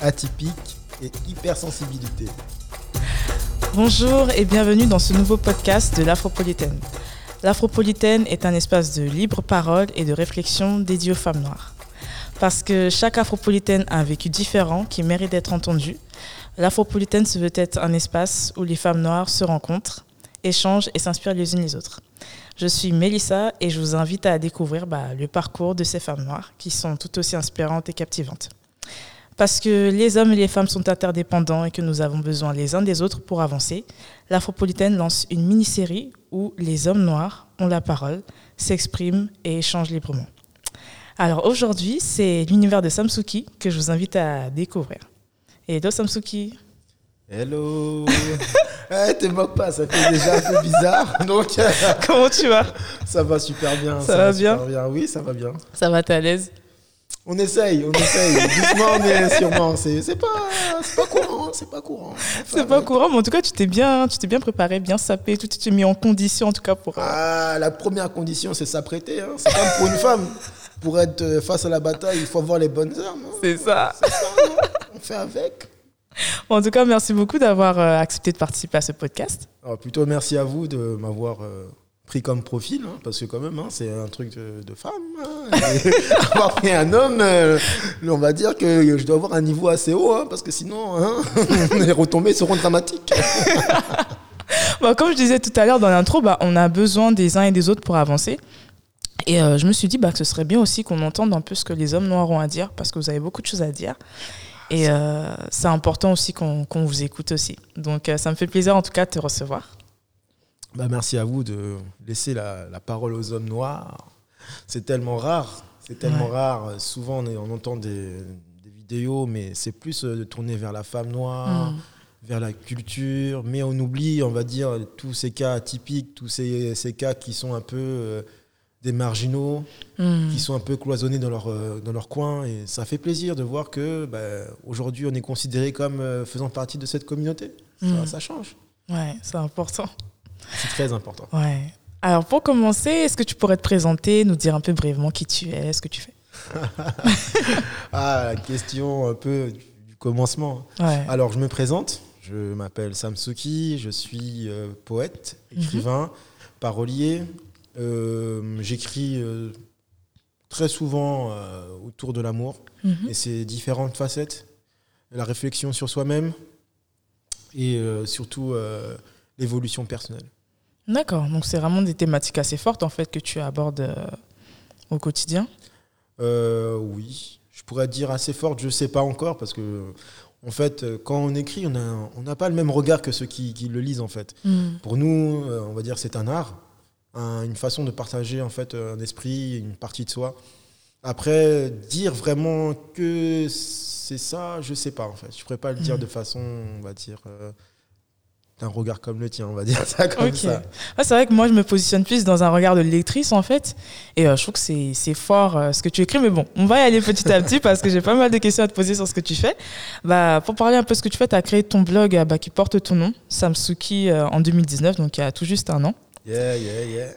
atypique et hypersensibilité. Bonjour et bienvenue dans ce nouveau podcast de l'Afropolitaine. L'Afropolitaine est un espace de libre parole et de réflexion dédié aux femmes noires. Parce que chaque Afropolitaine a un vécu différent qui mérite d'être entendu, l'Afropolitaine se veut être un espace où les femmes noires se rencontrent, échangent et s'inspirent les unes les autres. Je suis Mélissa et je vous invite à découvrir bah, le parcours de ces femmes noires qui sont tout aussi inspirantes et captivantes. Parce que les hommes et les femmes sont interdépendants et que nous avons besoin les uns des autres pour avancer, l'Afropolitaine lance une mini-série où les hommes noirs ont la parole, s'expriment et échangent librement. Alors aujourd'hui, c'est l'univers de Samsuki que je vous invite à découvrir. Hello Samsuki Hello Eh, te moque pas, ça fait déjà un peu bizarre. Donc, Comment tu vas? Ça va super bien. Ça va super bien Oui, ça va bien. Ça va, t'es à l'aise? On essaye, on essaye. Doucement, mais sûrement. C'est c'est pas, c'est pas courant, c'est pas courant. C'est pas courant, mais en tout cas, tu t'es bien, tu t'es bien préparé, bien sapé, tout t'es mis en condition en tout cas pour. euh, Ah, la première condition, c'est s'apprêter. Hein. C'est comme pour une femme. Pour être euh, face à la bataille, il faut avoir les bonnes armes. hein. C'est ça. C'est ça, non On fait avec. En tout cas, merci beaucoup d'avoir euh, accepté de participer à ce podcast. Alors, plutôt merci à vous de m'avoir euh, pris comme profil, hein, parce que quand même, hein, c'est un truc de, femme. hein. Avoir pris un homme, euh, on va dire que je dois avoir un niveau assez haut, hein, parce que sinon, les retombées seront dramatiques. Bah, comme je disais tout à l'heure dans l'intro, bah, on a besoin des uns et des autres pour avancer. Et euh, je me suis dit bah, que ce serait bien aussi qu'on entende un peu ce que les hommes noirs ont à dire, parce que vous avez beaucoup de choses à dire. Et euh, c'est important aussi qu'on vous écoute aussi. Donc ça me fait plaisir en tout cas de te recevoir. Bah, merci à vous de laisser la, la parole aux hommes noirs. C'est tellement rare. C'est tellement Ouais. rare. Souvent, on, est- on entend des, des vidéos, mais c'est plus euh, de tourner vers la femme noire, Mm. vers la culture. Mais on oublie, on va dire, tous ces cas atypiques, tous ces, ces cas qui sont un peu euh, des marginaux, Mm. qui sont un peu cloisonnés dans leur, euh, dans leur coin. Et ça fait plaisir de voir que bah, aujourd'hui, on est considéré comme euh, faisant partie de cette communauté. Ça, Mm. ça change. Ouais, c'est important. C'est très important. Ouais. Alors pour commencer, est-ce que tu pourrais te présenter, nous dire un peu brièvement qui tu es, ce que tu fais? Ah, la question un peu du, commencement. Ouais. Alors, je me présente. Je m'appelle Samsuki. Je suis euh, poète, écrivain, parolier. Euh, J'écris euh, très souvent autour de l'amour Mhm. et ses différentes facettes. La réflexion sur soi-même et surtout l'évolution personnelle. D'accord, donc c'est vraiment des thématiques assez fortes en fait que tu abordes euh, au quotidien. Euh, oui, je pourrais dire assez forte, je ne sais pas encore, parce que en fait, quand on écrit, on n'a on pas le même regard que ceux qui, qui le lisent en fait. Pour nous, euh, on va dire c'est un art, un- une façon de partager en fait un esprit, une partie de soi. Après, dire vraiment que c'est ça, je sais pas en fait. Je pourrais pas le dire Mhm. de façon, on va dire, euh, d'un regard comme le tien, on va dire ça comme ça. Ouais, c'est vrai que moi je me positionne plus dans un regard de lectrice en fait, et euh, je trouve que c'est c'est fort euh, ce que tu écris, mais bon, on va y aller petit à petit parce que j'ai pas mal de questions à te poser sur ce que tu fais. Bah, pour parler un peu de ce que tu fais, tu as créé ton blog euh, bah, qui porte ton nom, Samsuki, euh, en 2019, donc il y a tout juste un an. Yeah, yeah, yeah.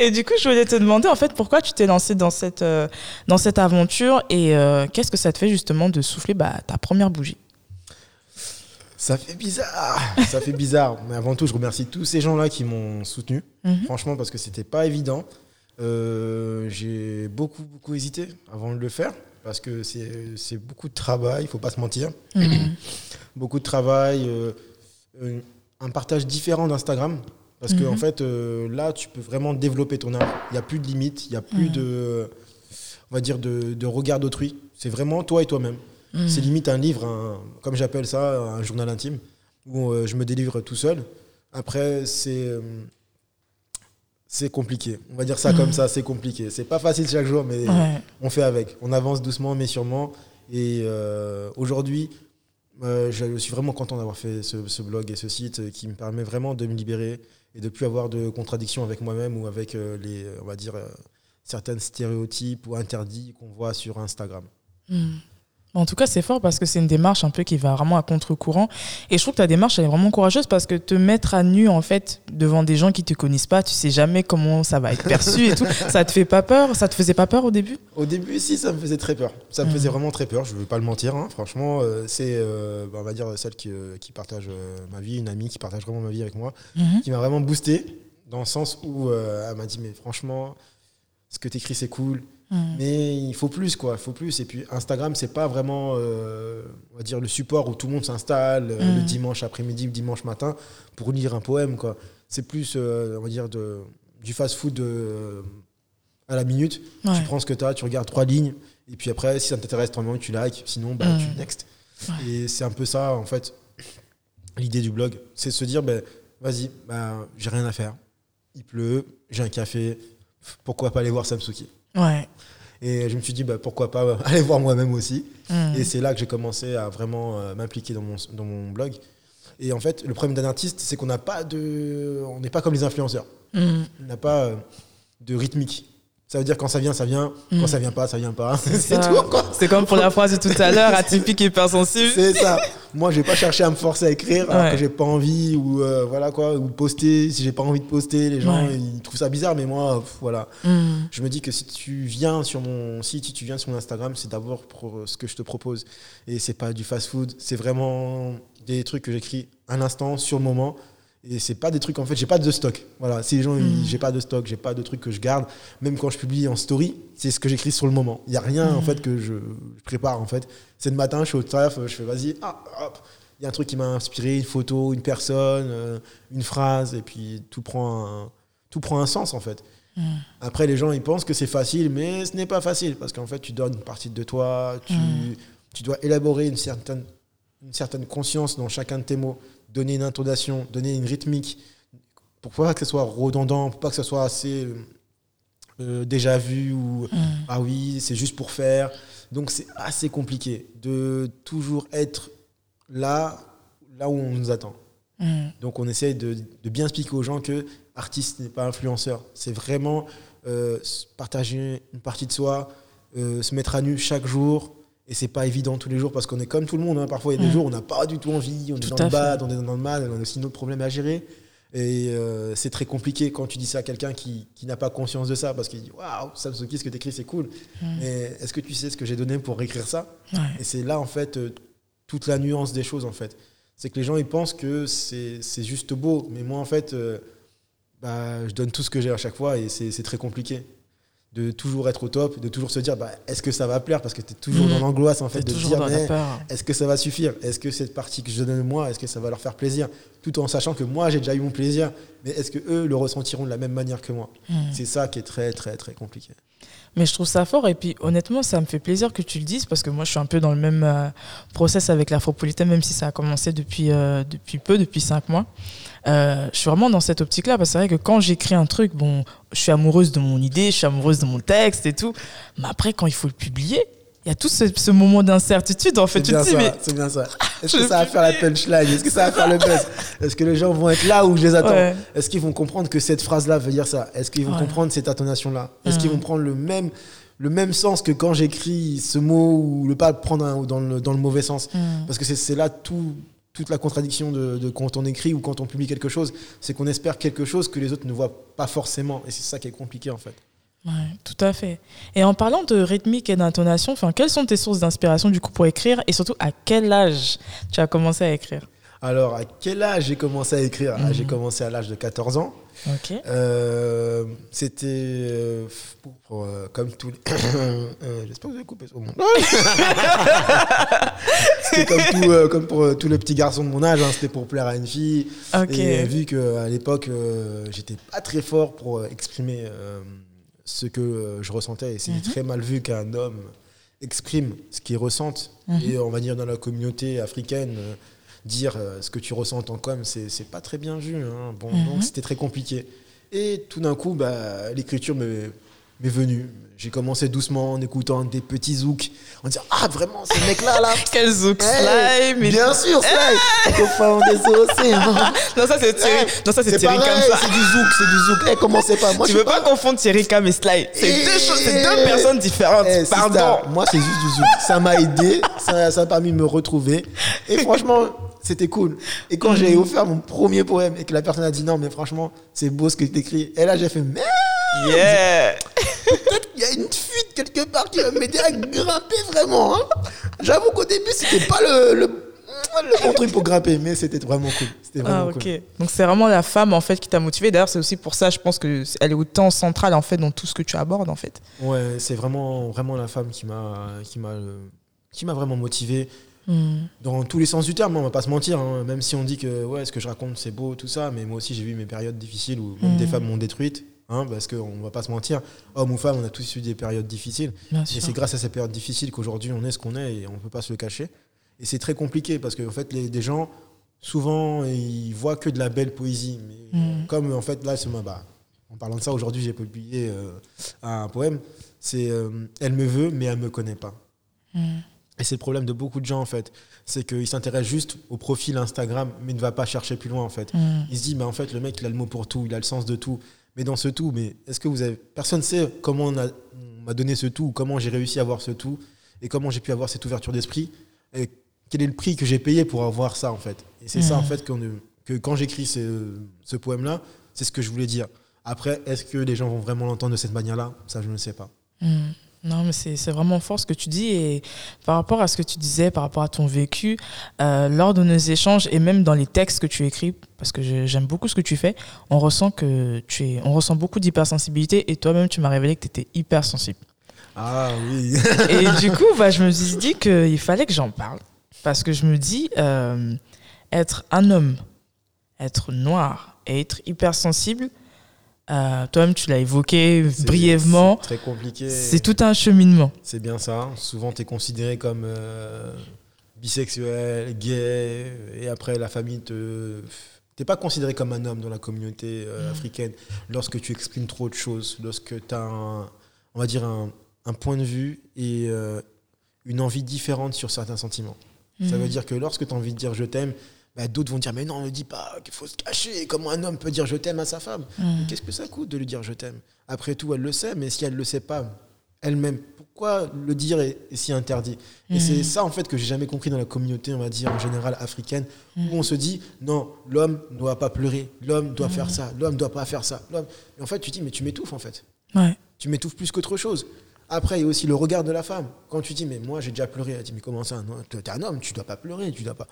Et du coup, je voulais te demander en fait pourquoi tu t'es lancé dans cette, dans cette aventure et qu'est-ce que ça te fait justement de souffler bah, ta première bougie? Ça fait bizarre, ça fait bizarre. Mais avant tout, je remercie tous ces gens-là qui m'ont soutenu. Mhm. Franchement, parce que c'était pas évident. Euh, j'ai beaucoup, beaucoup hésité avant de le faire. Parce que c'est beaucoup de travail, il faut pas se mentir. Mhm. Beaucoup de travail, euh, un partage différent d'Instagram. Parce que Mhm. en fait, euh, là, tu peux vraiment développer ton art. Il n'y a plus de limites, il n'y a plus de, on va dire, de, de regard d'autrui. C'est vraiment toi et toi-même. Mhm. C'est limite un livre, un- comme j'appelle ça, un journal intime, où euh, je me délivre tout seul. Après, c'est euh, c'est compliqué. On va dire ça comme ça, c'est compliqué. C'est pas facile chaque jour, mais Ouais. on fait avec. On avance doucement, mais sûrement. Et euh, aujourd'hui, euh, je suis vraiment content d'avoir fait ce, ce blog et ce site qui me permet vraiment de me libérer et de plus avoir de contradictions avec moi-même ou avec euh, les, on va dire, certains stéréotypes ou interdits qu'on voit sur Instagram. Mhm. En tout cas, c'est fort parce que c'est une démarche un peu qui va vraiment à contre-courant. Et je trouve que ta démarche, elle est vraiment courageuse parce que te mettre à nu, en fait, devant des gens qui te connaissent pas, tu sais jamais comment ça va être perçu et tout. Ça te fait pas peur? Ça te faisait pas peur au début? Au début, si, ça me faisait très peur. Ça me faisait mhm. vraiment très peur, je veux pas le mentir. Hein. Franchement, euh, c'est, euh, bah, on va dire, celle qui, euh, qui partage ma vie, une amie qui partage vraiment ma vie avec moi, mhm. qui m'a vraiment boosté dans le sens où elle m'a dit, mais franchement, ce que tu écris, c'est cool Mm. Mais il faut plus, quoi. Il faut plus. Et puis Instagram, c'est pas vraiment, euh, on va dire, le support où tout le monde s'installe euh, le mm. dimanche après-midi ou dimanche matin pour lire un poème, quoi. C'est plus, euh, on va dire, de, du fast-food à la minute. Tu prends ce que tu as, tu regardes trois lignes. Et puis après, si ça t'intéresse, tu likes. Sinon, bah, tu mm. next. Et c'est un peu ça, en fait, l'idée du blog. C'est de se dire, ben, vas-y, bah, j'ai rien à faire. Il pleut, j'ai un café. Pourquoi pas aller voir Samsuki Ouais. Et je me suis dit, bah, pourquoi pas aller voir moi-même aussi. Hmm. Et c'est là que j'ai commencé à vraiment euh, m'impliquer dans mon, dans mon blog. Et en fait, le problème d'un artiste, c'est qu'on n'a pas de. On n'est pas comme les influenceurs. Hmm. On n'a pas euh, de rythmique. Ça veut dire quand ça vient, ça vient. Quand mm. ça vient pas, ça vient pas. C'est tout. C'est comme pour la phrase de tout à l'heure, atypique et hypersensible. C'est ça. Moi, je vais pas chercher à me forcer à écrire alors que j'ai pas envie ou euh, voilà quoi ou poster. Si j'ai pas envie de poster, les gens ils trouvent ça bizarre, mais moi, voilà. Mm. Je me dis que si tu viens sur mon site, si tu viens sur mon Instagram, c'est d'abord pour euh, ce que je te propose et c'est pas du fast-food. C'est vraiment des trucs que j'écris à l'instant, sur le moment et c'est pas des trucs, en fait, j'ai pas de stock. Voilà, si les gens, hmm. j'ai pas de stock, j'ai pas de trucs que je garde, même quand je publie en story, c'est ce que j'écris sur le moment. Il y a rien, en hmm. fait, que je, prépare, en fait. C'est le matin, je suis au taf, je fais vas-y, ah, hop, il y a un truc qui m'a inspiré, une photo, une personne, euh, une phrase, et puis tout prend un, tout prend un sens, en fait. Hmm. Après, les gens, ils pensent que c'est facile, mais ce n'est pas facile, parce qu'en fait, tu donnes une partie de toi, tu, tu dois élaborer une certaine, une certaine conscience dans chacun de tes mots donner une intonation, donner une rythmique, pour pas que ce soit redondant, pour pas que ce soit assez euh, déjà vu ou mm. ah oui, c'est juste pour faire. Donc c'est assez compliqué de toujours être là, là où on nous attend. Mm. Donc on essaye de, bien expliquer aux gens que artiste n'est pas influenceur. C'est vraiment euh, partager une partie de soi, euh, se mettre à nu chaque jour, et c'est pas évident tous les jours parce qu'on est comme tout le monde. Hein. Parfois, il y a des mm. jours où on n'a pas du tout envie, on est dans le bad, on est dans le mal, on a aussi d'autres problèmes à gérer. Et euh, c'est très compliqué quand tu dis ça à quelqu'un qui, qui n'a pas conscience de ça parce qu'il dit Waouh, ça ce que tu écris, c'est cool. Mm. Mais est-ce que tu sais ce que j'ai donné pour écrire ça? Et c'est là, en fait, euh, toute la nuance des choses, en fait. C'est que les gens, ils pensent que c'est juste beau. Mais moi, en fait, euh, bah, je donne tout ce que j'ai à chaque fois et c'est très compliqué de toujours être au top, de toujours se dire bah, est-ce que ça va plaire? Parce que tu es toujours dans mm. l'angoisse en fait de dire est-ce que ça va suffire? Est-ce que cette partie que je donne moi, est-ce que ça va leur faire plaisir? Tout en sachant que moi j'ai déjà eu mon plaisir, mais est-ce que eux le ressentiront de la même manière que moi? Mm. C'est ça qui est très très très compliqué. Mais je trouve ça fort et puis honnêtement ça me fait plaisir que tu le dises parce que moi je suis un peu dans le même euh, process avec l'afropolitain même si ça a commencé depuis, euh, depuis peu, depuis cinq mois. Euh, je suis vraiment dans cette optique-là, parce que c'est vrai que quand j'écris un truc, bon, je suis amoureuse de mon idée, je suis amoureuse de mon texte et tout, mais après, quand il faut le publier, il y a tout ce, moment d'incertitude, en fait. C'est bien, ça, c'est bien ça. Est-ce que ça va faire la punchline? Est-ce que ça va faire le buzz? Est-ce que les gens vont être là où je les attends? Est-ce qu'ils vont comprendre que cette phrase-là veut dire ça? Est-ce qu'ils vont comprendre cette intonation-là? Est-ce qu'ils vont prendre le même, le même sens que quand j'écris ce mot ou le pas prendre dans, le, dans le mauvais sens? Mm. Parce que c'est là tout toute la contradiction de, quand on écrit ou quand on publie quelque chose, c'est qu'on espère quelque chose que les autres ne voient pas forcément. Et c'est ça qui est compliqué en fait. Ouais, tout à fait. Et en parlant de rythmique et d'intonation, enfin, quelles sont tes sources d'inspiration du coup pour écrire et surtout à quel âge tu as commencé à écrire? Alors, à quel âge j'ai commencé à écrire? Ah, J'ai mhm. commencé à l'âge de 14 ans. Euh, c'était euh, euh, comme tous les. J'espère que vous avez coupé ce moment. c'était comme, pour tous les petits garçons de mon âge. Hein, c'était pour plaire à une fille. Et vu qu'à l'époque, j'étais pas très fort pour exprimer ce que je ressentais, et c'est mhm. très mal vu qu'un homme exprime ce qu'il ressente. Mhm. Et on va dire dans la communauté africaine dire euh, ce que tu ressens en tant qu'homme, c'est pas très bien vu. Hein. Bon, mhm. Donc c'était très compliqué. Et tout d'un coup, bah, l'écriture me, m'est venu. J'ai commencé doucement en écoutant des petits zouks, en disant Ah, vraiment, ce mec-là, là. Quel zouk slime Bien sûr, slime Au fond des océans. Non, ça, c'est Thierry, non, ça, c'est Thierry comme ça. C'est du zouk, c'est du zouk. Eh, commencez pas? Moi, tu veux pas, confondre Thierry Cam et Slime. C'est deux choses, c'est deux personnes différentes. Eh, Pardon. Moi, c'est juste du zouk. Ça m'a aidé, ça, ça a permis de me retrouver. Et franchement, c'était cool. Et quand j'ai offert mon premier poème et que la personne a dit non, mais franchement, c'est beau ce que tu écris, et là j'ai fait merde Yeah Peut-être qu'il y a une fuite quelque part qui va m'aider à grimper vraiment. Hein. J'avoue qu'au début, c'était pas le, le, bon truc pour grimper, mais c'était vraiment cool. C'était vraiment ah, ok. Donc c'est vraiment la femme en fait qui t'a motivé. D'ailleurs, c'est aussi pour ça, je pense que elle est autant centrale en fait dans tout ce que tu abordes en fait. Ouais, c'est vraiment vraiment la femme qui m'a qui m'a qui m'a vraiment motivé. Hmm. Dans tous les sens du terme, on va pas se mentir, hein. même si on dit que ouais, ce que je raconte c'est beau, tout ça, mais moi aussi j'ai vu mes périodes difficiles où même des hmm. femmes m'ont détruite, hein, parce qu'on va pas se mentir, homme ou femme, on a tous eu des périodes difficiles. et c'est grâce à ces périodes difficiles qu'aujourd'hui on est ce qu'on est et on peut pas se le cacher. Et c'est très compliqué parce qu'en fait, les, des gens, souvent, ils voient que de la belle poésie. Mais hmm. comme en fait, là, bah, en parlant de ça, aujourd'hui j'ai publié euh, un poème, c'est euh, Elle me veut, mais elle me connaît pas. Et c'est le problème de beaucoup de gens, en fait. C'est qu'ils s'intéressent juste au profil Instagram, mais ne va pas chercher plus loin, en fait. Mm. Il se dit, mais en fait, le mec, il a le mot pour tout, il a le sens de tout. Mais dans ce tout, mais est-ce que vous avez. Personne ne sait comment on, m'a donné ce tout, ou comment j'ai réussi à avoir ce tout, et comment j'ai pu avoir cette ouverture d'esprit, et quel est le prix que j'ai payé pour avoir ça, en fait. Et c'est ça, en mm. fait, que quand j'écris ce, ce poème-là, c'est ce que je voulais dire. Après, est-ce que les gens vont vraiment l'entendre de cette manière-là? Ça, je ne sais pas. Mm. Non, mais c'est vraiment fort ce que tu dis. Et par rapport à ce que tu disais, par rapport à ton vécu, euh, lors de nos échanges et même dans les textes que tu écris, parce que j'aime beaucoup ce que tu fais, on ressent, que tu es, on ressent beaucoup d'hypersensibilité. Et toi-même, tu m'as révélé que tu étais hypersensible. Ah oui. et du coup, bah, je me suis dit qu'il fallait que j'en parle. Parce que je me dis, euh, être un homme, être noir et être hypersensible, euh, toi-même, tu l'as évoqué brièvement. C'est très compliqué. C'est tout un cheminement. C'est bien ça. Souvent, tu es considéré comme euh, bisexuel, gay, et après, la famille te. T'es pas considéré comme un homme dans la communauté euh, mm. africaine lorsque tu exprimes trop de choses, lorsque tu as, on va dire, un, point de vue et une envie différente sur certains sentiments. Ça veut mm. dire que lorsque tu as envie de dire je t'aime, bah, d'autres vont dire mais non ne dis pas qu'il faut se cacher comment un homme peut dire je t'aime à sa femme mmh. qu'est-ce que ça coûte de lui dire je t'aime? Après tout elle le sait mais si elle le sait pas elle-même pourquoi le dire est, si interdit? Et c'est mmh. ça en fait que j'ai jamais compris dans la communauté on va dire en général africaine où mmh. on se dit non l'homme ne doit pas pleurer l'homme doit faire ça l'homme doit pas faire ça l'homme et en fait tu dis mais tu m'étouffes en fait ouais. tu m'étouffes plus qu'autre chose après, il y a aussi le regard de la femme. Quand tu dis, mais moi j'ai déjà pleuré, elle dit, mais comment ça? Tu es un homme, tu dois pas pleurer, tu dois pas.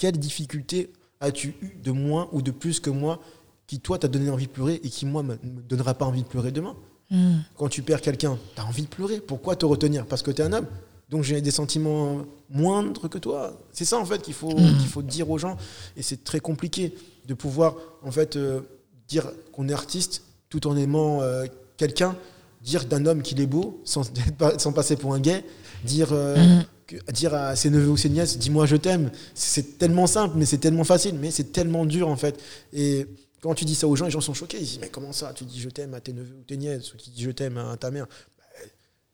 Quelle difficulté as-tu eu de moins ou de plus que moi qui, toi, t'a donné envie de pleurer et qui, moi, ne me donnera pas envie de pleurer demain hmm. Quand tu perds quelqu'un, tu as envie de pleurer. Pourquoi te retenir? Parce que tu es un homme. Donc j'ai des sentiments moindres que toi. C'est ça, en fait, qu'il faut, hmm. qu'il faut dire aux gens. Et c'est très compliqué de pouvoir, en fait, euh, dire qu'on est artiste tout en aimant euh, quelqu'un. Dire d'un homme qu'il est beau sans, sans passer pour un gay. Dire... Euh, hmm dire à ses neveux ou ses nièces, dis-moi je t'aime, c'est tellement simple, mais c'est tellement facile, mais c'est tellement dur en fait. Et quand tu dis ça aux gens, les gens sont choqués. Ils disent, mais comment ça? Tu dis je t'aime à tes neveux ou tes nièces, ou qui dit je t'aime à ta mère bah,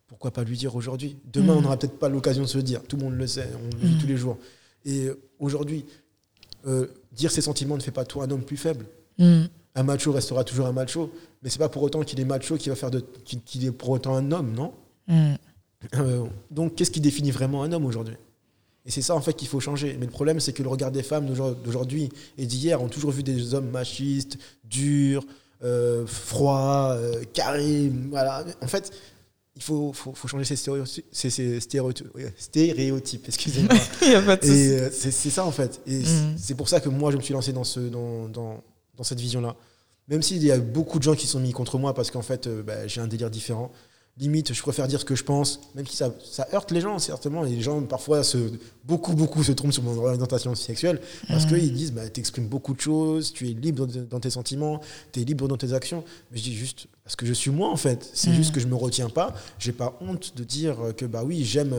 Pourquoi pas lui dire aujourd'hui? Demain, on mm. n'aura peut-être pas l'occasion de se le dire. Tout le monde le sait, on le vit mm. tous les jours. Et aujourd'hui, euh, dire ses sentiments ne fait pas toi un homme plus faible. Mm. Un macho restera toujours un macho, mais c'est pas pour autant qu'il est macho qui va faire de qu'il est pour autant un homme, non? Euh, donc, qu'est-ce qui définit vraiment un homme aujourd'hui? Et c'est ça, en fait, qu'il faut changer. Mais le problème, c'est que le regard des femmes d'aujourd'hui et d'hier ont toujours vu des hommes machistes, durs, euh, froids, euh, carrés. Voilà. En fait, il faut, faut, faut changer ces stéréotypes. Ces, stéréotypes, excusez-moi. et c'est ça, en fait. Et mm. c'est pour ça que moi, je me suis lancé dans, ce, dans, dans, dans cette vision-là. Même s'il y a beaucoup de gens qui sont mis contre moi parce qu'en fait, bah, j'ai un délire différent limite, je préfère dire ce que je pense, même si ça, ça heurte les gens, certainement. les gens, parfois, se, beaucoup, beaucoup se trompent sur mon orientation sexuelle parce mmh. qu'ils disent, bah, tu exprimes beaucoup de choses, tu es libre dans tes sentiments, tu es libre dans tes actions. Mais je dis juste, parce que je suis moi, en fait. C'est juste mmh. que je me retiens pas. J'ai pas honte de dire que, bah oui, j'aime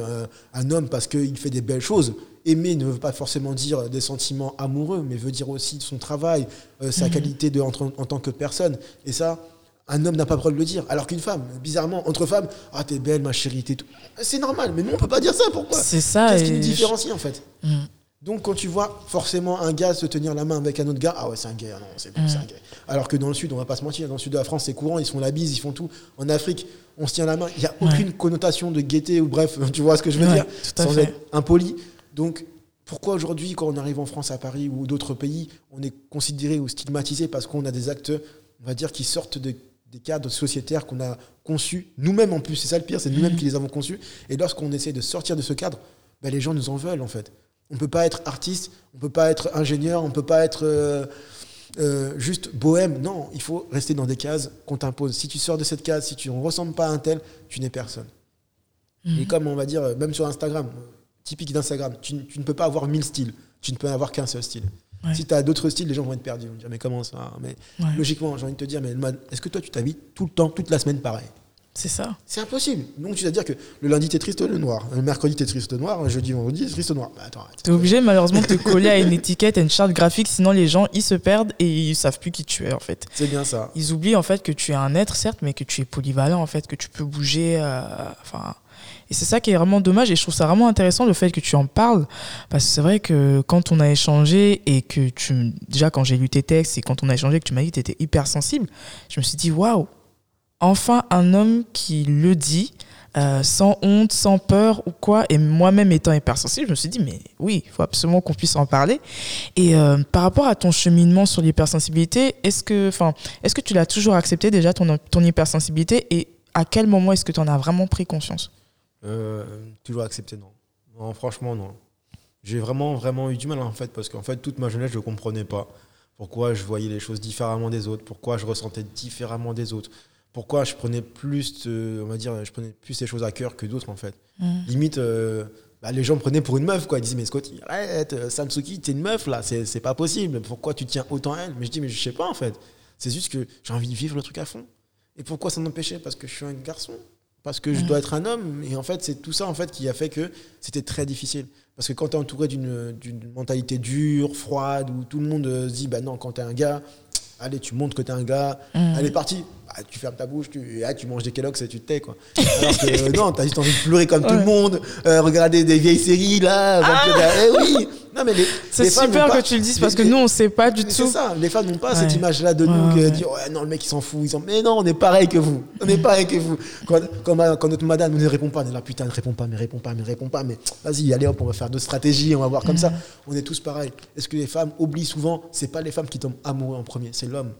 un, homme parce qu'il fait des belles choses. Aimer ne veut pas forcément dire des sentiments amoureux, mais veut dire aussi son travail, euh, sa mmh. qualité de, en, en tant que personne. Et ça, Un homme n'a pas le droit de le dire. Alors qu'une femme, bizarrement, entre femmes, ah, t'es belle, ma chérie, t'es tout. C'est normal, mais nous, on peut pas dire ça. Pourquoi? C'est ça. Qu'est-ce qui nous différencie, en fait? Mm. Donc, quand tu vois forcément un gars se tenir la main avec un autre gars, ah ouais, c'est un gay, ah non, c'est bon, c'est un gay. Alors que dans le sud, on va pas se mentir, dans le sud de la France, c'est courant, ils font la bise, ils font tout. En Afrique, on se tient la main, il n'y a aucune connotation de gaieté ou bref, tu vois ce que je veux dire, sans être impoli. Donc, pourquoi aujourd'hui, quand on arrive en France, à Paris ou d'autres pays, on est considéré ou stigmatisé parce qu'on a des actes, on va dire, qui sortent des cadres sociétaires qu'on a conçus, nous-mêmes en plus, c'est ça le pire, c'est nous-mêmes qui les avons conçus. Et lorsqu'on essaie de sortir de ce cadre, ben, les gens nous en veulent en fait. On ne peut pas être artiste, on ne peut pas être ingénieur, on ne peut pas être euh, euh, juste bohème. Non, il faut rester dans des cases qu'on t'impose. Si tu sors de cette case, si tu ne ressembles pas à un tel, tu n'es personne. Et mhm. comme on va dire, même sur Instagram, typique d'Instagram. Tu, ne peux pas avoir mille styles. Tu ne peux avoir qu'un seul style. Si tu as d'autres styles, les gens vont être perdus. Ils vont dire, mais comment ça mais Logiquement, j'ai envie de te dire, mais est-ce que toi, tu t'habilles tout le temps, toute la semaine pareil? C'est ça. C'est impossible. Donc, tu vas dire que le lundi, t'es triste le noir. Le mercredi, t'es triste le noir. Le jeudi, vendredi, t'es triste noir. Bah, t'es obligé, malheureusement, de te coller à une étiquette, à une charte graphique. Sinon, les gens, ils se perdent et ils savent plus qui tu es, en fait. C'est bien ça. Ils oublient, en fait, que tu es un être, certes, mais que tu es polyvalent, en fait, que tu peux bouger. Euh, enfin et c'est ça qui est vraiment dommage et je trouve ça vraiment intéressant le fait que tu en parles parce que c'est vrai que quand on a échangé et que tu déjà quand j'ai lu tes textes et quand on a échangé que tu m'as dit que tu étais hyper sensible, je me suis dit waouh, enfin un homme qui le dit euh, sans honte, sans peur ou quoi. Et moi-même étant hypersensible, je me suis dit, mais oui, il faut absolument qu'on puisse en parler. Et euh, par rapport à ton cheminement sur l'hypersensibilité, est-ce que, est que tu l'as toujours accepté déjà, ton, ton hypersensibilité Et à quel moment est-ce que tu en as vraiment pris conscience? Euh, toujours accepté, non. Non, franchement, non. J'ai vraiment, vraiment eu du mal, en fait, parce qu'en fait, toute ma jeunesse, je ne comprenais pas pourquoi je voyais les choses différemment des autres, pourquoi je ressentais différemment des autres, pourquoi je prenais plus, on va dire, je prenais plus ces choses à cœur que d'autres, en fait. Mm. Limite, euh, bah, les gens me prenaient pour une meuf, quoi. Ils disaient, mais Scotty, arrête, euh, Samsuki, t'es une meuf, là, c'est pas possible. Pourquoi tu tiens autant à elle? Mais je dis, mais je sais pas, en fait. C'est juste que j'ai envie de vivre le truc à fond. Et pourquoi ça m'empêchait? Parce que je suis un garçon parce que je dois être un homme. Et en fait, c'est tout ça en fait qui a fait que c'était très difficile. Parce que quand tu es entouré d'une mentalité dure, froide, où tout le monde se dit, bah non, quand tu es un gars, allez, tu montres que tu es un gars, mm. allez, parti. Bah, tu fermes ta bouche, tu, ah, tu manges des Kellogg's et tu te tais. Quoi. Alors que euh, non, tu as juste envie de pleurer comme tout le monde, euh, regarder des vieilles séries là. Ah eh oui c'est super que tu le dises parce que nous, on sait pas du tout. C'est ça, les femmes n'ont pas cette image-là de nous qui dit ouais, non, le mec il s'en fout. Ils Mais non, on est pareil que vous. On est pareil que vous. Quand, quand, notre madame ne répond pas, on est là, putain, ne répond pas, mais répond pas, mais répond pas. Mais vas-y, allez hop, on va faire deux stratégies, on va voir comme ça. On est tous pareils. Est-ce que les femmes oublient souvent C'est pas les femmes qui tombent amoureux en premier, c'est l'homme.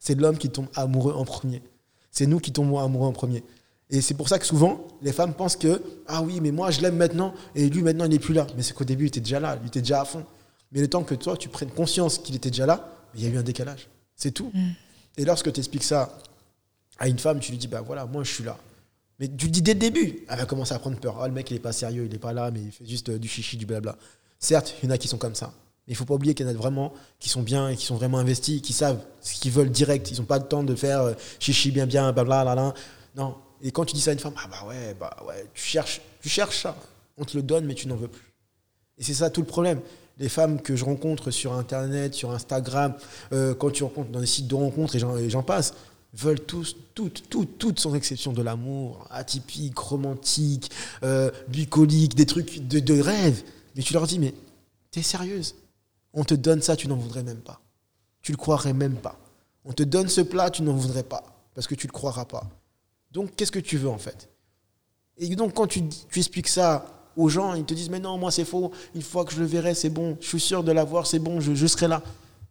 C'est l'homme qui tombe amoureux en premier. C'est nous qui tombons amoureux en premier. Et c'est pour ça que souvent, les femmes pensent que, ah oui, mais moi, je l'aime maintenant, et lui, maintenant, il n'est plus là. Mais c'est qu'au début, il était déjà là, il était déjà à fond. Mais le temps que toi, tu prennes conscience qu'il était déjà là, il y a eu un décalage. C'est tout. Mm. Et lorsque tu expliques ça à une femme, tu lui dis, bah voilà, moi, je suis là. Mais tu le dis dès le début, elle va commencer à prendre peur. Ah, le mec, il n'est pas sérieux, il n'est pas là, mais il fait juste euh, du chichi, du blabla. Certes, il y en a qui sont comme ça. Mais il faut pas oublier qu'il y en a vraiment qui sont bien et qui sont vraiment investis, qui savent ce qu'ils veulent direct. Ils n'ont pas le temps de faire euh, chichi bien bien, blabla, là, là. Non, et quand tu dis ça à une femme, ah bah ouais, bah ouais, tu cherches, tu cherches ça. On te le donne, mais tu n'en veux plus. Et c'est ça tout le problème. Les femmes que je rencontre sur Internet, sur Instagram, euh, quand tu rencontres dans des sites de rencontres et j'en passe, veulent tous, toutes, toutes, toutes sans exception de l'amour, atypique, romantique, euh, bucolique, des trucs de, de rêve. Mais tu leur dis, mais t'es sérieuse On te donne ça, tu n'en voudrais même pas. Tu le croirais même pas. On te donne ce plat, tu n'en voudrais pas. Parce que tu le croiras pas. Donc, qu'est-ce que tu veux en fait? Et donc, quand tu, expliques ça aux gens, ils te disent Mais non, moi c'est faux, une fois que je le verrai, c'est bon, je suis sûr de l'avoir, c'est bon, je, serai là.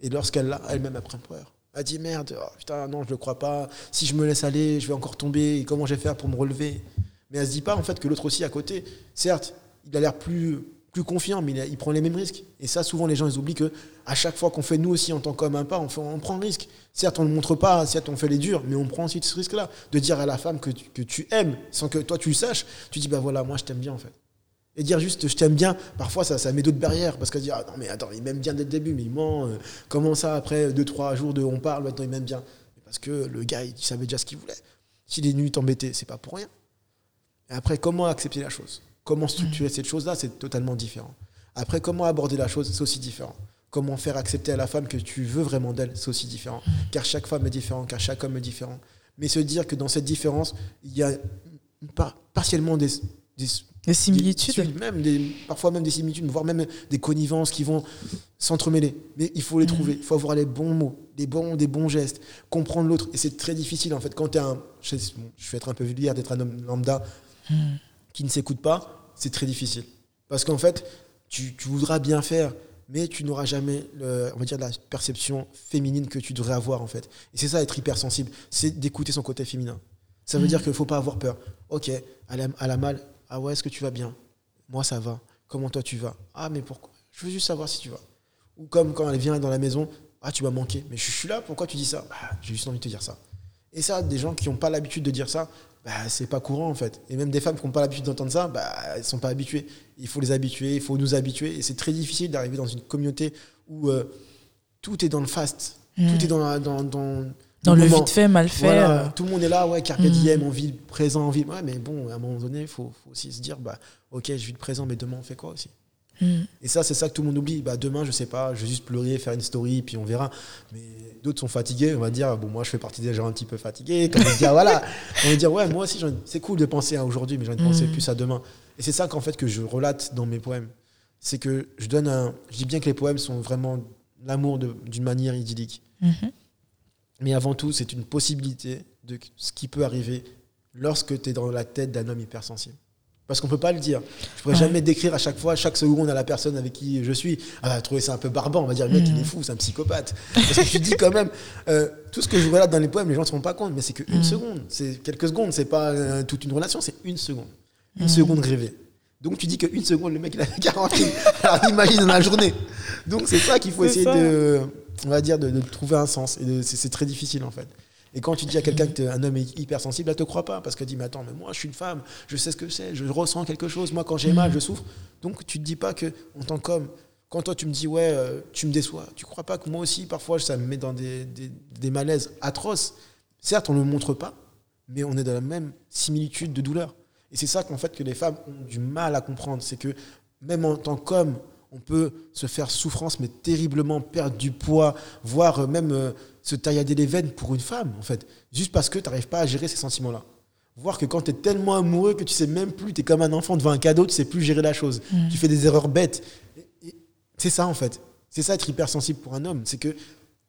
Et lorsqu'elle l'a, elle-même, elle prend peur. Elle dit Merde, oh, putain, non, je ne le crois pas. Si je me laisse aller, je vais encore tomber. Comment je vais faire pour me relever? Mais elle se dit pas en fait que l'autre aussi à côté, certes, il a l'air plus plus confiant, mais il, prend les mêmes risques. Et ça, souvent, les gens, ils oublient que à chaque fois qu'on fait, nous aussi, en tant qu'homme un pas, on, prend le risque. Certes, on ne le montre pas, certes, on fait les durs, mais on prend aussi ce risque-là. De dire à la femme que tu, aimes, sans que toi, tu le saches, tu dis, bah voilà, moi, je t'aime bien, en fait. Et dire juste, je t'aime bien, parfois, ça, met d'autres barrières. Parce qu'elle dit, ah non, mais attends, il m'aime bien dès le début, mais il ment. Euh, comment ça, après deux, trois jours de on parle, maintenant, il m'aime bien Parce que le gars, il savait déjà ce qu'il voulait. S'il est venu t'embêter, c'est pas pour rien. Et après, comment accepter la chose? Comment structurer cette chose-là, c'est totalement différent. Après, comment aborder la chose, c'est aussi différent. Comment faire accepter à la femme que tu veux vraiment d'elle, c'est aussi différent. Car chaque femme est différente, car chaque homme est différent. mais se dire que dans cette différence, il y a partiellement des, des, similitudes. même des, parfois même des similitudes, voire même des connivences qui vont s'entremêler. Mais il faut les mm. trouver, il faut avoir les bons mots, des bons, des bons gestes, comprendre l'autre. Et c'est très difficile en fait. Quand tu es un. Je, vais être un peu vulgaire d'être un homme lambda mm. qui ne s'écoute pas, c'est très difficile. Parce qu'en fait, tu, tu, voudras bien faire, mais tu n'auras jamais, le, on va dire, la perception féminine que tu devrais avoir en fait. Et c'est ça être hypersensible, c'est d'écouter son côté féminin. Ça veut mm. dire qu'il ne faut pas avoir peur. Ok, elle a, elle a mal, ah ouais, est-ce que tu vas bien? Moi, ça va. Comment toi, tu vas? Ah, mais pourquoi? Je veux juste savoir si tu vas. Ou comme quand elle vient dans la maison, ah, tu m'as manqué. Mais je suis là, pourquoi tu dis ça? Bah, J'ai juste envie de te dire ça. Et ça, des gens qui n'ont pas l'habitude de dire ça, bah, c'est pas courant en fait. Et même des femmes qui n'ont pas l'habitude d'entendre ça, bah, elles ne sont pas habituées. Il faut les habituer, il faut nous habituer. Et c'est très difficile d'arriver dans une communauté où euh, tout est dans le fast. Tout mm. est dans, dans, dans dans le vite fait, mal fait. Euh. Tout le monde est là, ouais, carpe mm. diem, on vit le présent, on vit. Ouais, mais bon, à un moment donné, il faut, faut, aussi se dire, bah, ok, je vis le présent, mais demain, on fait quoi aussi? Mm. Et ça, c'est ça que tout le monde oublie. Bah, demain, je sais pas, je vais juste pleurer, faire une story, puis on verra. Mais d'autres sont fatigués, on va dire, bon, moi, je fais partie des gens un petit peu fatigués. Comme dire, voilà, on va dire, ouais, moi aussi, c'est cool de penser à aujourd'hui, mais j'ai envie de penser mm. plus à demain. Et c'est ça qu'en fait que je relate dans mes poèmes. C'est que je donne un. Je dis bien que les poèmes sont vraiment l'amour d'une manière idyllique. Mm-hmm. Mais avant tout, c'est une possibilité de ce qui peut arriver lorsque tu es dans la tête d'un homme hypersensible. Parce qu'on ne peut pas le dire. Je ne pourrais jamais décrire à chaque fois, chaque seconde à la personne avec qui je suis. Ah, va trouver ça un peu barbant. On va dire, le mec, il est mm. fou, c'est un psychopathe. Parce que tu dis quand même, euh, tout ce que je relate dans les poèmes, les gens ne se rendent pas compte, mais c'est qu'une mm. seconde. C'est quelques secondes. C'est pas euh, toute une relation, c'est une seconde. Une mm. seconde rêvée. Donc tu dis qu'une seconde, le mec, il a 40 Alors imagine dans la journée. Donc c'est ça qu'il faut essayer de on va dire, de, trouver un sens. Et c'est très difficile, en fait. Et quand tu dis à quelqu'un que un homme est hypersensible, elle te croit pas parce qu'elle dit mais attends mais moi je suis une femme, je sais ce que c'est, je ressens quelque chose. Moi quand j'ai mal, je souffre. Donc tu te dis pas que en tant qu'homme, quand toi tu me dis ouais euh, tu me déçois, tu crois pas que moi aussi parfois ça me met dans des, des, malaises atroces. Certes on ne le montre pas, mais on est dans la même similitude de douleur. Et c'est ça qu'en fait que les femmes ont du mal à comprendre, c'est que même en tant qu'homme, on peut se faire souffrance, mais terriblement perdre du poids, voire même euh, se taillader les veines pour une femme, en fait, juste parce que tu n'arrives pas à gérer ces sentiments-là. Voir que quand tu es tellement amoureux que tu sais même plus, tu es comme un enfant devant un cadeau, tu sais plus gérer la chose. Mm. Tu fais des erreurs bêtes. C'est ça, en fait. C'est ça être hypersensible pour un homme. C'est que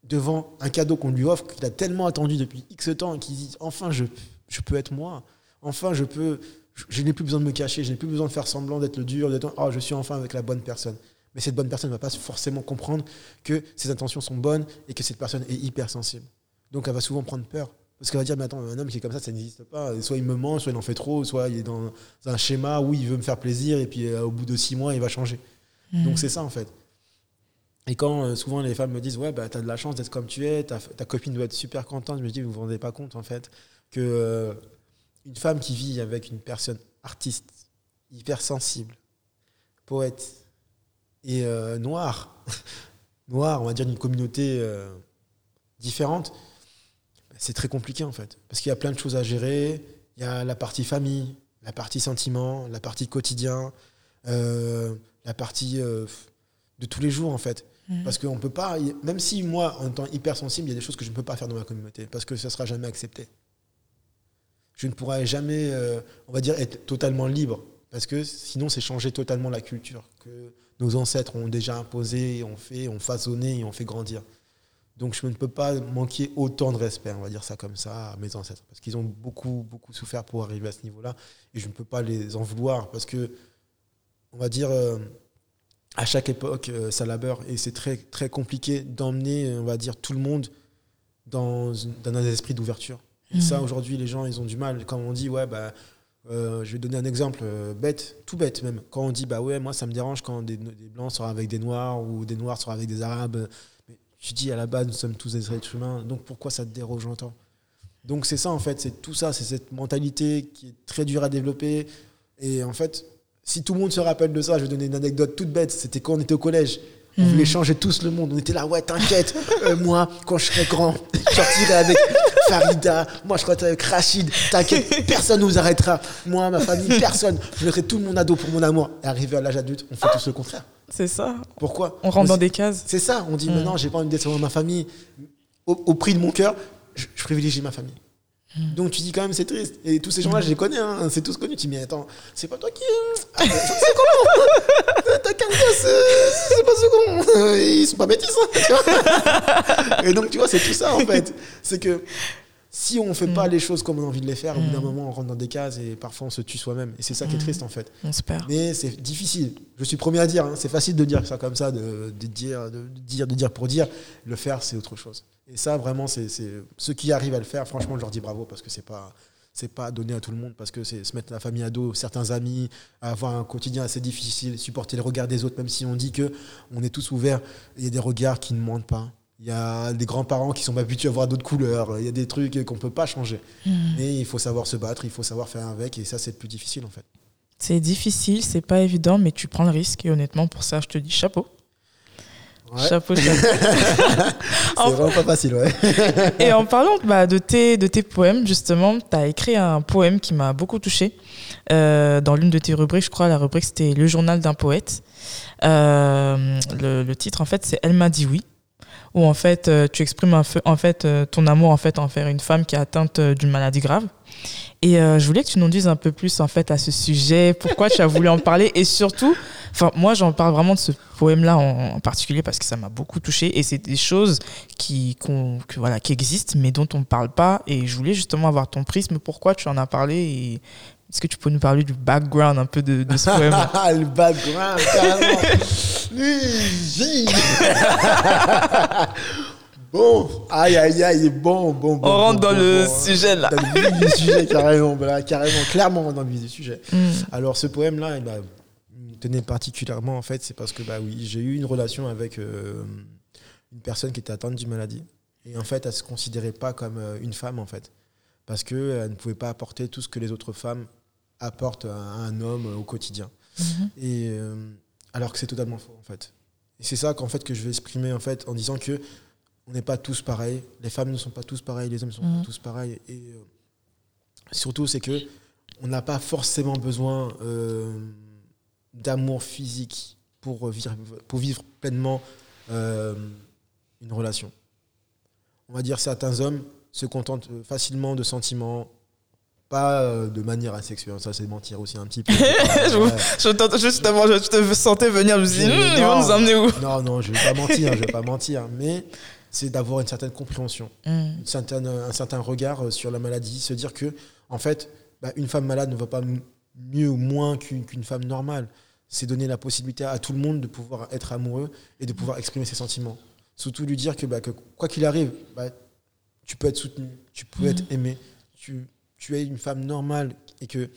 devant un cadeau qu'on lui offre, qu'il a tellement attendu depuis X temps, et qu'il dit enfin, je, je peux être moi. Enfin, je peux je, n'ai plus besoin de me cacher, je n'ai plus besoin de faire semblant d'être le dur, d'être oh, je suis enfin avec la bonne personne. Mais cette bonne personne ne va pas forcément comprendre que ses intentions sont bonnes et que cette personne est hypersensible. Donc elle va souvent prendre peur. Parce qu'elle va dire, mais attends, un homme qui est comme ça, ça n'existe pas. Soit il me ment, soit il en fait trop, soit il est dans un schéma où il veut me faire plaisir et puis euh, au bout de six mois, il va changer. Mmh. Donc c'est ça en fait. Et quand euh, souvent les femmes me disent, ouais, bah, tu as de la chance d'être comme tu es, ta, ta, copine doit être super contente, je me dis, vous vous rendez pas compte en fait que euh, une femme qui vit avec une personne artiste, hypersensible, poète et euh, noire, noire, on va dire d'une communauté euh, différente, c'est très compliqué en fait. Parce qu'il y a plein de choses à gérer. Il y a la partie famille, la partie sentiment, la partie quotidien, euh, la partie de tous les jours en fait. Mmh. Parce qu'on peut pas, même si moi, en tant hypersensible, il y a des choses que je ne peux pas faire dans ma communauté, parce que ça ne sera jamais accepté je ne pourrai jamais, on va dire, être totalement libre. Parce que sinon, c'est changer totalement la culture que nos ancêtres ont déjà imposée, ont fait, ont façonné et ont fait grandir. Donc je ne peux pas manquer autant de respect, on va dire ça comme ça, à mes ancêtres. Parce qu'ils ont beaucoup, beaucoup souffert pour arriver à ce niveau-là. Et je ne peux pas les en vouloir. Parce que, on va dire, euh, à chaque époque, euh, ça labeur. Et c'est très, très compliqué d'emmener, on va dire, tout le monde dans, dans un esprit d'ouverture. Et ça, aujourd'hui, les gens, ils ont du mal. Quand on dit, ouais, bah, euh, je vais donner un exemple euh, bête, tout bête même. Quand on dit, bah ouais, moi, ça me dérange quand des, blancs sont avec des noirs ou des noirs sont avec des arabes. Mais je dis, à la base, nous sommes tous des êtres humains. Donc pourquoi ça te dérange autant Donc c'est ça, en fait. C'est tout ça. C'est cette mentalité qui est très dure à développer. Et en fait, si tout le monde se rappelle de ça, je vais donner une anecdote toute bête. C'était quand on était au collège. On voulait mhm. changer tous le monde. On était là, ouais, t'inquiète. Euh, moi, quand je serai grand, je sortirai avec Farida. Moi, je serai avec Rachid. T'inquiète, personne ne nous arrêtera. Moi, ma famille, personne. Je mettrai tout monde ado pour mon amour. Et arrivé à l'âge adulte, on fait tout le contraire. C'est ça. Pourquoi? On rentre dans des cases. C'est ça. On dit, mm. maintenant, j'ai pas envie d'être dans ma famille. Au, prix de mon cœur, je, privilégie ma famille. Hmm. Donc tu dis quand même c'est triste. Et tous ces gens-là, je les connais, hein, c'est tous connus. Tu dis mais attends, c'est pas toi qui. Ah, c'est comment? T'as qu'un c'est pas second. Ils sont pas métis. Hein, et donc tu vois, c'est tout ça en fait. C'est que si on fait pas hmm. les choses comme on a envie de les faire, au bout d'un hmm. moment on rentre dans des cases et parfois on se tue soi-même. Et c'est ça qui est triste en fait. On se perd. Mais c'est difficile. Je suis premier à dire, hein. c'est facile de dire ça comme ça, de, de, dire, de, dire, de dire pour dire. Le faire, c'est autre chose. Et ça, vraiment, c'est ceux qui arrivent à le faire, franchement, je leur dis bravo parce que c'est pas c'est pas donné à tout le monde parce que c'est se mettre la famille à dos, certains amis, avoir un quotidien assez difficile, supporter le regard des autres, même si on dit que on est tous ouverts, il y a des regards qui ne mentent pas. Il y a des grands-parents qui sont habitués à voir d'autres couleurs. Il y a des trucs qu'on ne peut pas changer. Hmm. Mais il faut savoir se battre, il faut savoir faire avec. Et ça, c'est le plus difficile, en fait. C'est difficile, c'est pas évident, mais tu prends le risque. Et honnêtement, pour ça, je te dis chapeau. Chapeau, chapeau. c'est vraiment pas facile, ouais. et en parlant bah, de, tes, de tes poèmes, justement, tu as écrit un poème qui m'a beaucoup touché euh, dans l'une de tes rubriques, je crois, la rubrique c'était Le journal d'un poète. Euh, le, le, titre, en fait, c'est Elle m'a dit oui où en fait euh, tu exprimes en fait ton amour en fait envers une femme qui est atteinte d'une maladie grave. Et je voulais que tu nous dises un peu plus en fait à ce sujet, pourquoi tu as voulu en parler et surtout Enfin, moi, j'en parle vraiment de ce poème-là en, particulier parce que ça m'a beaucoup touché et c'est des choses qui, que, voilà, qui existent mais dont on ne parle pas. Et je voulais justement avoir ton prisme. Pourquoi tu en as parlé et est-ce que tu peux nous parler du background un peu de, ce poème Le background, carrément. Bon, aïe aïe aïe, bon, bon, bon. On rentre dans le sujet là. Dans le vif du sujet, carrément, carrément, clairement dans le vif du sujet. Hmm. Alors, ce poème-là, il tenait particulièrement, en fait, c'est parce que bah, oui, j'ai eu une relation avec euh, une personne qui était atteinte d'une maladie. Et en fait, elle ne se considérait pas comme euh, une femme, en fait. Parce qu'elle ne pouvait pas apporter tout ce que les autres femmes apportent à un homme au quotidien. Mhm. Et, euh, alors que c'est totalement faux, en fait. Et c'est ça qu'en fait, que je vais exprimer, en fait, en disant que on n'est pas tous pareils. Les femmes ne sont pas tous pareils, les hommes ne sont pas mhm. tous pareils. Et surtout, c'est que on n'a pas forcément besoin d'amour physique pour vivre, pour vivre pleinement euh, une relation. On va dire certains hommes se contentent facilement de sentiments, pas euh, de manière asexuelle. Ça, c'est mentir aussi un petit peu. je, justement, je te sentais venir, je me dis, hmm, ils vont nous emmener où Non, non, je vais pas mentir, je vais pas mentir, mais c'est d'avoir une certaine compréhension, hmm. une certaine, un certain regard euh, sur la maladie, se dire que, en fait, bah, une femme malade ne va pas mieux ou moins qu'une femme normale. C'est donner la possibilité à tout le monde de pouvoir être amoureux et de pouvoir exprimer ses sentiments. Surtout lui dire que, bah, que quoi qu'il arrive, bah, tu peux être soutenu, tu peux être mhm. aimé, tu, tu, es une femme normale et que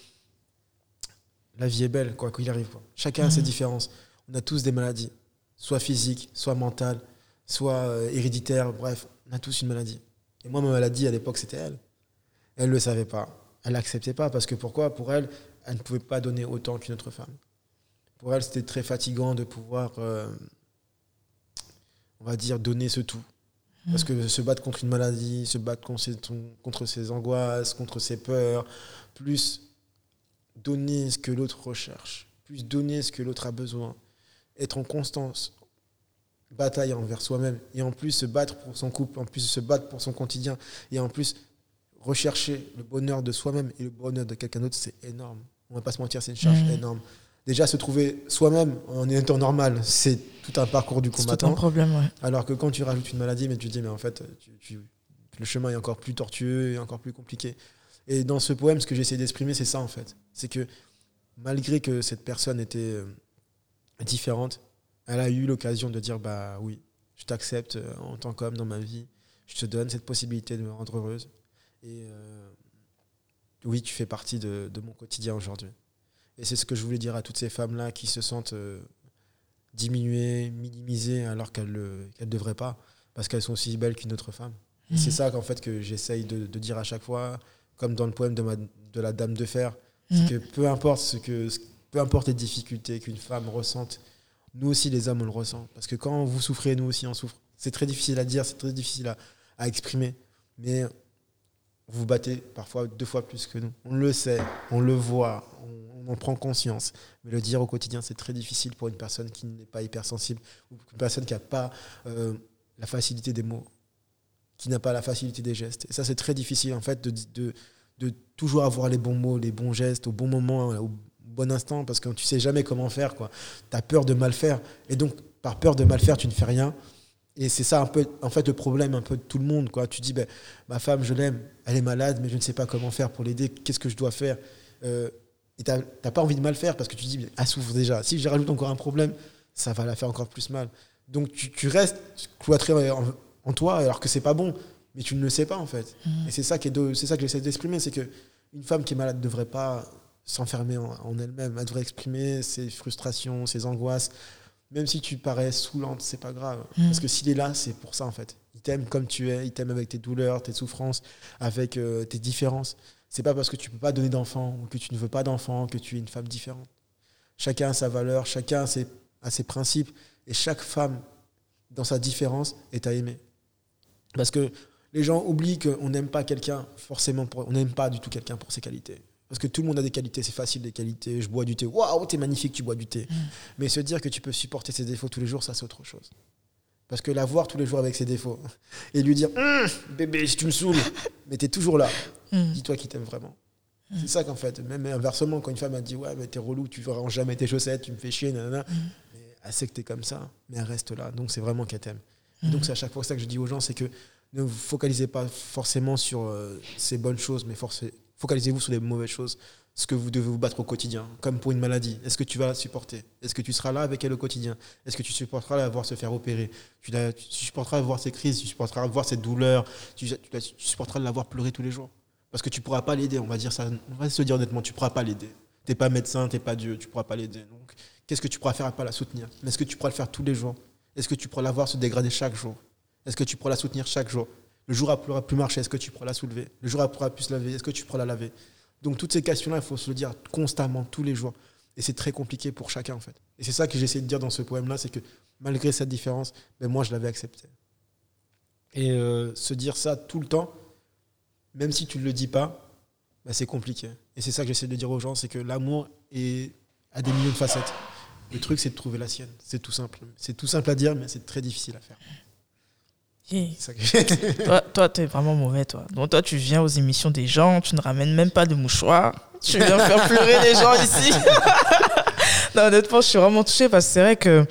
la vie est belle, quoi qu'il arrive. Quoi. Chacun a ses mhm. différences. On a tous des maladies, soit physiques, soit mentales, soit euh, héréditaires, bref, on a tous une maladie. Et moi, ma maladie, à l'époque, c'était elle. Elle ne le savait pas. Elle l'acceptait pas parce que pourquoi? Pour elle, elle ne pouvait pas donner autant qu'une autre femme. Pour elle, c'était très fatigant de pouvoir, euh, on va dire, donner ce tout. Parce que se battre contre une maladie, se battre contre ses, contre ses angoisses, contre ses peurs, plus donner ce que l'autre recherche, plus donner ce que l'autre a besoin, être en constance, bataille envers soi-même, et en plus se battre pour son couple, en plus se battre pour son quotidien, et en plus rechercher le bonheur de soi-même et le bonheur de quelqu'un d'autre, c'est énorme. On va pas se mentir, c'est une charge mmh. énorme. Déjà, se trouver soi-même en étant normal, c'est tout un parcours du combattant. C'est un problème, ouais. Alors que quand tu rajoutes une maladie, mais tu te dis, mais en fait, le chemin est encore plus tortueux et encore plus compliqué. Et dans ce poème, ce que j'essaie d'exprimer, c'est ça, en fait. C'est que malgré que cette personne était euh, différente, elle a eu l'occasion de dire, bah oui, je t'accepte euh, en tant qu'homme dans ma vie, je te donne cette possibilité de me rendre heureuse. Et euh, oui, tu fais partie de, mon quotidien aujourd'hui. Et c'est ce que je voulais dire à toutes ces femmes-là qui se sentent euh, diminuées, minimisées, alors qu'elles ne devraient pas, parce qu'elles sont aussi belles qu'une autre femme. C'est mhm. ça qu'en fait que j'essaye de, dire à chaque fois, comme dans le poème de, ma, de la Dame de Fer, mhm. que peu importe ce que, peu importe les difficultés qu'une femme ressente, nous aussi les hommes on le ressent, parce que quand vous souffrez, nous aussi on souffre. C'est très difficile à dire, c'est très difficile à, à exprimer, mais vous battez parfois deux fois plus que nous. On le sait, on le voit, on, en prend conscience. Mais le dire au quotidien, c'est très difficile pour une personne qui n'est pas hypersensible ou une personne qui n'a pas euh, la facilité des mots. qui n'a pas la facilité des gestes. Et ça, c'est très difficile, en fait, de, de, de, toujours avoir les bons mots, les bons gestes, au bon moment, au bon instant, parce que tu sais jamais comment faire. Tu as peur de mal faire. Et donc, par peur de mal faire, tu ne fais rien. Et c'est ça un peu, en fait, le problème un peu de tout le monde. Quoi. Tu dis, ben, ma femme, je l'aime, elle est malade, mais je ne sais pas comment faire pour l'aider. Qu'est-ce que je dois faire? Euh, Et tu n'as pas envie de mal faire parce que tu dis, elle souffre déjà. Si je rajoute encore un problème, ça va la faire encore plus mal. Donc tu, tu restes cloîtré en, toi alors que c'est pas bon, mais tu ne le sais pas en fait. Mmh. Et c'est ça, qui est c'est ça que j'essaie d'exprimer, c'est qu'une femme qui est malade ne devrait pas s'enfermer en, en elle-même. Elle devrait exprimer ses frustrations, ses angoisses même si tu parais saoulante, c'est pas grave. Mm. Parce que s'il est là, c'est pour ça en fait. Il t'aime comme tu es, il t'aime avec tes douleurs, tes souffrances, avec euh, tes différences. C'est pas parce que tu peux pas donner d'enfant ou que tu ne veux pas d'enfant que tu es une femme différente. Chacun a sa valeur, chacun a ses, a ses principes et chaque femme, dans sa différence, est à aimer. Parce que les gens oublient qu'on n'aime pas quelqu'un forcément, pour, on n'aime pas du tout quelqu'un pour ses qualités. Parce que tout le monde a des qualités, c'est facile des qualités. Je bois du thé. Waouh, t'es magnifique, tu bois du thé. Mm. Mais se dire que tu peux supporter ses défauts tous les jours, ça c'est autre chose. Parce que la voir tous les jours avec ses défauts et lui dire hum, bébé, si tu me saoules, mais t'es toujours là. Mm. Dis-toi qu'il t'aime vraiment. Mm. C'est ça qu'en fait, même inversement, quand une femme a dit ouais, mais t'es relou, tu verras jamais tes chaussettes, tu me fais chier, nanana, elle sait que t'es comme ça, mais elle reste là. Donc c'est vraiment qu'elle t'aime. Donc c'est à chaque fois ça que je dis aux gens, c'est que ne vous focalisez pas forcément sur euh, ces bonnes choses, mais Focalisez-vous sur les mauvaises choses, ce que vous devez vous battre au quotidien, comme pour une maladie. Est-ce que tu vas la supporter? Est-ce que tu seras là avec elle au quotidien? Est-ce que tu supporteras la voir se faire opérer? Tu, tu, supporteras voir ses crises, tu supporteras voir ses douleurs, tu, tu, supporteras la voir pleurer tous les jours Parce que tu pourras pas l'aider, on va dire ça, on va se dire honnêtement, tu pourras pas l'aider. Tu n'es pas médecin, tu n'es pas Dieu, tu pourras pas l'aider. Donc, qu'est-ce que tu pourras faire à pas la soutenir? Mais est-ce que tu pourras le faire tous les jours? Est-ce que tu pourras la voir se dégrader chaque jour? Est-ce que tu pourras la soutenir chaque jour? Le jour où elle pourra plus marcher, est-ce que tu pourras la soulever? Le jour où elle pourra plus se laver, est-ce que tu pourras la laver? Donc toutes ces questions-là, il faut se le dire constamment, tous les jours. Et c'est très compliqué pour chacun, en fait. Et c'est ça que j'essaie de dire dans ce poème-là, c'est que malgré cette différence, ben moi, je l'avais accepté. Et euh, se dire ça tout le temps, même si tu ne le dis pas, ben c'est compliqué. Et c'est ça que j'essaie de dire aux gens, c'est que l'amour a des millions de facettes. Le truc, c'est de trouver la sienne. C'est tout simple. C'est tout simple à dire, mais c'est très difficile à faire. toi, toi tu es vraiment mauvais, toi. Donc, toi, tu viens aux émissions des gens, tu ne ramènes même pas de mouchoirs. Tu viens faire pleurer les gens ici. non, honnêtement, je suis vraiment touchée parce que c'est vrai que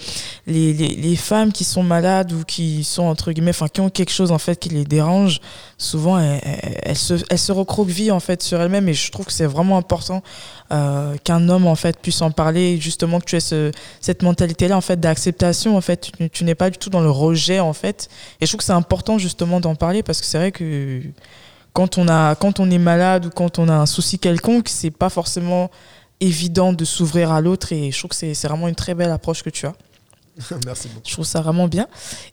les, les, femmes qui sont malades ou qui sont, entre guillemets, enfin, qui ont quelque chose, en fait, qui les dérange, souvent, elles, elles, se, elles se recroquevillent, en fait, sur elles-mêmes. Et je trouve que c'est vraiment important euh, qu'un homme, en fait, puisse en parler. Justement, que tu aies ce, cette mentalité-là, en fait, d'acceptation. En fait, tu, tu n'es pas du tout dans le rejet, en fait. Et je trouve que c'est important, justement, d'en parler parce que c'est vrai que quand on, a, quand on est malade ou quand on a un souci quelconque, c'est pas forcément évident de s'ouvrir à l'autre et je trouve que c'est vraiment une très belle approche que tu as. Merci beaucoup. Je trouve ça vraiment bien.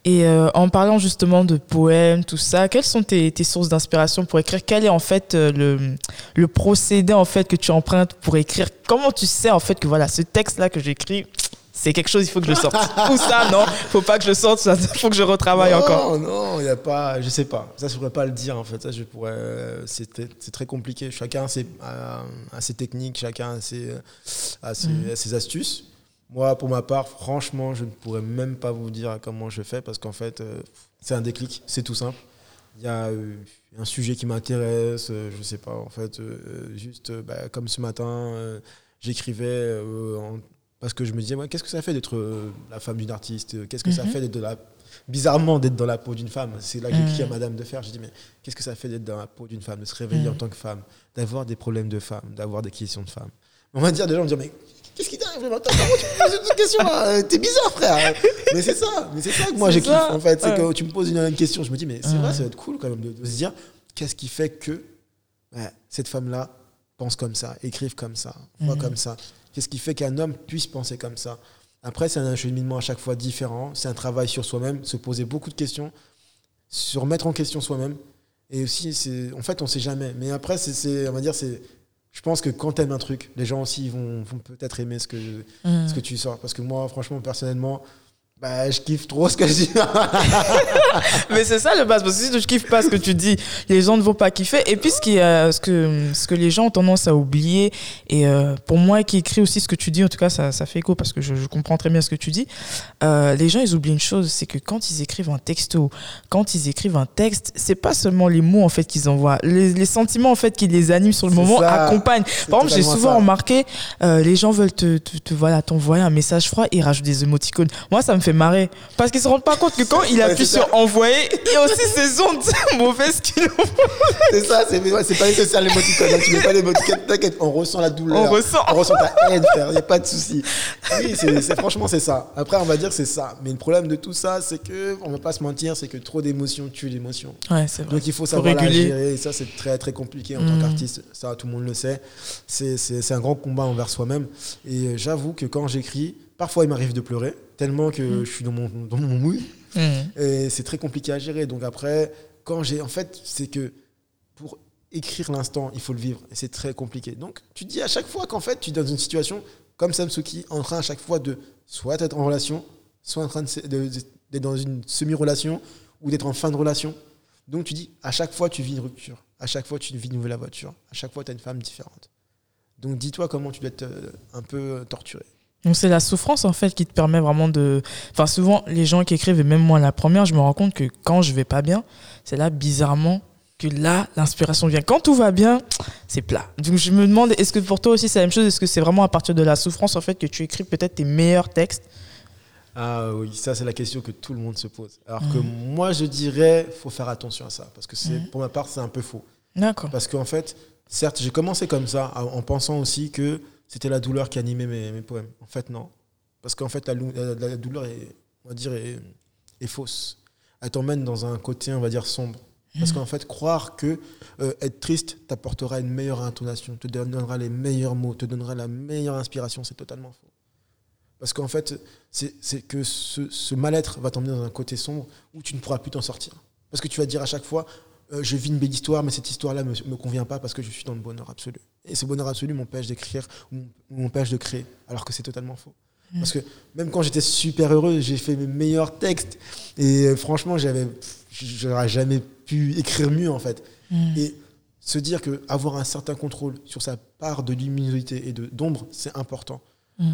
Et euh, en parlant justement de poèmes, tout ça, quelles sont tes, tes sources d'inspiration pour écrire? Quel est en fait euh, le, le, procédé en fait que tu empruntes pour écrire? Comment tu sais en fait que voilà ce texte là que j'écris c'est quelque chose, il faut que je le sorte. Ou ça, non, faut pas que je le sorte, il faut que je retravaille encore. Non, il n'y a pas, je sais pas. Ça, je pourrais pas le dire en fait. Ça, je pourrais. C'est très compliqué. Chacun a ses, a ses techniques, chacun a ses, a ses, mhm. ses, astuces. Moi, pour ma part, franchement, je ne pourrais même pas vous dire comment je fais parce qu'en fait, euh, c'est un déclic, c'est tout simple. Il y a euh, un sujet qui m'intéresse, euh, je sais pas, en fait, juste bah, comme ce matin, j'écrivais en parce que je me disais, qu'est-ce que ça fait d'être euh, la femme d'une artiste? Qu'est-ce que ça mhm. fait d'être de la. Bizarrement, d'être dans la peau d'une femme? C'est là que j'écris à mhm. Madame de Fer. Je dis, mais qu'est-ce que ça fait d'être dans la peau d'une femme, de se réveiller mhm. en tant que femme, d'avoir des problèmes de femme, d'avoir des questions de femme On va dire, des gens vont dire, mais qu'est-ce qui t'arrive Comment tu me poses cette question T'es bizarre, frère. mais c'est ça, mais c'est ça que moi j'ai kiffé en fait. C'est que tu me poses une, question, je me dis, mais c'est vrai, ça va être cool quand même de, se dire, qu'est-ce qui fait que cette femme-là pense comme ça, écrive comme ça, voit comme ça. Qu'est-ce qui fait qu'un homme puisse penser comme ça Après, c'est un cheminement à chaque fois différent. C'est un travail sur soi-même, se poser beaucoup de questions, se remettre en question soi-même. Et aussi, c'est, en fait, on ne sait jamais. Mais après, c'est, on va dire, c'est, je pense que quand tu aimes un truc, les gens aussi vont, vont peut-être aimer ce que, mmh. ce que tu sors. Parce que moi, franchement, personnellement, bah, je kiffe trop ce que je dis. mais c'est ça le base, parce que si tu kiffes pas ce que tu dis, les gens ne vont pas kiffer. Et puis ce, qui, euh, ce, que, ce que les gens ont tendance à oublier, et euh, pour moi qui écris aussi ce que tu dis, en tout cas ça, ça fait écho parce que je, comprends très bien ce que tu dis, euh, les gens ils oublient une chose, c'est que quand ils écrivent un texto, quand ils écrivent un texte, c'est pas seulement les mots en fait qu'ils envoient, les, les, sentiments en fait qui les animent sur le moment accompagnent. Par exemple, j'ai souvent remarqué, les gens veulent te, te, te voilà, t'envoyer un message froid et rajoutent des émoticônes. Moi ça me fait marrer. Parce qu'ils se rendent pas compte que quand il appuie sur envoyer, il y a aussi ces ondes mauvaises qui C'est ça, c'est pas nécessaire l'émoticône. Tu mets pas l'émoticône, t'inquiète, on ressent la douleur. On ressent. On ressent ta haine, frère, il n'y a pas de souci. Oui, c'est franchement, c'est ça. Après, on va dire c'est ça. Mais le problème de tout ça, c'est que, on va pas se mentir, c'est que trop d'émotions tue l'émotion. Ouais, c'est vrai. Donc il faut savoir la gérer. Et ça, c'est très, très compliqué en tant mm. qu'artiste. Ça, tout le monde le sait. C'est un grand combat envers soi-même. Et j'avoue que quand j'écris, parfois il m'arrive de pleurer tellement que mm. je suis dans mon, dans mon. Mm. Et c'est très compliqué à gérer. Donc après, quand j'ai. En fait, c'est que pour écrire l'instant, il faut le vivre. Et c'est très compliqué. Donc tu dis à chaque fois qu'en fait, tu es dans une situation comme Samsuki, en train à chaque fois de soit être en relation, soit en train d'être dans une semi-relation ou d'être en fin de relation. Donc tu dis, à chaque fois, tu vis une rupture. À chaque fois, tu vis une nouvelle aventure. À chaque fois, tu as une femme différente. Donc dis-toi comment tu dois être euh, un peu torturé. Donc c'est la souffrance en fait qui te permet vraiment de... Enfin souvent les gens qui écrivent, et même moi la première, je me rends compte que quand je vais pas bien, c'est là bizarrement que là l'inspiration vient. Quand tout va bien, c'est plat. Donc je me demande, est-ce que pour toi aussi c'est la même chose? Est-ce que c'est vraiment à partir de la souffrance en fait que tu écris peut-être tes meilleurs textes? Ah oui, ça c'est la question que tout le monde se pose. Alors que mmh. moi je dirais, faut faire attention à ça parce que c'est, mmh. pour ma part c'est un peu faux. D'accord. Parce qu'en fait, certes j'ai commencé comme ça en pensant aussi que c'était la douleur qui animait mes, poèmes. En fait, non. Parce qu'en fait, la, douleur est, on dire, est, fausse. Elle t'emmène dans un côté, on va dire, sombre. Parce qu'en fait, croire que euh, être triste t'apportera une meilleure intonation, te donnera les meilleurs mots, te donnera la meilleure inspiration, c'est totalement faux. Parce qu'en fait, c'est que ce, ce mal-être va t'emmener dans un côté sombre où tu ne pourras plus t'en sortir. Parce que tu vas dire à chaque fois, euh, je vis une belle histoire, mais cette histoire-là ne me, convient pas parce que je suis dans le bonheur absolu. Et ce bonheur absolu m'empêche d'écrire ou m'empêche de créer, alors que c'est totalement faux. Parce que même quand j'étais super heureux, j'ai fait mes meilleurs textes. Et euh, franchement, j'avais, j'aurais jamais pu écrire mieux, en fait. Et se dire qu'avoir un certain contrôle sur sa part de luminosité et d'ombre, c'est important.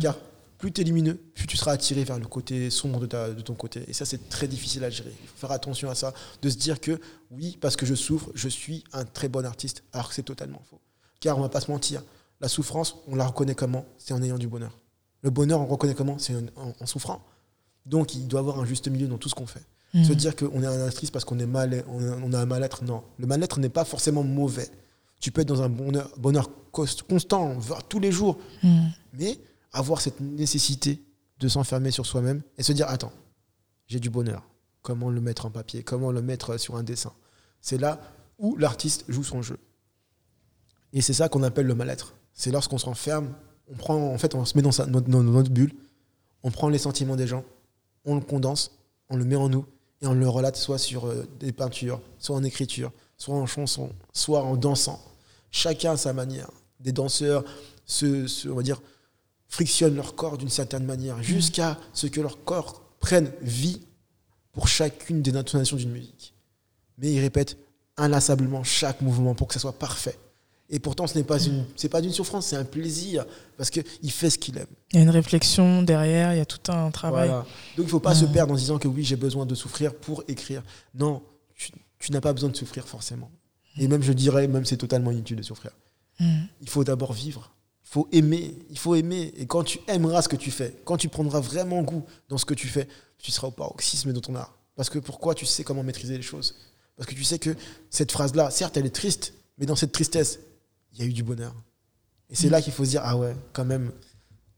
Car plus tu es lumineux, plus tu seras attiré vers le côté sombre de, ta, de ton côté. Et ça, c'est très difficile à gérer. Il faut faire attention à ça, de se dire que oui, parce que je souffre, je suis un très bon artiste, alors que c'est totalement faux. Car on va pas se mentir, la souffrance, on la reconnaît comment? C'est en ayant du bonheur. Le bonheur, on reconnaît comment? C'est en, souffrant. Donc, il doit y avoir un juste milieu dans tout ce qu'on fait. Mmh. Se dire qu'on est un artiste parce qu'on est mal, on a un mal-être, non. Le mal-être n'est pas forcément mauvais. Tu peux être dans un bonheur, bonheur constant, tous les jours. Mmh. Mais avoir cette nécessité de s'enfermer sur soi-même et se dire attends, j'ai du bonheur. Comment le mettre en papier? Comment le mettre sur un dessin? C'est là où l'artiste joue son jeu. Et c'est ça qu'on appelle le mal-être. C'est lorsqu'on se renferme, on prend, en fait, on se met dans, notre, bulle, on prend les sentiments des gens, on le condense, on le met en nous et on le relate soit sur euh, des peintures, soit en écriture, soit en chanson, soit en dansant. Chacun à sa manière. Des danseurs se, on va dire, frictionnent leur corps d'une certaine manière, jusqu'à ce que leur corps prenne vie pour chacune des intonations d'une musique. Mais ils répètent inlassablement chaque mouvement pour que ça soit parfait. Et pourtant, ce n'est pas une, c'est pas d'une souffrance, c'est un plaisir parce qu'il fait ce qu'il aime. Il y a une réflexion derrière, il y a tout un travail. Donc, il ne faut pas se perdre en disant que oui, j'ai besoin de souffrir pour écrire. Non, tu, n'as pas besoin de souffrir forcément. Et même, je dirais, même c'est totalement inutile de souffrir. Mm. Il faut d'abord vivre faut aimer, il faut aimer. Et quand tu aimeras ce que tu fais, quand tu prendras vraiment goût dans ce que tu fais, tu seras au paroxysme de ton art. Parce que pourquoi tu sais comment maîtriser les choses? Parce que tu sais que cette phrase-là, certes, elle est triste, mais dans cette tristesse, il y a eu du bonheur. Et c'est mm. là qu'il faut se dire, ah ouais, quand même,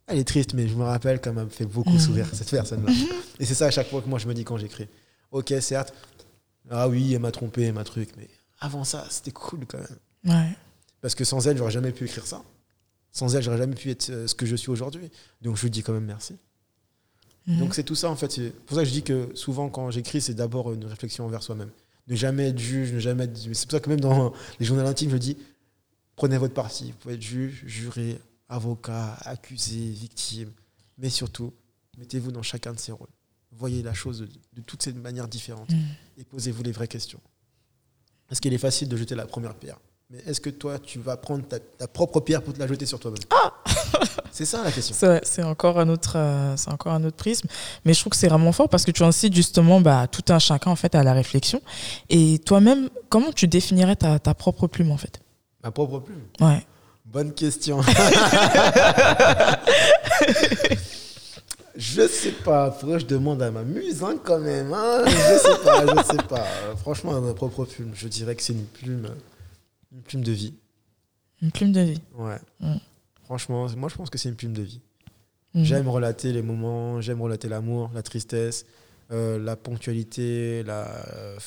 elle est triste, mais je me rappelle quand même fait beaucoup mm. sourire, cette personne-là. Et c'est ça à chaque fois que moi je me dis quand j'écris. Ok, certes, ah oui, elle m'a trompé, elle m'a truc, mais avant ça, c'était cool quand même. Parce que sans elle, j'aurais jamais pu écrire ça. Sans elle, j'aurais jamais pu être euh, ce que je suis aujourd'hui. Donc je lui dis quand même merci. Mhm. Donc c'est tout ça en fait. C'est pour ça que je dis que souvent quand j'écris, c'est d'abord une réflexion envers soi-même. Ne jamais être juge, ne jamais être... C'est pour ça que même dans les journaux intimes, je dis prenez votre parti. Vous pouvez être juge, juré, avocat, accusé, victime. Mais surtout, mettez-vous dans chacun de ces rôles. voyez la chose de, toutes ces manières différentes mm. et posez-vous les vraies questions. Est-ce qu'il est facile de jeter la première pierre Mais est-ce que toi, tu vas prendre ta, propre pierre pour te la jeter sur toi-même ah C'est ça la question. C'est encore, un autre, euh, encore un autre prisme. Mais je trouve que c'est vraiment fort parce que tu incites justement bah, tout un chacun en fait, à la réflexion. Et toi-même, comment tu définirais ta, ta propre plume en fait? Ma propre plume Ouais. Bonne question. Je sais pas. Faudrait que je demande à ma muse hein, quand même. Hein. Je sais pas, je sais pas. Franchement, ma propre plume, je dirais que c'est une plume, une plume de vie. Une plume de vie. Ouais. Mm. Franchement, moi je pense que c'est une plume de vie. Mm. J'aime relater les moments, j'aime relater l'amour, la tristesse, euh, la ponctualité, la, euh,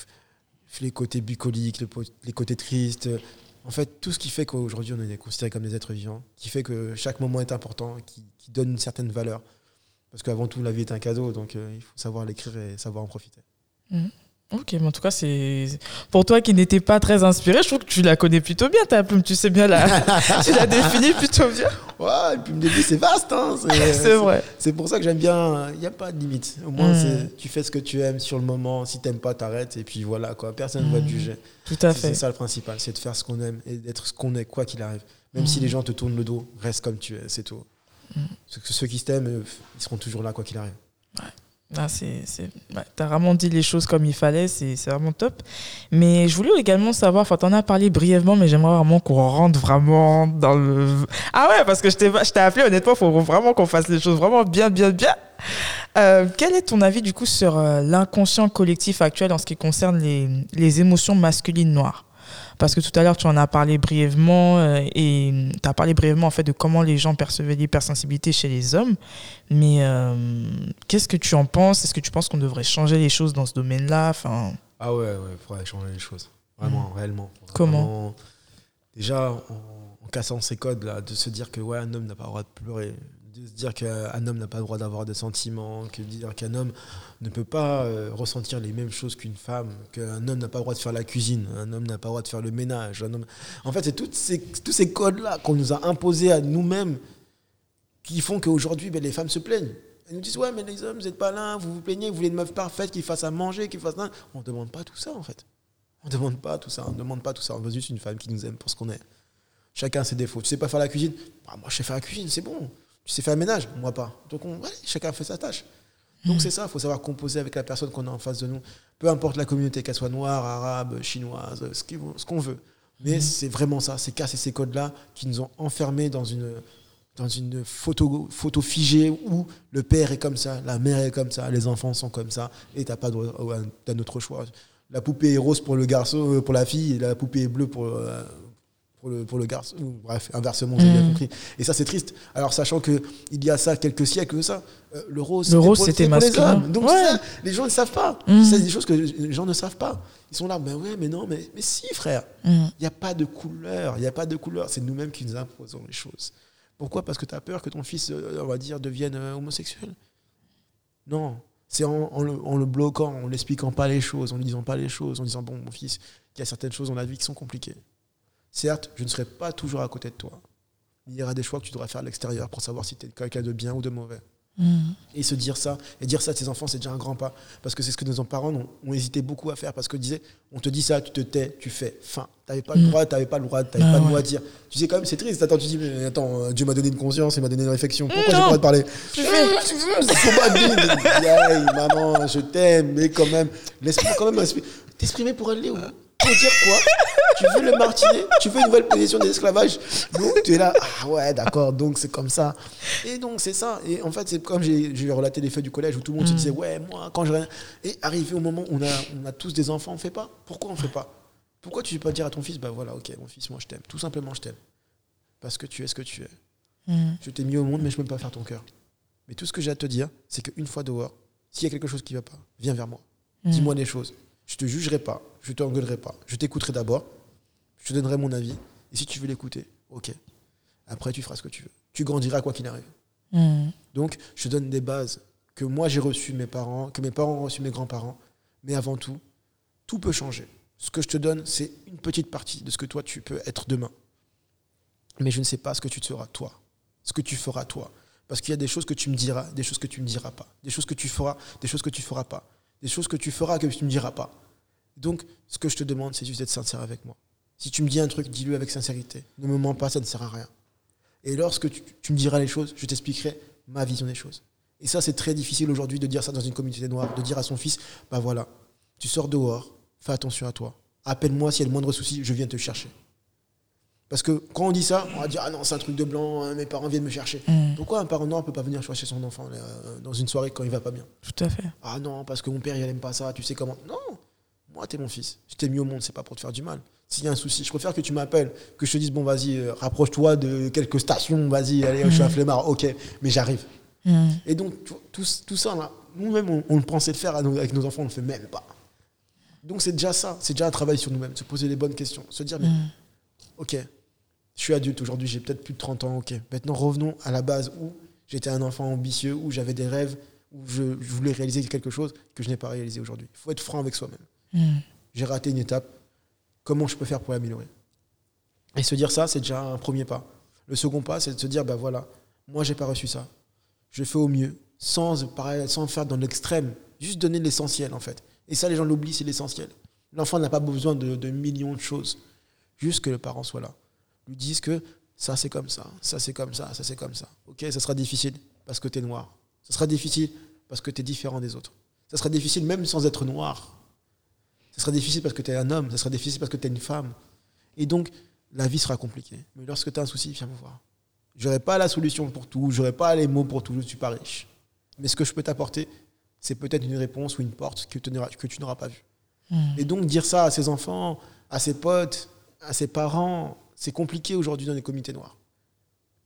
les côtés bucoliques, les côtés tristes. En fait, tout ce qui fait qu'aujourd'hui on est considéré comme des êtres vivants, qui fait que chaque moment est important, qui, donne une certaine valeur. Parce qu'avant tout, la vie est un cadeau, donc euh, il faut savoir l'écrire et savoir en profiter. Mmh. Ok, mais en tout cas, c'est pour toi qui n'étais pas très inspiré, je trouve que tu la connais plutôt bien ta plume. Tu sais bien la, tu la définis plutôt bien. Ouais, une plume de vie, c'est vaste. Hein c'est vrai. C'est pour ça que j'aime bien. Il n'y a pas de limite. Au moins, mmh. tu fais ce que tu aimes sur le moment. Si tu n'aimes pas, t'arrêtes et puis voilà quoi. Personne ne va te mmh. juger. Tout à fait. C'est ça le principal, c'est de faire ce qu'on aime et d'être ce qu'on est quoi qu'il arrive. Même si les gens te tournent le dos, reste comme tu es, c'est tout. Ceux qui t'aiment, euh, ils seront toujours là, quoi qu'il arrive. Ah, c'est, tu as vraiment dit les choses comme il fallait, c'est, vraiment top. Mais je voulais également savoir, enfin, tu en as parlé brièvement, mais j'aimerais vraiment qu'on rentre vraiment dans le. Ah ouais, parce que je t'ai, je t'ai appelé, honnêtement, faut vraiment qu'on fasse les choses vraiment bien, bien, bien. Euh, quel est ton avis, du coup, sur euh, l'inconscient collectif actuel en ce qui concerne les, les émotions masculines noires? Parce que tout à l'heure, tu en as parlé brièvement euh, et tu as parlé brièvement en fait de comment les gens percevaient l'hypersensibilité chez les hommes. Mais euh, qu'est-ce que tu en penses? Est-ce que tu penses qu'on devrait changer les choses dans ce domaine-là? Enfin... Ah ouais, il faudrait changer les choses. Vraiment, réellement. Comment? Déjà, en, en, cassant ces codes-là, de se dire que ouais, un homme n'a pas le droit de pleurer, de se dire qu'un homme n'a pas le droit d'avoir des sentiments, que dire qu'un homme ne peut pas euh, ressentir les mêmes choses qu'une femme, qu'un homme n'a pas le droit de faire la cuisine, un homme n'a pas le droit de faire le ménage. Un homme... En fait, c'est ces, tous ces codes-là qu'on nous a imposés à nous-mêmes qui font qu'aujourd'hui, ben, les femmes se plaignent. Elles nous disent Ouais, mais les hommes, vous n'êtes pas là, vous vous plaignez, vous voulez une meuf parfaite qui fasse à manger, qui fasse. On ne demande pas tout ça, en fait. On ne demande pas tout ça, on ne demande pas tout ça. On veut juste une femme qui nous aime pour ce qu'on est. Chacun ses défauts. Tu sais pas faire la cuisine? Bah, Moi, je sais faire la cuisine, c'est bon. Tu sais faire le ménage? Moi pas. Donc on, chacun fait sa tâche. Donc hmm. c'est ça, il faut savoir composer avec la personne qu'on a en face de nous. Peu importe la communauté, qu'elle soit noire, arabe, chinoise, ce qu'on veut. Mais hmm. c'est vraiment ça, c'est casser ces codes-là qui nous ont enfermés dans une, dans une photo, photo figée où le père est comme ça, la mère est comme ça, les enfants sont comme ça, et tu n'as pas d'un autre choix. La poupée est rose pour le garçon, euh, pour la fille, et la poupée est bleue pour, euh, pour le, pour le garçon. Bref, inversement, avez bien mm. compris. Et ça, c'est triste. Alors, sachant qu'il y a ça quelques siècles que ça, euh, le rose, le rose c'était masculin. Donc, ça, les gens ne savent pas. Mm. C'est des choses que les gens ne savent pas. Ils sont là, mais ouais, mais non, mais, mais si, frère. Mm. Il n'y a pas de couleur. Il n'y a pas de couleur. C'est nous-mêmes qui nous imposons les choses. Pourquoi? Parce que tu as peur que ton fils, euh, on va dire, devienne euh, homosexuel? Non. C'est en, en, le, en, le, bloquant, en l'expliquant pas les choses, en ne disant pas les choses, en disant, bon, mon fils, il y a certaines choses dans la vie qui sont compliquées. Certes, je ne serai pas toujours à côté de toi. Il y aura des choix que tu devras faire à l'extérieur pour savoir si tu es quelqu'un de bien ou de mauvais. Mm. Et se dire ça, et dire ça à tes enfants, c'est déjà un grand pas. Parce que c'est ce que nos parents ont, hésité beaucoup à faire. Parce que disaient, on te dit ça, tu te tais, tu fais. Fin. Tu n'avais pas, le mm. droit, tu pas le droit, tu n'avais pas le droit à dire. Tu sais, quand même, c'est triste. Attends, tu dis, mais attends, euh, Dieu m'a donné une conscience, il m'a donné une réflexion. Pourquoi j'ai pas le droit de parler Tu fais. maman, je t'aime, mais quand même, laisse-moi quand même t'exprimer pour aller où pour dire quoi Tu veux le martiner Tu veux une nouvelle position d'esclavage Donc tu es là, ah ouais, d'accord, donc c'est comme ça. Et donc c'est ça. Et en fait, c'est comme j'ai relaté les faits du collège où tout le monde se mm. disait, ouais, moi, quand je. Et arrivé au moment où on a, on a tous des enfants, on fait pas Pourquoi on fait pas? Pourquoi tu ne peux pas dire à ton fils, bah voilà, ok, mon fils, moi je t'aime. Tout simplement, je t'aime. Parce que tu es ce que tu es. Mm. Je t'ai mis au monde, mais je ne peux pas faire ton cœur. Mais tout ce que j'ai à te dire, c'est qu'une fois dehors, s'il y a quelque chose qui ne va pas, viens vers moi. Mm. Dis-moi des choses. Je te jugerai pas, je t'engueulerai pas. Je t'écouterai d'abord, je te donnerai mon avis. Et si tu veux l'écouter, ok. Après, tu feras ce que tu veux. Tu grandiras quoi qu'il arrive. Hmm. Donc, je te donne des bases que moi j'ai reçues de mes parents, que mes parents ont reçues de mes grands-parents. Mais avant tout, tout peut changer. Ce que je te donne, c'est une petite partie de ce que toi tu peux être demain. Mais je ne sais pas ce que tu seras toi, ce que tu feras toi. Parce qu'il y a des choses que tu me diras, des choses que tu ne me diras pas. Des choses que tu feras, des choses que tu ne feras pas. Des choses que tu feras que tu ne me diras pas. Donc, ce que je te demande, c'est juste d'être sincère avec moi. Si tu me dis un truc, dis-le avec sincérité. Ne me mens pas, ça ne sert à rien. Et lorsque tu, me diras les choses, je t'expliquerai ma vision des choses. Et ça, c'est très difficile aujourd'hui de dire ça dans une communauté noire, de dire à son fils, bah voilà, tu sors dehors, fais attention à toi. Appelle-moi s'il y a le moindre souci, je viens te chercher. Parce que quand on dit ça, on va dire Ah non, c'est un truc de blanc, hein, mes parents viennent me chercher. Mm. Pourquoi un parent noir ne peut pas venir chercher son enfant euh, dans une soirée quand il va pas bien? Tout à fait. Ah non, parce que mon père, il n'aime pas ça, tu sais comment? Non, moi, t'es mon fils. Je t'ai mis au monde, c'est pas pour te faire du mal. S'il y a un souci, je préfère que tu m'appelles, que je te dise Bon, vas-y, euh, rapproche-toi de quelques stations, vas-y, allez, je suis un mm. flemmard, ok, mais j'arrive. Mm. Et donc, tout, tout ça, nous-mêmes, on, on, pensait le faire avec nos enfants, on ne le fait même pas. Donc, c'est déjà ça, c'est déjà un travail sur nous-mêmes, se poser les bonnes questions, se dire Mais, ok, je suis adulte aujourd'hui, j'ai peut-être plus de 30 ans, ok. Maintenant, revenons à la base où j'étais un enfant ambitieux, où j'avais des rêves, où je, voulais réaliser quelque chose que je n'ai pas réalisé aujourd'hui. Il faut être franc avec soi-même. Hmm. J'ai raté une étape, comment je peux faire pour l'améliorer? Et se dire ça, c'est déjà un premier pas. Le second pas, c'est de se dire, bah voilà, moi, j'ai pas reçu ça. Je fais au mieux, sans, faire dans l'extrême, juste donner l'essentiel, en fait. Et ça, les gens l'oublient, c'est l'essentiel. L'enfant n'a pas besoin de, millions de choses, juste que le parent soit là lui disent que ça c'est comme ça, ça c'est comme ça, ça c'est comme ça. Ok, ça sera difficile parce que tu es noir. Ça sera difficile parce que tu différent des autres. Ça sera difficile même sans être noir. Ça sera difficile parce que tu es un homme, ça sera difficile parce que tu es une femme. Et donc, la vie sera compliquée. Mais lorsque tu as un souci, viens me voir. Je n'aurai pas la solution pour tout, je n'aurai pas les mots pour tout, je ne suis pas riche. Mais ce que je peux t'apporter, c'est peut-être une réponse ou une porte que tu n'auras pas vue. Hmm. Et donc, dire ça à ses enfants, à ses potes, à ses parents, c'est compliqué aujourd'hui dans les comités noirs.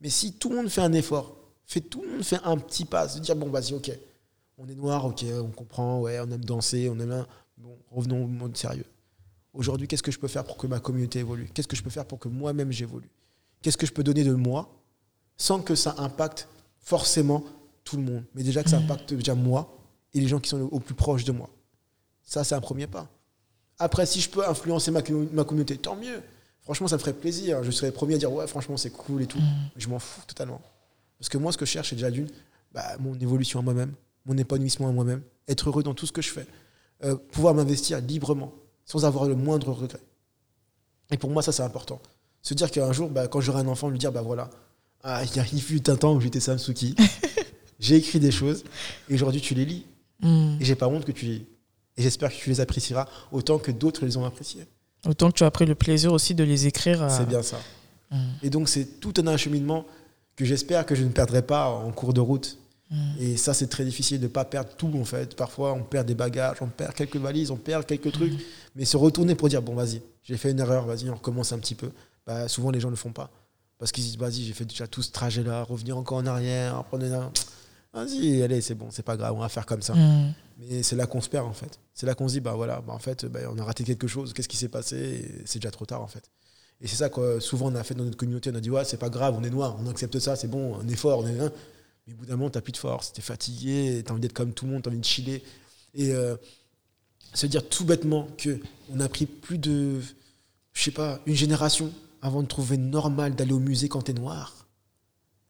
Mais si tout le monde fait un effort, fait tout le monde fait un petit pas, se dire bon vas-y ok, on est noir, ok, on comprend, ouais, on aime danser, on aime. Bon, revenons au monde sérieux. Aujourd'hui, qu'est-ce que je peux faire pour que ma communauté évolue? Qu'est-ce que je peux faire pour que moi-même j'évolue? Qu'est-ce que je peux donner de moi sans que ça impacte forcément tout le monde, mais déjà que ça impacte déjà moi et les gens qui sont au plus proches de moi. Ça, c'est un premier pas. Après, si je peux influencer ma, ma communauté, tant mieux franchement, ça me ferait plaisir. Je serais le premier à dire, ouais, franchement, c'est cool et tout. Mm. Je m'en fous totalement. Parce que moi, ce que je cherche, c'est déjà d'une, bah, mon évolution à moi-même, mon épanouissement à moi-même, être heureux dans tout ce que je fais, euh, pouvoir m'investir librement, sans avoir le moindre regret. Et pour moi, ça, c'est important. Se dire qu'un jour, bah, quand j'aurai un enfant, lui dire, bah voilà, ah, il y a eu un temps où j'étais Samsuki, j'ai écrit des choses, et aujourd'hui, tu les lis. Mm. Et j'ai pas honte que tu les lis. Et j'espère que tu les apprécieras autant que d'autres les ont appréciés. Autant que tu as pris le plaisir aussi de les écrire. C'est bien ça. Mm. Et donc, c'est tout un acheminement que j'espère que je ne perdrai pas en cours de route. Et ça, c'est très difficile de ne pas perdre tout, en fait. Parfois, on perd des bagages, on perd quelques valises, on perd quelques trucs. Mais se retourner pour dire, bon, vas-y, j'ai fait une erreur, vas-y, on recommence un petit peu. Bah, souvent, les gens ne le font pas. Parce qu'ils disent, vas-y, j'ai fait déjà tout ce trajet-là, revenir encore en arrière, prendre un... Vas-y, allez, c'est bon, c'est pas grave, on va faire comme ça. Mais c'est là qu'on se perd en fait. C'est là qu'on se dit, bah voilà, bah en fait, bah, on a raté quelque chose, qu'est-ce qui s'est passé? C'est déjà trop tard en fait. Et c'est ça que souvent on a fait dans notre communauté, on a dit, ouais, c'est pas grave, on est noir, on accepte ça, c'est bon, un effort, on est Mais au bout d'un moment, t'as plus de force, t'es fatigué, t'as envie d'être comme tout le monde, t'as envie de chiller. Et euh, se dire tout bêtement que on a pris plus de, je sais pas, une génération avant de trouver normal d'aller au musée quand t'es noir.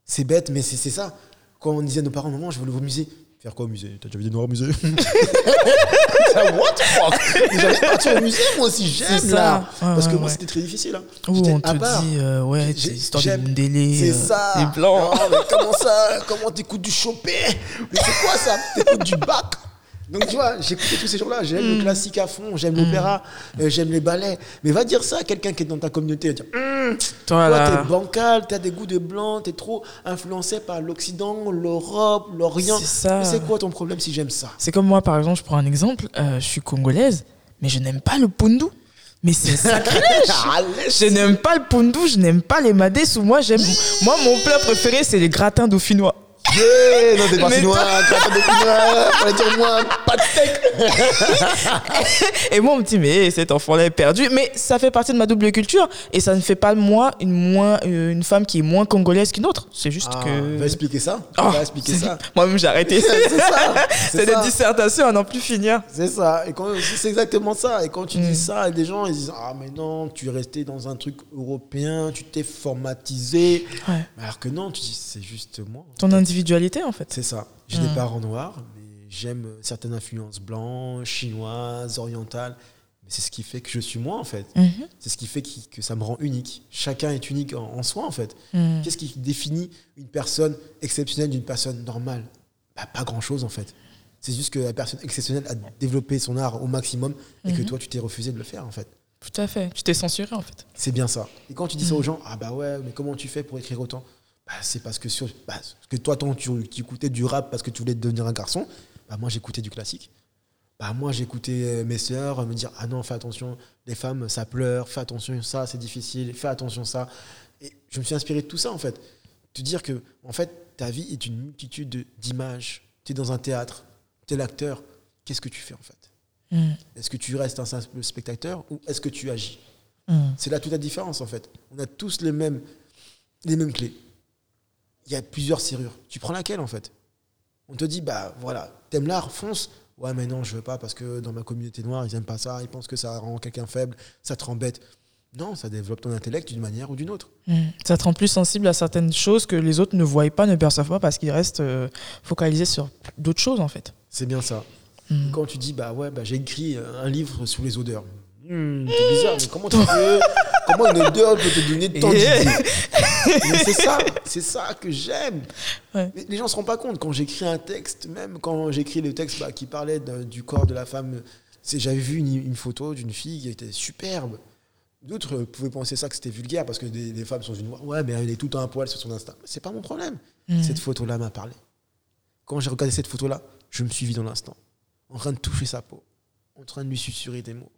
C'est bête, mais c'est ça. Quand on disait à nos parents, maman, je veux aller au musée, Faire quoi au musée? T'as déjà vu des noirs au musée? What the fuck? J'allais partir au musée, moi aussi, j'aime là. Parce que moi, c'était très difficile. Hein. Ouh, on te dit, euh, ouais, c'est histoire de délai. C'est euh, ça. Les blancs. mais comment ça? Comment t'écoutes du Chopin? Mais c'est quoi ça? T'écoutes du bac donc tu vois, j'écoutais tous ces jours-là. J'aime le hmm. classique à fond, j'aime l'opéra, hmm. euh, j'aime les ballets. Mais va dire ça à quelqu'un qui est dans ta communauté. Dire, hum, toi, t'es bancal, t'as des goûts de blanc, t'es trop influencé par l'Occident, l'Europe, l'Orient. C'est quoi ton problème si j'aime ça? C'est comme moi, par exemple, je prends un exemple. Euh, je suis congolaise, mais je n'aime pas le pundu. Mais c'est sacrilège Je n'aime pas le pundu, je n'aime pas les madés. Moi, j'aime. moi, mon plat préféré, c'est les gratins dauphinois. Yeah, non, t'es pas chinois, fallait dire moi, pas de Et moi, on me dit, mais cet enfant-là est perdu. Mais ça fait partie de ma double culture. Et ça ne fait pas de moi une, moins, une femme qui est moins congolaise qu'une autre. C'est juste ah, que. Va expliquer ça. Oh, va expliquer ça. Moi-même, j'ai arrêté. c'est ça. C'est des dissertations à n'en plus finir. C'est ça. Et quand c'est exactement ça. Et quand tu dis mm. ça, des gens, ils disent, ah, mais non, tu es resté dans un truc européen, tu t'es formatisé. Alors que non, tu dis, c'est juste moi. Ton individu individualité en fait. C'est ça. J'ai des parents noirs, mais j'aime certaines influences blanches, chinoises, orientales. Mais c'est ce qui fait que je suis moi en fait. Mhm. C'est ce qui fait qui- que ça me rend unique. Chacun est unique en, en soi en fait. Mhm. Qu'est-ce qui définit une personne exceptionnelle d'une personne normale? Bah, Pas grand-chose en fait. C'est juste que la personne exceptionnelle a développé son art au maximum et que Mhm. toi tu t'es refusé de le faire en fait. Tout à fait. Tu t'es censuré en fait. C'est bien ça. Et quand tu dis ça Mhm. aux gens, ah bah ouais, mais comment tu fais pour écrire autant? Bah, C'est parce que, sur, bah, parce que toi, ton- tu, tu écoutais du rap parce que tu voulais devenir un garçon. Bah, moi, j'écoutais du classique. Bah, moi, j'écoutais euh, mes sœurs me dire Ah non, fais attention, les femmes, ça pleure, fais attention, ça, c'est difficile, fais attention, ça. Et je me suis inspiré de tout ça, en fait. Te dire que, en fait, ta vie est une multitude de- d'images. Tu es dans un théâtre, tu es l'acteur. Qu'est-ce que tu fais, en fait? Mhm. Est-ce que tu restes un simple spectateur ou est-ce que tu agis? Mhm. c'est là toute la différence en fait. On a tous les mêmes, les mêmes clés. Il y a plusieurs serrures. Tu prends laquelle en fait? On te dit, bah voilà, t'aimes l'art, fonce. Ouais, mais non, je veux pas parce que dans ma communauté noire, ils aiment pas ça, ils pensent que ça rend quelqu'un faible, ça te embête. Non, ça développe ton intellect d'une manière ou d'une autre. Mhm. Ça te rend plus sensible à certaines choses que les autres ne voient pas, ne perçoivent pas parce qu'ils restent euh, focalisés sur d'autres choses en fait. C'est bien ça. Mhm. Quand tu dis, bah ouais, bah, j'ai écrit euh, un livre sur les odeurs. Hmm, c'est bizarre, mais comment tu peux, comment une odeur peut te donner tant d'idées Mais c'est ça, c'est ça que j'aime. Ouais. Les gens se rendent pas compte quand j'écris un texte, même quand j'écris le texte bah, qui parlait du corps de la femme, j'avais vu une, une photo d'une fille qui était superbe. D'autres pouvaient penser ça que c'était vulgaire parce que des, des femmes sont une ouais mais elle est tout à poil sur son Insta. C'est pas mon problème. Mhm. Cette photo-là m'a parlé. Quand j'ai regardé cette photo-là, je me suis vu dans l'instant, en train de toucher sa peau, en train de lui susurrer des mots.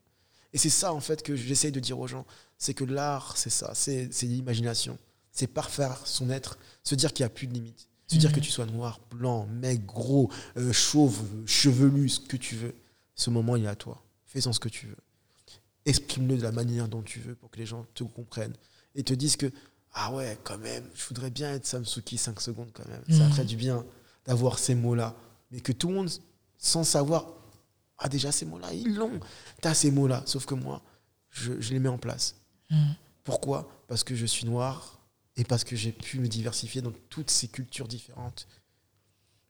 Et c'est ça, en fait, que j'essaye de dire aux gens. C'est que l'art, c'est ça, c'est l'imagination. C'est parfaire son être, se dire qu'il n'y a plus de limites. Se dire Mhm. que tu sois noir, blanc, mec, gros, euh, chauve, chevelu, ce que tu veux. Ce moment, il est à toi. Fais-en ce que tu veux. Exprime-le de la manière dont tu veux pour que les gens te comprennent et te disent que, ah ouais, quand même, je voudrais bien être Samsuki 5 secondes quand même. Ça Mhm. ferait du bien d'avoir ces mots-là. Mais que tout le monde, sans savoir, ah déjà ces mots-là, ils l'ont. T'as ces mots-là, sauf que moi, je, je les mets en place. Mhm. Pourquoi? Parce que je suis noir et parce que j'ai pu me diversifier dans toutes ces cultures différentes.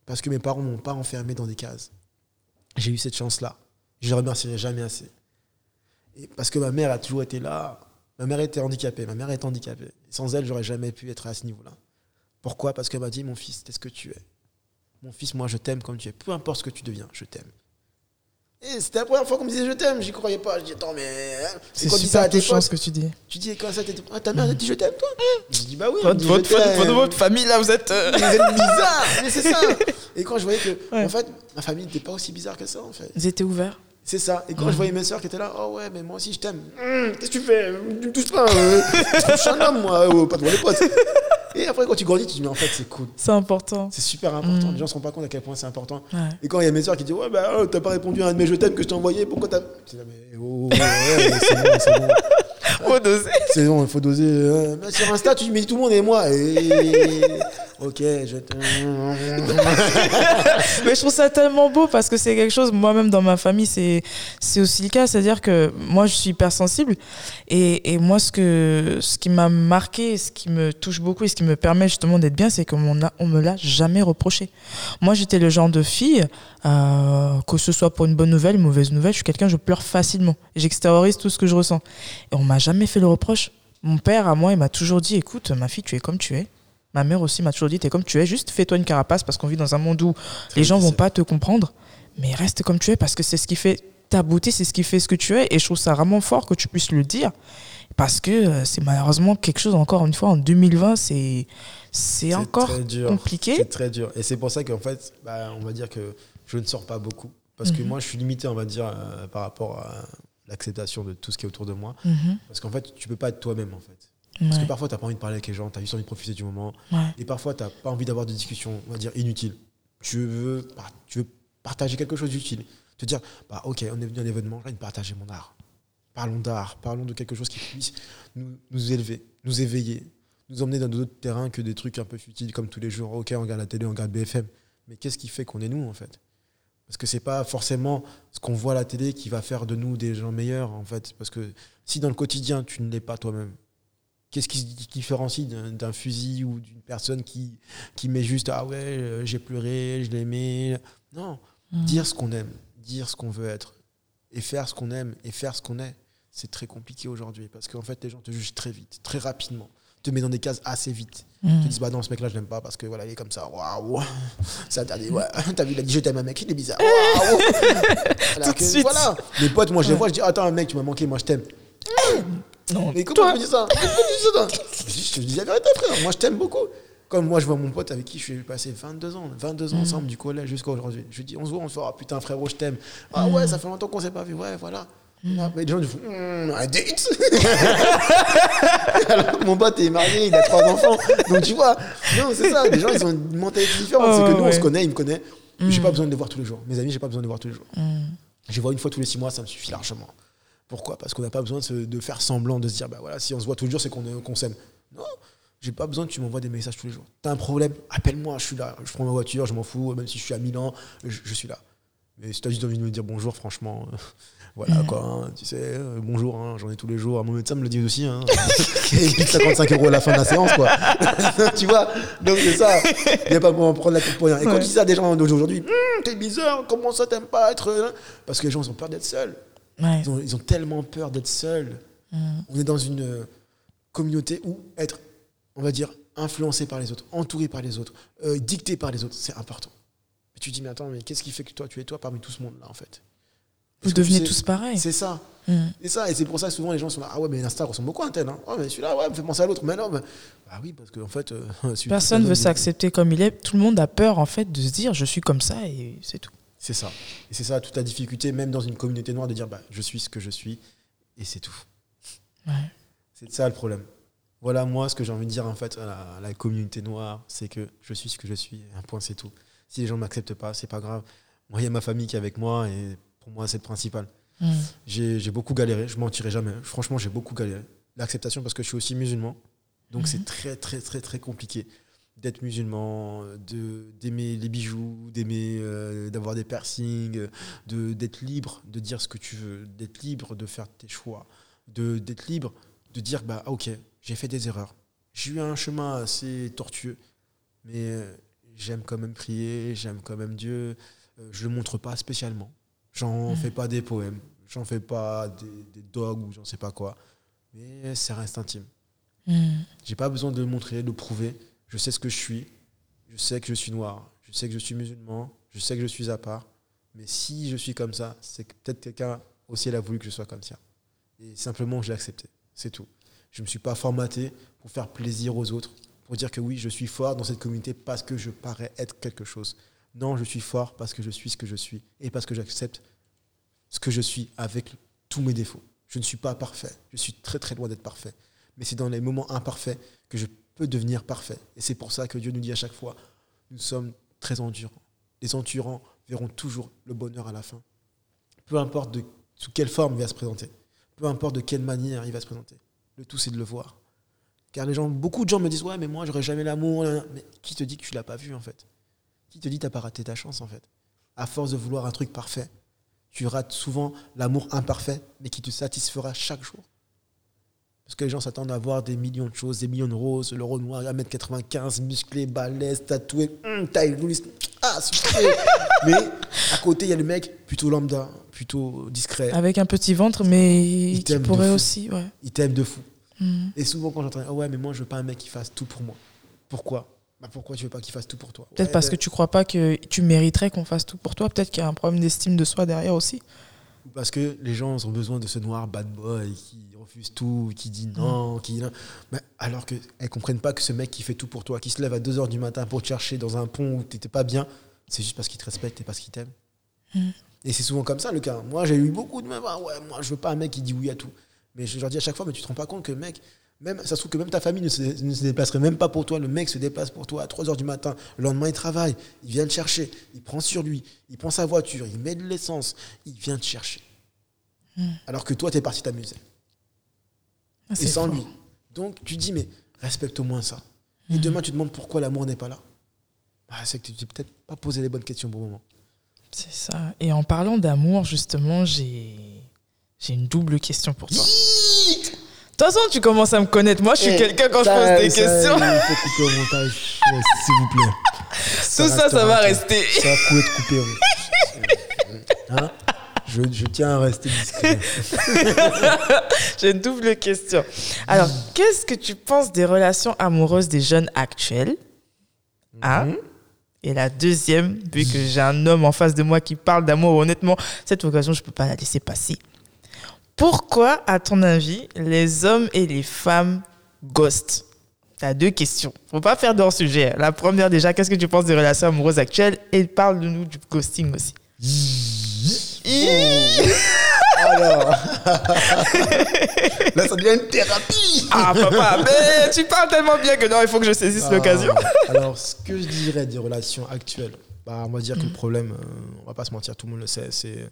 Parce que mes parents m'ont pas enfermé dans des cases. J'ai eu cette chance-là. Je ne remercierai jamais assez. Et parce que ma mère a toujours été là. Ma mère était handicapée. Ma mère est handicapée. Sans elle, j'aurais jamais pu être à ce niveau-là. Pourquoi? Parce qu'elle m'a dit, mon fils, t'es ce que tu es. Mon fils, moi, je t'aime comme tu es. Peu importe ce que tu deviens, je t'aime. Et c'était la première fois qu'on me disait je t'aime. J'y croyais pas. Je dis, attends, mais. hein C'est super touchant ce que tu dis. tu dis quand ça t'es- ah, ta mère elle dit je t'aime toi Je dis bah oui. Votre, dit, votre, votre, t'aime. votre- votre famille là, vous êtes. euh, Vous êtes bizarre, mais c'est ça. Et quand je voyais que Ouais. en fait ma famille n'était pas aussi bizarre que ça en fait. Ils étaient ouverts. C'est ça. Et quand je voyais mes soeurs qui étaient là, oh ouais mais moi aussi je t'aime. Hum, Qu'est-ce que tu fais? Tu me touches pas. euh. je suis un homme moi, oh, pas devant les potes. Et après quand tu grandis tu te dis mais en fait c'est cool. C'est important. C'est super important. Mhm. Les gens se rendent pas compte à quel point c'est important. Ouais. Et quand il y a mes soeurs qui disent ouais bah oh, t'as pas répondu à un de mes je t'aime que je t'ai envoyé, pourquoi t'as. Je dis, mais oh, ouais, c'est bon, c'est bon. Faut doser. C'est bon, il faut doser. euh, mais sur Insta, tu mets tout le monde et moi. Et... ok, je t'aime. Mais je trouve ça tellement beau parce que c'est quelque chose, moi-même dans ma famille, c'est, aussi le cas. C'est-à-dire que moi, je suis hypersensible. Et, et moi, ce, que, ce qui m'a marqué, ce qui me touche beaucoup et ce qui me permet justement d'être bien, c'est qu'on on on me l'a jamais reproché. Moi, j'étais le genre de fille, euh, que ce soit pour une bonne nouvelle, une mauvaise nouvelle, je suis quelqu'un, je pleure facilement. J'extériorise tout ce que je ressens. Et on m'a jamais fait le reproche. Mon père, à moi, il m'a toujours dit écoute, ma fille, tu es comme tu es. Ma mère aussi m'a toujours dit t'es comme tu es, juste fais-toi une carapace parce qu'on vit dans un monde où les gens vont pas te comprendre, mais reste comme tu es parce que c'est ce qui fait ta beauté, c'est ce qui fait ce que tu es. Et je trouve ça vraiment fort que tu puisses le dire parce que euh, c'est malheureusement quelque chose, encore une fois, en 2020, c'est, c'est encore très dur. compliqué. C'est très dur. Et c'est pour ça qu'en fait, bah, on va dire que je ne sors pas beaucoup. Parce que Mhm. moi, je suis limité, on va dire, euh, par rapport à l'acceptation de tout ce qui est autour de moi. Mhm. Parce qu'en fait, tu peux pas être toi-même, en fait. Parce que parfois, tu n'as pas envie de parler avec les gens, tu as juste envie de profiter du moment. ouais. Et parfois, tu n'as pas envie d'avoir des discussions, on va dire, inutiles. Tu veux, tu veux partager quelque chose d'utile. Te dire, bah, ok, on est venu à un événement, j'ai envie de partager mon art. Parlons d'art, parlons de quelque chose qui puisse nous, nous élever, nous éveiller, nous emmener dans d'autres terrains que des trucs un peu futiles comme tous les jours. Ok, on regarde la télé, on regarde BFM. Mais qu'est-ce qui fait qu'on est nous, en fait? Parce que c'est pas forcément ce qu'on voit à la télé qui va faire de nous des gens meilleurs, en fait. Parce que si dans le quotidien, tu ne l'es pas toi-même, Qu'est-ce qui se différencie d'un fusil ou d'une personne qui, qui met juste Ah ouais, euh, j'ai pleuré, je l'aimais. Non, mm. dire ce qu'on aime, dire ce qu'on veut être, et faire ce qu'on aime, et faire ce qu'on est, c'est très compliqué aujourd'hui parce qu'en fait, les gens te jugent très vite, très rapidement, te mettent dans des cases assez vite. Mm. Ils disent Bah non, ce mec-là, je l'aime pas parce que voilà, il est comme ça. Waouh, ça t'a dit, ouais, t'as vu, il a dit Je t'aime un mec, il est bizarre. Waouh, voilà. Mes potes, moi, je les vois, je dis Attends, mec, tu m'as manqué, moi, je t'aime. Non, mais comment tu dis ça Je te dis la vérité, frère. Moi, je t'aime beaucoup. Comme moi, je vois mon pote avec qui je suis passé 22 ans, 22 ans mm. ensemble, du collège jusqu'à aujourd'hui. Je lui dis, on se voit, on se voit. putain, frérot, je t'aime. Ah ouais, ça fait longtemps qu'on s'est pas vu. Ouais, voilà. Mm. mais les gens disent, mm, un date Alors mon pote est marié, il a trois enfants. Donc tu vois, non, c'est ça. Les gens, ils ont une mentalité différente. c'est que nous, on se connaît, il me connaît. J'ai pas besoin de les voir tous les jours. Mes amis, j'ai pas besoin de les voir tous les jours. Je les vois une fois tous les six mois, ça me suffit largement. Pourquoi? Parce qu'on n'a pas besoin de, faire semblant, de se dire, bah voilà, si on se voit tous les jours, c'est qu'on s'aime. Non, j'ai pas besoin que tu m'envoies des messages tous les jours. T'as un problème, appelle-moi, je suis là. Je prends ma voiture, je m'en fous, même si je suis à Milan, je, suis là. Mais si t'as juste envie de me dire bonjour, franchement, euh, voilà quoi, hein, tu sais, euh, bonjour, hein, j'en ai tous les jours. Mon médecin me le dit aussi. Hein. 55 euros à la fin de la séance, quoi. tu vois Donc c'est ça. Il n'y a pas pour prendre la tête pour rien. Et quand tu dis ça des gens d'aujourd'hui, hum, t'es bizarre, comment ça t'aimes pas être. Hein? Parce que les gens ils ont peur d'être seuls. Ils, ont, tellement peur d'être seuls. Mm. On est dans une euh, communauté où être, on va dire, influencé par les autres, entouré par les autres, euh, dicté par les autres, c'est important. Tu te dis, mais attends, mais qu'est-ce qui fait que toi, tu es toi parmi tout ce monde-là, en fait? Vous devenez tous pareils. C'est ça. Mm. Et ça, et c'est pour ça que souvent les gens sont là, ah ouais, mais Insta ressemble beaucoup à un tel. Hein. Oh, mais celui-là, ouais, me fait penser à l'autre. Mais non, mais... bah oui, parce qu'en en fait. Euh, Personne ne veut s'accepter comme il est. Tout le monde a peur, en fait, de se dire, je suis comme ça et c'est tout. C'est ça. Et c'est ça toute la difficulté, même dans une communauté noire, de dire bah, je suis ce que je suis et c'est tout. C'est ça le problème. Voilà, moi, ce que j'ai envie de dire en fait à la, communauté noire, c'est que je suis ce que je suis. Un point, c'est tout. Si les gens ne m'acceptent pas, c'est pas grave. Moi, il y a ma famille qui est avec moi et pour moi, c'est le principal. Mm. J'ai beaucoup galéré, je mentirai jamais. Franchement, j'ai beaucoup galéré. L'acceptation, parce que je suis aussi musulman. Donc, mm-hmm. c'est très, très, très, très compliqué d'être musulman, de d'aimer les bijoux, d'aimer euh, d'avoir des piercings, de d'être libre de dire ce que tu veux, d'être libre de faire tes choix, de d'être libre de dire bah ah, ok j'ai fait des erreurs, j'ai eu un chemin assez tortueux, mais euh, j'aime quand même prier, j'aime quand même Dieu, euh, je le montre pas spécialement, j'en mmh. fais pas des poèmes, j'en fais pas des, des dogs ou j'en sais pas quoi, mais ça reste intime. Mmh. J'ai pas besoin de le montrer, de le prouver je sais ce que je suis, je sais que je suis noir, je sais que je suis musulman, je sais que je suis à part. Mais si je suis comme ça, c'est que peut-être quelqu'un aussi a voulu que je sois comme ça. Et simplement, je l'ai accepté. C'est tout. Je ne me suis pas formaté pour faire plaisir aux autres, pour dire que oui, je suis fort dans cette communauté parce que je parais être quelque chose. Non, je suis fort parce que je suis ce que je suis et parce que j'accepte ce que je suis avec tous mes défauts. Je ne suis pas parfait. Je suis très très loin d'être parfait. Mais c'est dans les moments imparfaits que je peut devenir parfait. Et c'est pour ça que Dieu nous dit à chaque fois, nous sommes très endurants. Les endurants verront toujours le bonheur à la fin. Peu importe de sous quelle forme il va se présenter, peu importe de quelle manière il va se présenter. Le tout, c'est de le voir. Car les gens, beaucoup de gens me disent Ouais, mais moi, j'aurais jamais l'amour. Mais qui te dit que tu l'as pas vu, en fait? Qui te dit que pas raté ta chance, en fait? À force de vouloir un truc parfait, tu rates souvent l'amour imparfait, mais qui te satisfera chaque jour. Parce que les gens s'attendent à voir des millions de choses, des millions de roses, le rose noir, 1m95, musclé, balèze, tatoué, hum, taille, ah, super Mais à côté, il y a le mec plutôt lambda, plutôt discret. Avec un petit ventre, mais il qui pourrait aussi. Ouais. Il t'aime de fou. Hum. Et souvent, quand j'entends, oh ouais, mais moi, je veux pas un mec qui fasse tout pour moi. Pourquoi? Bah pourquoi tu veux pas qu'il fasse tout pour toi? Peut-être parce ben que tu crois pas que tu mériterais qu'on fasse tout pour toi. Peut-être qu'il y a un problème d'estime de soi derrière aussi. Parce que les gens ont besoin de ce noir bad boy qui refuse tout, qui dit non, qui. Mais alors qu'elles ne comprennent pas que ce mec qui fait tout pour toi, qui se lève à 2h du matin pour te chercher dans un pont où tu n'étais pas bien, c'est juste parce qu'il te respecte et parce qu'il t'aime. Mm. Et c'est souvent comme ça le cas. Moi, j'ai eu beaucoup de mecs, ah ouais, moi, je veux pas un mec qui dit oui à tout. Mais je leur dis à chaque fois, mais tu te rends pas compte que mec, même, ça se trouve que même ta famille ne se, ne se, déplacerait même pas pour toi. Le mec se déplace pour toi à 3 h du matin. Le lendemain, il travaille. Il vient te chercher. Il prend sur lui. Il prend sa voiture. Il met de l'essence. Il vient te chercher. Mm. Alors que toi, tu es parti t'amuser. Ah, et sans lui. Donc tu dis, mais respecte au moins ça. Et mhm. demain, tu te demandes pourquoi l'amour n'est pas là. Bah, c'est que tu n'as peut-être pas posé les bonnes questions au moment. C'est ça. Et en parlant d'amour, justement, j'ai j'ai une double question pour toi. Toute façon, tu commences à me connaître. Moi, je suis Eh, quelqu'un quand je pose des ça, questions. Il faut couper au montage, ouais, s'il vous plaît. Tout ça, ça va rester. Ça va être coupé. hein. Hein? Je, je tiens à rester discret. J'ai une double question. Alors, qu'est-ce que tu penses des relations amoureuses des jeunes actuels? Un. Mhm. Et la deuxième, vu que j'ai un homme en face de moi qui parle d'amour, honnêtement, cette occasion, je ne peux pas la laisser passer. Pourquoi, à ton avis, les hommes et les femmes ghostent? T'as deux questions. Faut pas faire dans sujet. La première, déjà, qu'est-ce que tu penses des relations amoureuses actuelles? Et parle de nous du ghosting aussi. Alors. Là, ça devient une thérapie. Ah, papa, mais tu parles tellement bien que non, il faut que je saisisse Ah, l'occasion. Alors, ce que je dirais des relations actuelles, bah, on va dire que le problème, euh, on va pas se mentir, tout le monde le sait, c'est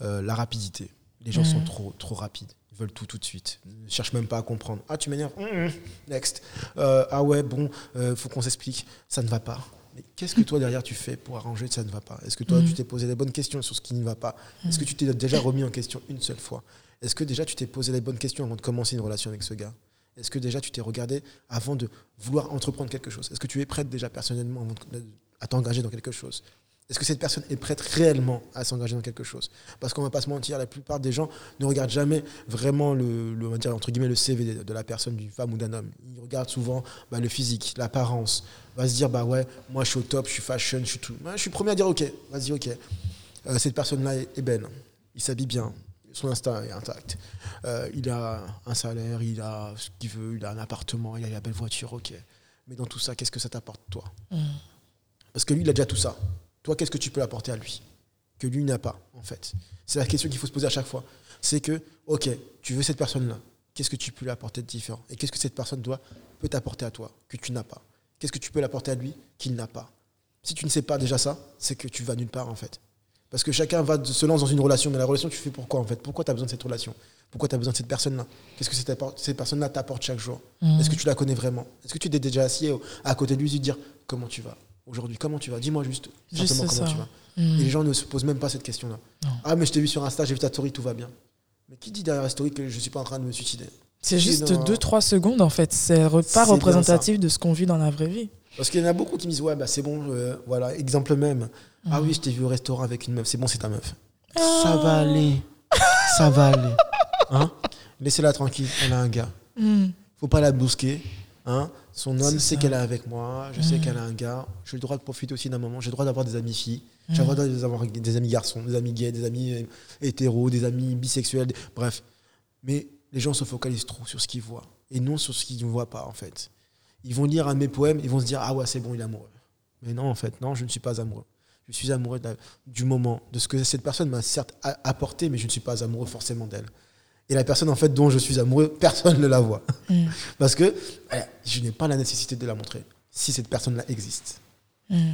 euh, la rapidité. Les gens sont trop, trop rapides. Ils veulent tout tout de suite. Ils ne cherchent même pas à comprendre. Ah, tu m'énerves Hum, hum. Next. Euh, ah ouais, bon, euh, faut qu'on s'explique. Ça ne va pas. Mais qu'est-ce que toi derrière tu fais pour arranger que ça ne va pas? Est-ce que toi tu t'es posé les bonnes questions sur ce qui ne va pas? Est-ce que tu t'es déjà remis en question une seule fois? Est-ce que déjà tu t'es posé les bonnes questions avant de commencer une relation avec ce gars? Est-ce que déjà tu t'es regardé avant de vouloir entreprendre quelque chose? Est-ce que tu es prête déjà personnellement avant de- à t'engager dans quelque chose? Est-ce que cette personne est prête réellement à s'engager dans quelque chose? Parce qu'on va pas se mentir, la plupart des gens ne regardent jamais vraiment le, le- on va dire, entre guillemets, le CV de, de la personne, d'une femme ou d'un homme. Ils regardent souvent bah, le physique, l'apparence. Va se dire, bah ouais, moi je suis au top, je suis fashion, je suis tout. Ouais, je suis premier à dire, ok, vas-y, ok. Euh, cette personne-là est, est belle, il s'habille bien, son instinct est intact. Euh, il a un salaire, il a ce qu'il veut, il a un appartement, il a la belle voiture, ok. Mais dans tout ça, qu'est-ce que ça t'apporte, toi? Parce que lui, il a déjà tout ça. Toi, qu'est-ce que tu peux apporter à lui Que lui n'a pas, en fait? C'est la question qu'il faut se poser à chaque fois. C'est que, ok, tu veux cette personne-là, qu'est-ce que tu peux lui apporter de différent? Et qu'est-ce que cette personne doit, peut t'apporter à toi, que tu n'as pas? Qu'est-ce que tu peux l'apporter à lui qu'il n'a pas? Si tu ne sais pas déjà ça, c'est que tu vas nulle part, en fait. Parce que chacun va se lance dans une relation, mais la relation, tu fais pourquoi en fait? Pourquoi tu as besoin de cette relation? Pourquoi tu as besoin de cette personne-là? Qu'est-ce que cette, personne-là t'apporte chaque jour? Est-ce que tu la connais vraiment? Est-ce que tu t'es déjà assis à côté de lui et lui dire comment tu vas? Aujourd'hui, comment tu vas? Dis-moi juste, Juste simplement comment ça. tu vas. Mm. Et les gens ne se posent même pas cette question-là. Ah, mais je t'ai vu sur Insta, j'ai vu ta story, tout va bien. Mais qui dit derrière la story que je ne suis pas en train de me suicider? C'est juste dit dans- 2-3 secondes en fait. C'est pas représentatif de ce qu'on vit dans la vraie vie. Parce qu'il y en a beaucoup qui me disent Ouais, bah c'est bon, euh, voilà, exemple même. Ah oui, je t'ai vu au restaurant avec une meuf, c'est bon, c'est ta meuf. Ça va aller. Ça va aller. Hein? Laissez-la tranquille, elle a un gars. Mm. Faut pas la bousquer. Hein Son homme sait qu'elle est avec moi, je sais qu'elle a un gars. J'ai le droit de profiter aussi d'un moment, j'ai le droit d'avoir des amis filles, j'ai le droit d'avoir des amis garçons, des amis gays, des amis euh, hétéros, des amis bisexuels, des- bref. Mais les gens se focalisent trop sur ce qu'ils voient et non sur ce qu'ils ne voient pas en fait. Ils vont lire un de mes poèmes, ils vont se dire ah ouais c'est bon il est amoureux. Mais non en fait non je ne suis pas amoureux. Je suis amoureux la- du moment, de ce que cette personne m'a certes apporté, mais je ne suis pas amoureux forcément d'elle. Et la personne en fait dont je suis amoureux, personne ne la voit. Mm. Parce que voilà, je n'ai pas la nécessité de la montrer si cette personne-là existe. Mm.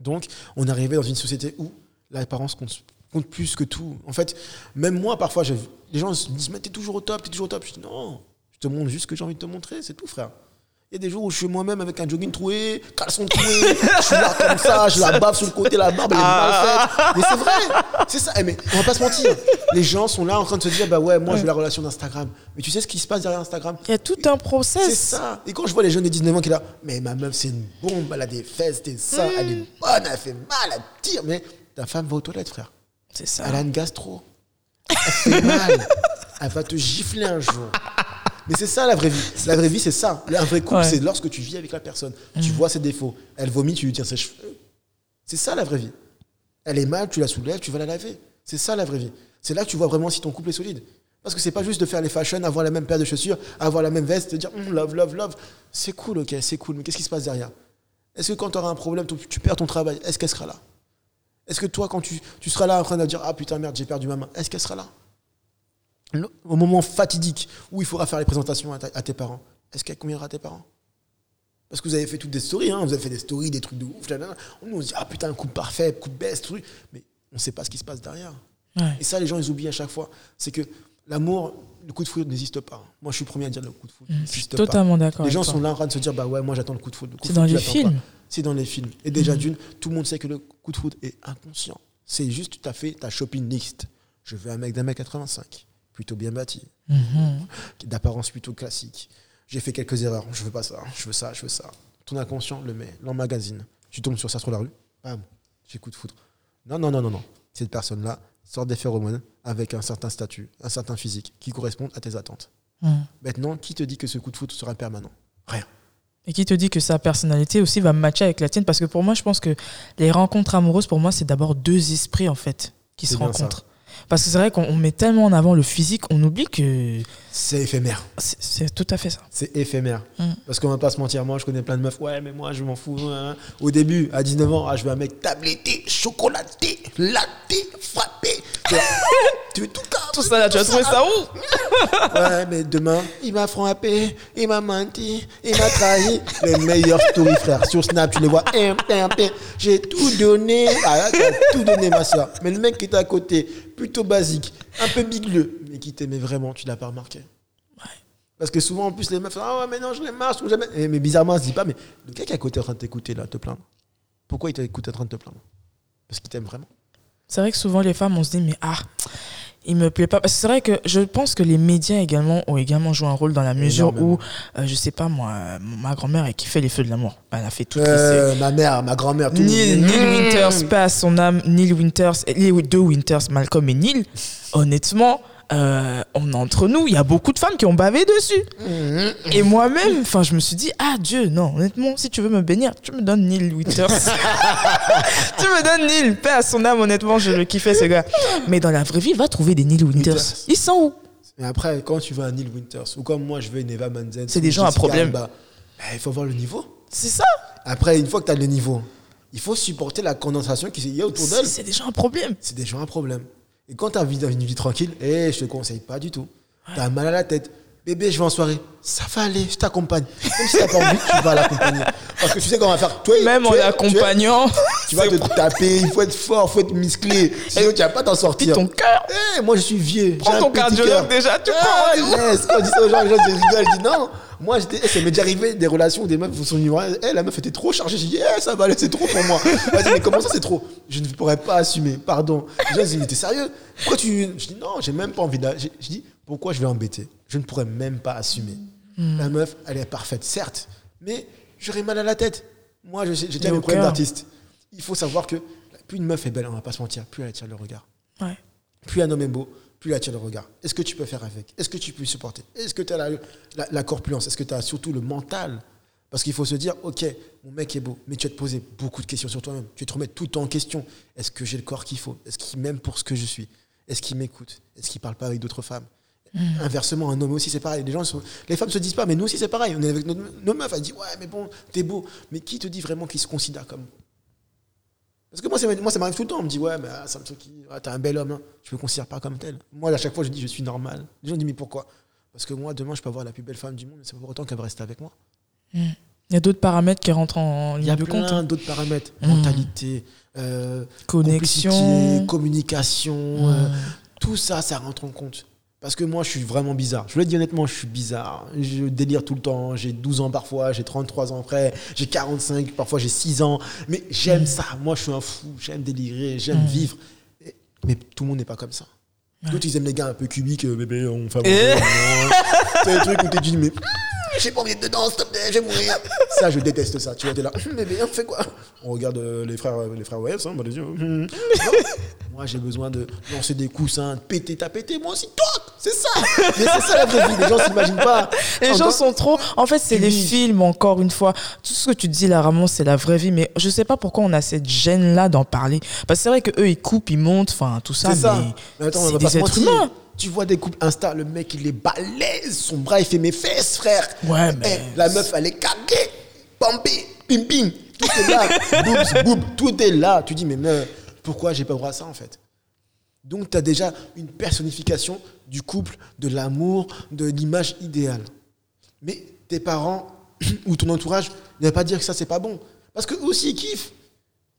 Donc, on est arrivé dans une société où l'apparence compte, compte plus que tout. En fait, même moi, parfois, je- les gens se disent Mais t'es toujours au top, t'es toujours au top. Je dis Non, je te montre juste ce que j'ai envie de te montrer, c'est tout, frère. Il y a des jours où je suis moi-même avec un jogging troué, caleçon troué, je suis là comme ça, je la bave sur le côté, la barbe, elle est mal faite. Mais c'est vrai, c'est ça. Eh, mais on va pas se mentir. Les gens sont là en train de se dire Bah ouais, moi, je veux la relation d'Instagram. Mais tu sais ce qui se passe derrière Instagram? Il y a tout un process. c'est ça. Et quand je vois les jeunes de 19 ans qui sont là, mais ma meuf, c'est une bombe, elle a des fesses, des seins, elle est bonne, elle fait mal, elle tire. Mais ta femme va aux toilettes, frère. C'est ça. Elle a une gastro. Elle fait mal. Elle va te gifler un jour. Mais c'est ça la vraie vie. La vraie vie, c'est ça. Un vrai couple, Ouais. c'est lorsque tu vis avec la personne. Tu vois ses défauts. Elle vomit, tu lui tires ses cheveux. C'est ça la vraie vie. Elle est mal, tu la soulèves, tu vas la laver. C'est ça la vraie vie. C'est là que tu vois vraiment si ton couple est solide. Parce que c'est pas juste de faire les fashion, avoir la même paire de chaussures, avoir la même veste, te dire Hum, love, love, love. C'est cool, ok, c'est cool. Mais qu'est-ce qui se passe derrière? Est-ce que quand tu auras un problème, tu, tu perds ton travail, est-ce qu'elle sera là? Est-ce que toi, quand tu, tu seras là en train de dire Ah putain, merde, j'ai perdu ma main, est-ce qu'elle sera là? Au moment fatidique où il faudra faire les présentations à, ta- à tes parents, est-ce qu'elle conviendra à tes parents? Parce que vous avez fait toutes des stories, hein, vous avez fait des stories, des trucs de ouf. là, là. On se dit, ah putain, coup de parfait, coup de best, truc. Mais on ne sait pas ce qui se passe derrière. Ouais. Et ça, les gens, ils oublient à chaque fois. C'est que l'amour, le coup de foudre n'existe pas. Moi, je suis le premier à dire le coup de foudre Je suis n'existe pas. totalement d'accord. Les gens sont là en train de se dire, bah ouais, moi j'attends le coup de foudre. Coup C'est dans les films. C'est dans les films. Et déjà, d'une, tout le monde sait que le coup de foudre est inconscient. C'est juste, tu as fait ta shopping list. Je veux un mec d'un mètre 85. Plutôt bien bâti, mhm. d'apparence plutôt classique. J'ai fait quelques erreurs, je veux pas ça, je veux ça, je veux ça. Ton inconscient le met, l'emmagasine. Tu tombes sur ça sur la rue, bam, j'ai coup de foudre. Non, non, non, non, non. Cette personne-là sort des phéromones avec un certain statut, un certain physique qui correspondent à tes attentes. Mhm. Maintenant, qui te dit que ce coup de foudre sera permanent? Rien. Et qui te dit que sa personnalité aussi va matcher avec la tienne? Parce que pour moi, je pense que les rencontres amoureuses, pour moi, c'est d'abord deux esprits, en fait, qui se rencontrent. Parce que c'est vrai qu'on met tellement en avant le physique, on oublie que. C'est éphémère. C'est tout à fait ça. C'est éphémère. Mm. Parce qu'on va pas se mentir, moi je connais plein de meufs, ouais, mais moi je m'en fous. Hein. Au début, à 19 ans, ah, je veux un mec tabletté, chocolaté, laté, frappé. tu veux tout ça Tout ça là, tu as trouvé ça où? Ouais, mais demain, il m'a frappé, il m'a menti, il m'a trahi. Les meilleurs stories, frère. Sur Snap, tu les vois. J'ai tout donné. Ah, tout donné, ma soeur. Mais le mec qui est à côté, plutôt basique, un peu bigleux, mais qui t'aimait vraiment, tu l'as pas remarqué. Ouais. Parce que souvent, en plus, les meufs, ah ouais, mais non, je les marche, ou jamais. mais bizarrement, on se dit pas, mais le gars qui est à côté en train de t'écouter, là, te plaindre. Pourquoi il t'écoute en train de te plaindre? Parce qu'il t'aime vraiment. C'est vrai que souvent, les femmes, on se dit, mais ah, il me plaît pas. Parce que c'est vrai que je pense que les médias également ont également joué un rôle dans la mesure où, euh, je sais pas moi, ma grand-mère qui fait les feux de l'amour. Elle a fait tout. Euh, ma mère, ma grand-mère. Neil, Neil Winters, passe son âme. Neil Winters, les deux Winters, Malcolm et Neil. Honnêtement, euh, on entre nous, il y a beaucoup de femmes qui ont bavé dessus. Et moi-même, enfin, je me suis dit, ah Dieu, non, honnêtement, si tu veux me bénir, tu me donnes Neil Winters. tu me donnes Neil, paix à son âme, honnêtement, je le kiffais ce gars. Mais dans la vraie vie, va trouver des Neil Winters. Ils sont où? Et après, quand tu veux un Neil Winters, ou comme moi, je veux une Eva Manzen, c'est des gens à problème. Bah, il faut voir le niveau. C'est ça. Après, une fois que tu as le niveau, il faut supporter la condensation qui y a autour d'elle. C'est des gens à problème. C'est des gens à problème. Et quand tu as une vie tranquille, eh, je te conseille pas du tout. Tu as mal à la tête. Bébé, je vais en soirée. Ça va aller, je t'accompagne. Même si t'as pas envie, tu vas l'accompagner. Parce que tu sais qu'on va faire. Toi, Même en l'accompagnant. Tu, vas te taper, il faut être fort, il faut être musclé. Sinon, tu vas pas t'en sortir. ton cœur. Eh, moi, je suis vieux. Prends ton cardiologue déjà, tu ah, prends. Laisse. Quand je dis ça aux gens, les gens rigolent. Je dis non. Moi, j'étais, eh, ça m'est déjà arrivé des relations où des meufs sont venus Eh, la meuf était trop chargée. J'ai dit, eh, ça va aller, c'est trop pour moi. Vas-y, mais comment ça, c'est trop? Je ne pourrais pas assumer, pardon. Gens disent, t'es sérieux? Pourquoi tu. Je dis, non, j'ai même pas envie d'aller. Je dis, pourquoi je vais embêter? Je ne pourrais même pas assumer. Hmm. La meuf, elle est parfaite, certes, mais j'aurais mal à la tête. Moi, j'ai déjà des problèmes d'artiste. Il faut savoir que plus une meuf est belle, on va pas se mentir, plus elle attire le regard. Ouais. Plus un homme est beau, plus il attire le regard. Est-ce que tu peux faire avec? Est-ce que tu peux supporter? Est-ce que tu as la, la, corpulence? Est-ce que tu as surtout le mental? Parce qu'il faut se dire, ok, mon mec est beau, mais tu vas te poser beaucoup de questions sur toi-même. Tu vas te remettre tout le temps en question. Est-ce que j'ai le corps qu'il faut? Est-ce qu'il m'aime pour ce que je suis? Est-ce qu'il m'écoute? Est-ce qu'il parle pas avec d'autres femmes? Hmm. Inversement, un homme aussi, c'est pareil. Les, gens les femmes se disent pas, mais nous aussi, c'est pareil. On est avec nos, nos meufs, elles disent, ouais, mais bon, t'es beau. Mais qui te dit vraiment qu'il se considère comme parce que moi, moi ça m'arrive tout le temps. On me dit, ouais, mais ah, Samsoki, t'es un bel homme. Hein. Je me considère pas comme tel. Moi, à chaque fois, je dis, je suis normal. Les gens disent, mais pourquoi? Parce que moi, demain, je peux avoir la plus belle femme du monde, mais c'est pas pour autant qu'elle va rester avec moi. Hmm. Il y a d'autres paramètres qui rentrent en ligne de compte. Il y a plein d'autres paramètres. Hmm. Mentalité, euh, connexion, communication. Euh, tout ça, ça rentre en compte. Parce que moi, je suis vraiment bizarre. Je le dis honnêtement, je suis bizarre. Je délire tout le temps. J'ai 12 ans parfois, j'ai 33 ans après, j'ai 45, parfois j'ai 6 ans. Mais j'aime ça. Moi, je suis un fou. J'aime délirer, j'aime mm. vivre. Mais tout le monde n'est pas comme ça. D'autres, ils aiment les gars un peu cubiques, euh, bébé, on fait un C'est un truc où t'es dit, mais j'ai pas envie de dedans, s'il te plaît, je vais mourir. ça, je déteste ça. Tu vois, t'es là, bébé, on fait quoi? On regarde euh, les frères, les frères Wales, hein, bah, les yeux. moi, j'ai besoin de lancer des coussins, de péter, t'as pété, moi aussi, toi C'est ça Mais c'est ça la vraie vie, les gens s'imaginent pas. Les gens sont trop. En fait, c'est les films, encore une fois. Tout ce que tu dis là, Ramon, c'est la vraie vie, mais je sais pas pourquoi on a cette gêne-là d'en parler. Parce que c'est vrai qu'eux, ils coupent, ils montent, enfin, tout ça. C'est ça. Mais, attends, on des êtres humains. Tu vois des couples Insta, le mec il est balèze, son bras il fait mes fesses, frère. Ouais, eh, mais. la meuf elle est caguée, pompée, pim pim, tout est là, boobs, boobs, tout est là. Tu dis, mais, mais pourquoi j'ai pas le droit à ça en fait? Donc tu as déjà une personnification du couple, de l'amour, de l'image idéale. Mais tes parents ou ton entourage ne va pas dire que ça c'est pas bon. Parce que aussi ils kiffent?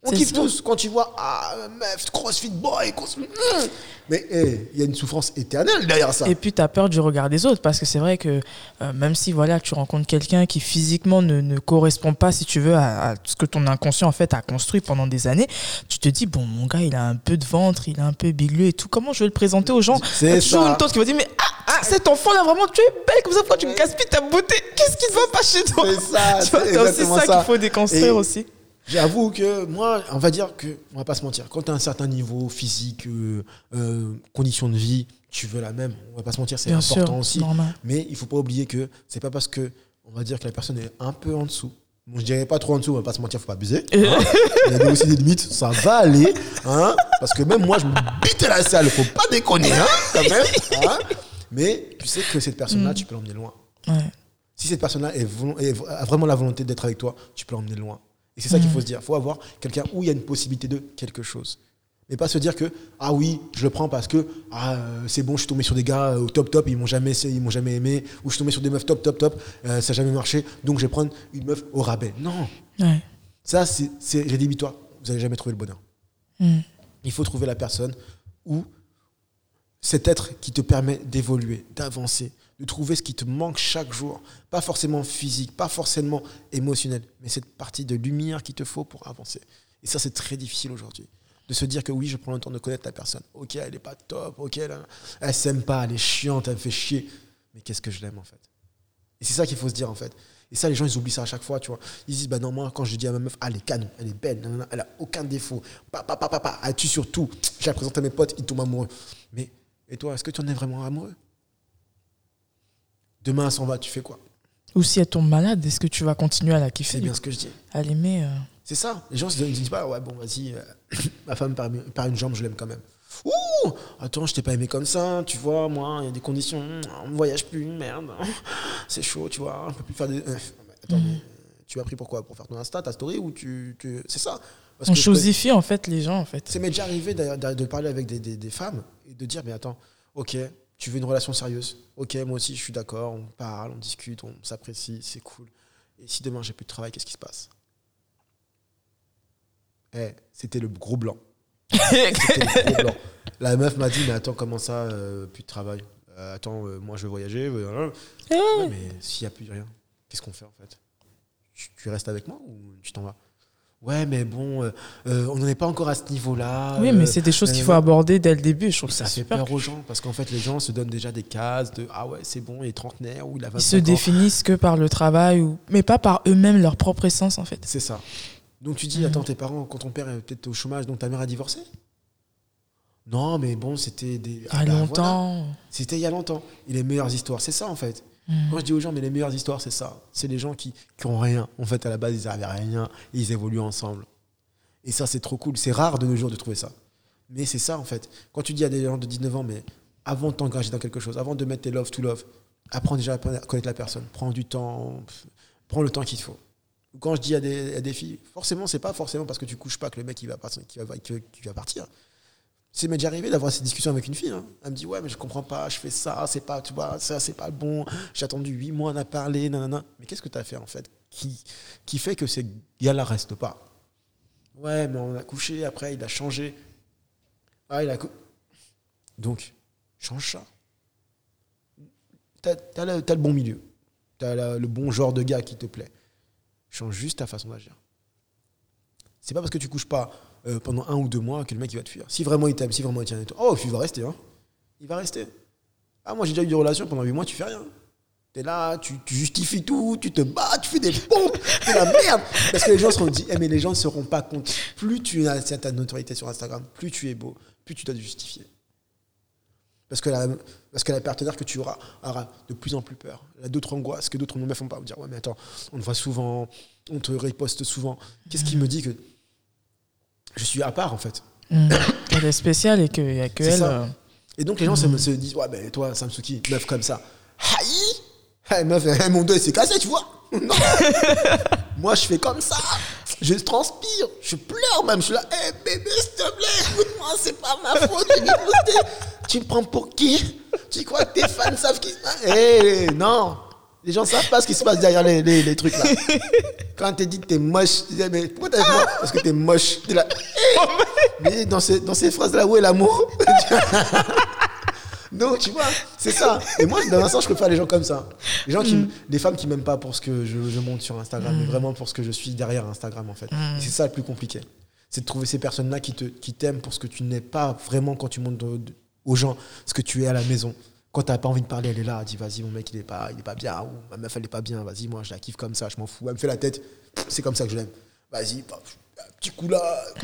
On kiffe tous quand tu vois, ah, meuf, crossfit boy, crossfit. Hmm. Mais eh, il y a une souffrance éternelle derrière ça. Et puis, tu as peur du regard des autres parce que c'est vrai que euh, même si voilà, tu rencontres quelqu'un qui physiquement ne, ne, correspond pas, si tu veux, à, ce que ton inconscient en fait a construit pendant des années, tu te dis, bon, mon gars, il a un peu de ventre, il a un peu bigleux et tout. Comment je vais le présenter aux gens? C'est toujours une tante qui va dire, mais ah, ah, cet enfant-là, vraiment, tu es belle comme ça, pourquoi tu me gaspilles ta beauté? Qu'est-ce qui ne va pas chez toi? C'est ça, c'est aussi ça, qu'il faut déconstruire aussi. J'avoue que moi, on va dire que, on va pas se mentir, quand tu as un certain niveau physique, euh, euh, condition de vie, tu veux la même. On va pas se mentir, c'est important aussi. Mais il faut pas oublier que c'est pas parce que, on va dire que la personne est un peu en dessous. Bon, je dirais pas trop en dessous, on va pas se mentir, faut pas abuser. Hein. il y a aussi des limites, ça va aller. Hein, parce que même moi, je me bite la salle, faut pas déconner, hein, quand même. Hein. Mais tu sais que cette personne-là, mm. tu peux l'emmener loin. Si cette personne-là a vraiment la volonté d'être avec toi, tu peux l'emmener loin. Et c'est ça qu'il faut mm. se dire. Il faut avoir quelqu'un où il y a une possibilité de quelque chose. Mais pas se dire que, ah oui, je le prends parce que ah, euh, c'est bon, je suis tombé sur des gars euh, au top top, ils m'ont jamais, ils m'ont jamais aimé, ou je suis tombé sur des meufs top top top, euh, ça n'a jamais marché, donc je vais prendre une meuf au rabais. Non. Ça, c'est rédhibitoire. Vous n'allez jamais trouver le bonheur. Mm. Il faut trouver la personne où cet être qui te permet d'évoluer, d'avancer, de trouver ce qui te manque chaque jour. Pas forcément physique, pas forcément émotionnel, mais cette partie de lumière qu'il te faut pour avancer. Et ça, c'est très difficile aujourd'hui. De se dire que oui, je prends le temps de connaître la personne. Ok, elle n'est pas top, ok, elle, elle s'aime pas, elle est chiante, elle me fait chier. Mais qu'est-ce que je l'aime en fait? Et c'est ça qu'il faut se dire en fait. Et ça, les gens, ils oublient ça à chaque fois, tu vois. Ils disent, bah non, moi, quand je dis à ma meuf, elle est canon, elle est belle, elle a aucun défaut, papa, papa, papa, elle tue sur tout. Je la présente à mes potes, ils tombent amoureux. Mais, et toi, est-ce que tu en es vraiment amoureux? Demain, elle s'en va, tu fais quoi? Ou si elle tombe malade, est-ce que tu vas continuer à la kiffer? C'est bien ce que je dis. À l'aimer. Euh. C'est ça. Les gens ne se disent pas, ouais, bon, vas-y, euh, ma femme par, une jambe, je l'aime quand même. Ouh Attends, je t'ai pas aimé comme ça, tu vois, moi, il y a des conditions, on ne voyage plus, merde. C'est chaud, tu vois, on peut plus faire des. Euh, attends, mhm. tu as pris pourquoi Pour faire ton Insta, ta story ou tu. C'est ça? on chosifie en fait les gens, en fait. C'est m'est déjà arrivé de parler avec des, des, des femmes et de dire, mais attends, ok, tu veux une relation sérieuse Ok, moi aussi, je suis d'accord, on parle, on discute, on s'apprécie, c'est cool. Et si demain j'ai plus de travail, qu'est-ce qui se passe? Eh, c'était le gros blanc. le gros blanc. La meuf m'a dit, mais attends, comment ça, euh, plus de travail? Euh, Attends, euh, moi je veux voyager. Eh. mais s'il n'y a plus de rien, qu'est-ce qu'on fait en fait? Tu restes avec moi ou tu t'en vas? Ouais, mais bon, euh, euh, on n'en est pas encore à ce niveau-là. Oui, mais c'est des choses qu'il faut aborder dès le début. Je trouve ça, fait peur aux gens parce qu'en fait, les gens se donnent déjà des cases de ah ouais, c'est bon, il est trentenaire ou il a 25 Ils se définissent que par le travail, ou... mais pas par eux-mêmes, leur propre essence en fait. C'est ça. Donc tu dis, attends, tes parents, quand ton père est peut-être au chômage, donc ta mère a divorcé? Non, mais bon, c'était des. Il y a ah bah, longtemps. C'était il y a longtemps. Et les meilleures histoires, c'est ça en fait. Mm. Moi, je dis aux gens, mais les meilleures histoires, c'est ça. C'est les gens qui, qui ont rien. En fait, à la base, ils n'avaient rien et ils évoluent ensemble. Et ça, c'est trop cool. C'est rare de nos jours de trouver ça. Mais c'est ça, en fait. Quand tu dis à des gens de 19 ans, mais avant de t'engager dans quelque chose, avant de mettre tes love to love, apprends déjà à connaître la personne. Prends du temps. Prends le temps qu'il te faut. Quand je dis à des, à des filles, forcément, c'est pas forcément parce que tu couches pas que le mec il va, qui va, qui va partir. C'est m'est déjà arrivé d'avoir cette discussion avec une fille. Hein. Elle me dit Ouais, mais je comprends pas, je fais ça, c'est pas, tu vois, ça, c'est pas bon. J'ai attendu huit mois, on a parlé, nanana. Mais qu'est-ce que tu as fait en fait? Qui, qui fait que ces gars-là restent pas? Ouais, mais on a couché, après il a changé. Ah, il a. Donc, change ça. T'as as, le bon milieu. T'as le bon genre de gars qui te plaît. Change juste ta façon d'agir. C'est pas parce que tu couches pas euh, pendant un ou deux mois que le mec il va te fuir. Si vraiment il t'aime, si vraiment il tient toi, oh, il va rester. Hein. Il va rester. Ah, moi j'ai déjà eu des relations pendant huit mois, tu fais rien. T'es là, tu, justifies tout, tu te bats, tu fais des pompes, c'est la merde. Parce que les gens se sont dit, eh, mais les gens ne se rendent pas compte. Plus tu as ta notoriété sur Instagram, plus tu es beau, plus tu dois te justifier. Parce que, la, parce que la partenaire que tu auras aura de plus en plus peur. Elle a d'autres angoisses que d'autres ne font pas. dire, ouais, mais attends, on te voit souvent, on te riposte souvent. Qu'est-ce qui me dit que je suis à part en fait. Mmh. Elle est spéciale et qu'il n'y a que elle. Euh. Et donc les gens se, se, disent Ouais, ben toi, Samsuki, meuf comme ça. Haï hey, Meuf, mon dos s'est cassé, tu vois Non Moi, je fais comme ça. Je transpire, je pleure même. Je suis là, hé hey, bébé, s'il te plaît, écoute-moi, c'est pas ma faute. tu me prends pour qui? Tu crois que tes fans savent qui. Hé, hey, non Les gens savent pas ce qui se passe derrière les, les, les trucs là. Quand t'es dit que t'es moche, tu dis, mais pourquoi t'es moche Parce que t'es moche. T'es là. Mais dans ces, dans ces phrases-là, où est l'amour? Non, tu vois, c'est ça. Et moi, dans un sens, je préfère les gens comme ça. Les gens qui, les femmes qui m'aiment pas pour ce que je, je monte sur Instagram, mais vraiment pour ce que je suis derrière Instagram, en fait. Et C'est ça le plus compliqué. C'est de trouver ces personnes-là qui te, qui t'aiment pour ce que tu n'es pas vraiment quand tu montes de- de- aux gens, ce que tu es à la maison. Quand t'as pas envie de parler, elle est là, elle dit vas-y mon mec il est pas, il est pas bien, ou ma meuf elle est pas bien, vas-y moi je la kiffe comme ça, je m'en fous, elle me fait la tête, c'est comme ça que je l'aime. Vas-y, bah, un petit coup là,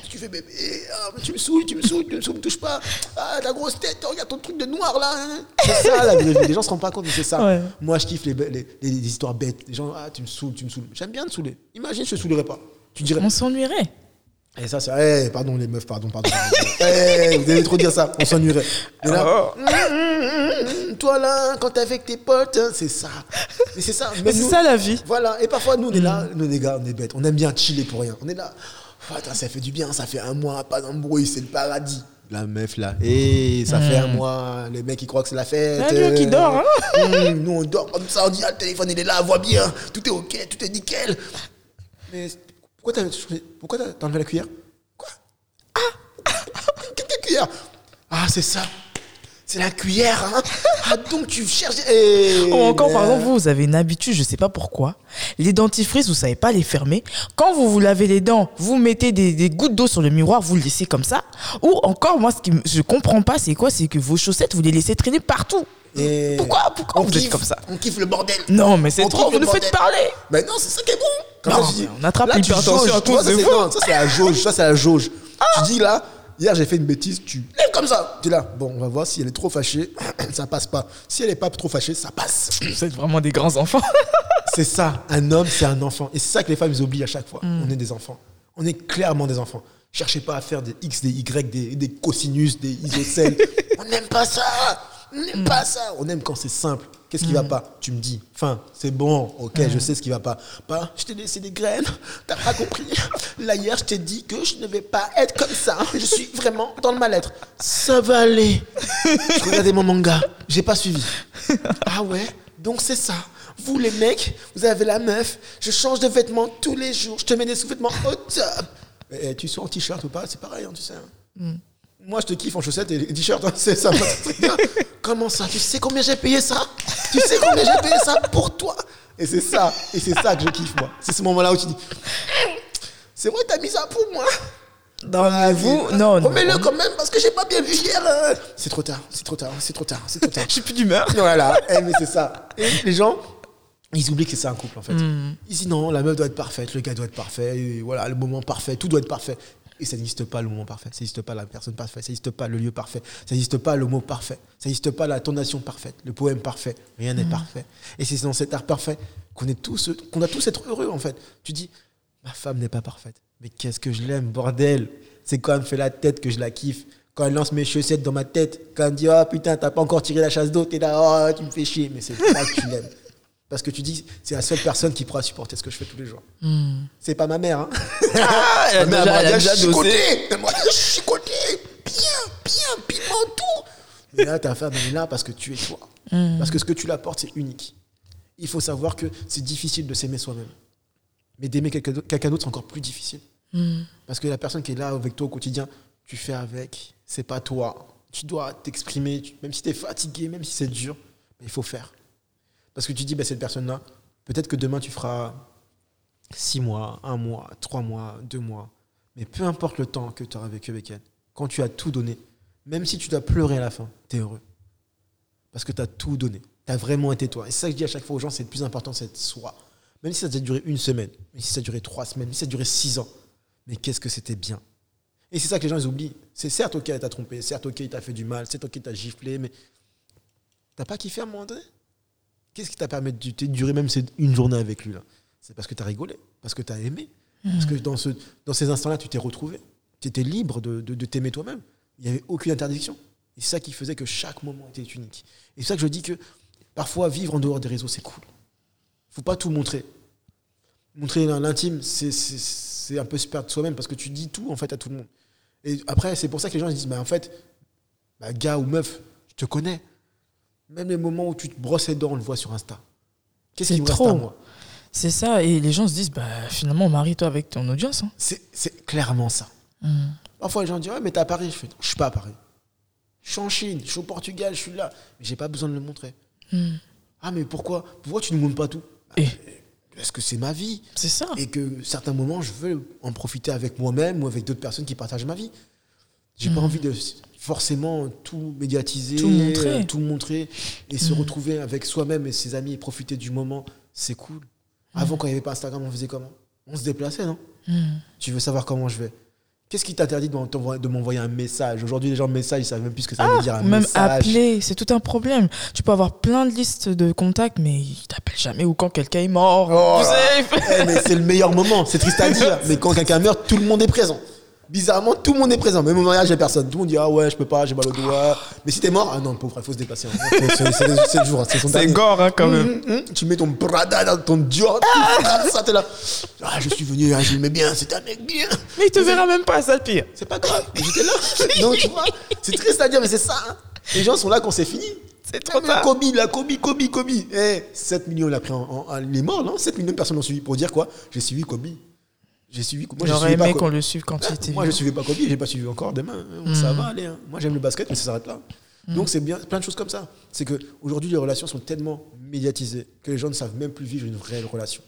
tu fais bébé, ah, tu me saoules, tu me saoules, tu me saoules, me touche pas, ah ta grosse tête, regarde ton truc de noir là. hein. C'est ça les gens se rendent pas compte, mais c'est ça. Ouais. Moi je kiffe les, les, les- les histoires bêtes, les gens, ah tu me saoules, tu me saoules. J'aime bien te saouler. Imagine je te saoulerais pas. Tu dirais, On s'ennuierait. Et ça, c'est. Eh, pardon, les meufs, pardon, pardon. pardon. Eh, vous allez trop dire ça, on s'ennuierait. Mais là, hum, hum, hum, toi là, quand t'es avec tes potes, hein, c'est ça. Mais c'est ça. Mais c'est ça la vie. Voilà, et parfois, nous, on est là, nous, les gars, on est bêtes. On aime bien chiller pour rien. On est là. Oh, attends, ça fait du bien, ça fait un mois, pas d'embrouille, c'est le paradis. La meuf là, et ça fait un mois, les mecs ils croient que c'est la fête. Ah, lui, qui dort, hein. Nous on dort comme ça, on dit ah, le téléphone il est là, voit bien, tout est ok, tout est nickel. Mais pourquoi t'as enlevé la cuillère? Quoi? Ah Quelle quelle cuillère? Ah, c'est ça. C'est la cuillère, hein Ah, donc tu cherches. Ou encore, par exemple, vous, avez une habitude, je sais pas pourquoi. Les dentifrices, vous savez pas les fermer. Quand vous vous lavez les dents, vous mettez des, gouttes d'eau sur le miroir, vous le laissez comme ça. Ou encore, moi, ce que je comprends pas, c'est quoi? C'est que vos chaussettes, vous les laissez traîner partout. Et Pourquoi Pourquoi on vous êtes kiffe, comme ça On kiffe le bordel. Non, mais c'est trop, kiffe vous nous faites parler. Mais non, c'est ça qui est bon. Non, dis- on attrape l'hypertension à cause ça, de vous. Ça, c'est la jauge. Ça, c'est la jauge. Tu dis là, hier, j'ai fait une bêtise, tu lèves comme ça. Tu es là. Bon, on va voir si elle est trop fâchée. ça passe pas. Si elle est pas trop fâchée, ça passe. Vous êtes vraiment des grands enfants. C'est ça. Un homme, c'est un enfant. Et c'est ça que les femmes ils oublient à chaque fois. Mm. On est des enfants. On est clairement des enfants. Cherchez pas à faire des X, des Y, des, des cosinus, des isocèles. on n'aime pas ça. On Mm. n'aime pas ça. On aime quand c'est simple. Qu'est-ce qui va pas? Tu me dis. Enfin, c'est bon. Ok, Mm. je sais ce qui va pas. Pas, je t'ai laissé des graines. T'as pas compris. Là, hier, je t'ai dit que je ne vais pas être comme ça. Je suis vraiment dans le mal-être. Ça va aller. Je regardais mon manga. J'ai pas suivi. Ah ouais? Donc c'est ça. Vous les mecs, vous avez la meuf. Je change de vêtements tous les jours. Je te mets des sous-vêtements au top. Eh, tu sois en t-shirt ou pas, c'est pareil, hein, tu sais. hein. Moi, je te kiffe en chaussettes et t-shirt. hein, c'est ça. bien. Comment ça Tu sais combien j'ai payé ça? Tu sais combien j'ai payé ça pour toi? Et c'est ça. Et c'est ça que je kiffe, moi. C'est ce moment-là où tu dis C'est vrai, t'as mis ça pour moi Non, mais vous, non, non. Remets-le quand même parce que j'ai pas bien vu hier. euh. C'est trop tard, c'est trop tard, c'est trop tard, c'est trop tard. Je suis plus d'humeur. Voilà, eh, mais c'est ça. Et les gens, ils oublient que c'est ça un couple en fait. Hmm. Ils disent non, la meuf doit être parfaite, le gars doit être parfait, et voilà, le moment parfait, tout doit être parfait. Et ça n'existe pas le moment parfait, ça n'existe pas la personne parfaite, ça n'existe pas le lieu parfait, ça n'existe pas le mot parfait, ça n'existe pas la tonation parfaite, le poème parfait, rien n'est parfait. Et c'est dans cet art parfait qu'on est tous, qu'on doit tous être heureux en fait. Tu dis, ma femme n'est pas parfaite, mais qu'est-ce que je l'aime, bordel. C'est quand elle me fait la tête que je la kiffe. Quand elle lance mes chaussettes dans ma tête, quand elle me dit Oh putain, t'as pas encore tiré la chasse d'eau, t'es là, oh, tu me fais chier. Mais c'est pas que tu l'aimes. Parce que tu dis, c'est la seule personne qui pourra supporter ce que je fais tous les jours. C'est pas ma mère. Hein. Ah, elle a Ma déjà, elle a dit, déjà. Elle côté. Bien, bien, piment tout. Mais là, ta femme, elle est là parce que tu es toi. Parce que ce que tu l'apportes, c'est unique. Il faut savoir que c'est difficile de s'aimer soi-même. Mais d'aimer quelqu'un d'autre- c'est encore plus difficile. Parce que la personne qui est là avec toi au quotidien, tu fais avec, c'est pas toi. Tu dois t'exprimer, même si tu es fatigué, même si c'est dur, mais il faut faire. Parce que tu dis, bah, cette personne-là, peut-être que demain tu feras six mois, un mois, trois mois, deux mois, mais peu importe le temps que tu auras vécu avec elle, quand tu as tout donné, même si tu dois pleurer à la fin, tu es heureux. Parce que tu as tout donné. Tu as vraiment été toi. Et c'est ça que je dis à chaque fois aux gens, c'est le plus important, c'est être soi. Même si ça a duré une semaine, même si ça a duré trois semaines, même si ça a duré six ans, mais qu'est-ce que c'était bien. Et c'est ça que les gens ils oublient. C'est certes ok, elle t'a trompé, certes ok, il t'a fait du mal, certes ok, il t'a giflé, mais t'as pas kiffé à un moment Qu'est-ce qui t'a permis de durer même une journée avec lui là? C'est parce que t'as rigolé, parce que t'as aimé, parce que dans, ce, dans ces instants-là, tu t'es retrouvé. Tu étais libre de, de- de t'aimer toi-même. Il n'y avait aucune interdiction. Et c'est ça qui faisait que chaque moment était unique. Et c'est ça que je dis que parfois, vivre en dehors des réseaux, c'est cool. faut pas tout montrer. Montrer l'intime, c'est un peu se perdre soi-même parce que tu dis tout en fait à tout le monde. Et après, c'est pour ça que les gens ils disent, bah, en fait, bah, gars ou meuf, je te connais. Même les moments où tu te brosses les dents, on le voit sur Insta. Qu'est-ce qui me reste à moi C'est ça, et les gens se disent, bah, finalement, marie-toi avec ton audience. Hein. C'est clairement ça. Hmm. Parfois, les gens disent, ouais, mais t'es à Paris. Je fais, je suis pas à Paris. Je suis en Chine, je suis au Portugal, je suis là. Mais j'ai pas besoin de le montrer. Hmm. Ah, mais pourquoi? Pourquoi tu ne montres pas tout? Et Est-ce que c'est ma vie? C'est ça. Et que certains moments, je veux en profiter avec moi-même ou avec d'autres personnes qui partagent ma vie. J'ai pas hmm. envie de forcément tout médiatiser, tout montrer, tout montrer et se hmm. retrouver avec soi-même et ses amis et profiter du moment. C'est cool. Avant, quand il n'y avait pas Instagram, on faisait comment? On se déplaçait, non? Tu veux savoir comment je vais? Qu'est-ce qui t'interdit de m'envoyer un message? Aujourd'hui, les gens message, ils savent même plus ce que ça veut ah, dire un même appeler, c'est tout un problème. Tu peux avoir plein de listes de contacts, mais ils t'appellent jamais ou quand quelqu'un est mort. Oh eh, mais c'est le meilleur moment. C'est triste à dire, mais quand quelqu'un meurt, tout le monde est présent bizarrement, tout le monde est présent. Même au mariage, il n'y a personne. Tout le monde dit Ah ouais, je peux pas, j'ai mal au doigt. Mais si t'es mort, ah non, pauvre, il faut se déplacer. Hein. C'est le jour. Hein, c'est gore, hein, quand même. Hum, hum, hum. Tu mets ton Prada dans ton Dior, ah ça, t'es là. Ah, je suis venu, je l'aimais bien, c'était un mec bien. Mais il te verra même pas, ça le pire. C'est pas grave, j'étais là. non, tu vois, c'est triste à dire, mais c'est ça. Les gens sont là quand c'est fini. C'est trop tard. Kobe, la Kobe, Kobe, Kobe. Eh, 7 millions, il a pris en, Il est mort, non? 7 millions de personnes l'ont suivi. Pour dire quoi? J'ai suivi Kobe. J'ai suivi. Moi, J'aurais aimé qu'on le suive quand il était. Moi, je suivais pas Kobe, j'ai pas suivi encore demain. Hein. Ça hmm. va aller. Hein. Moi, j'aime le basket, mais ça s'arrête là. Hmm. Donc, c'est bien, plein de choses comme ça. C'est que aujourd'hui, les relations sont tellement médiatisées que les gens ne savent même plus vivre une vraie relation.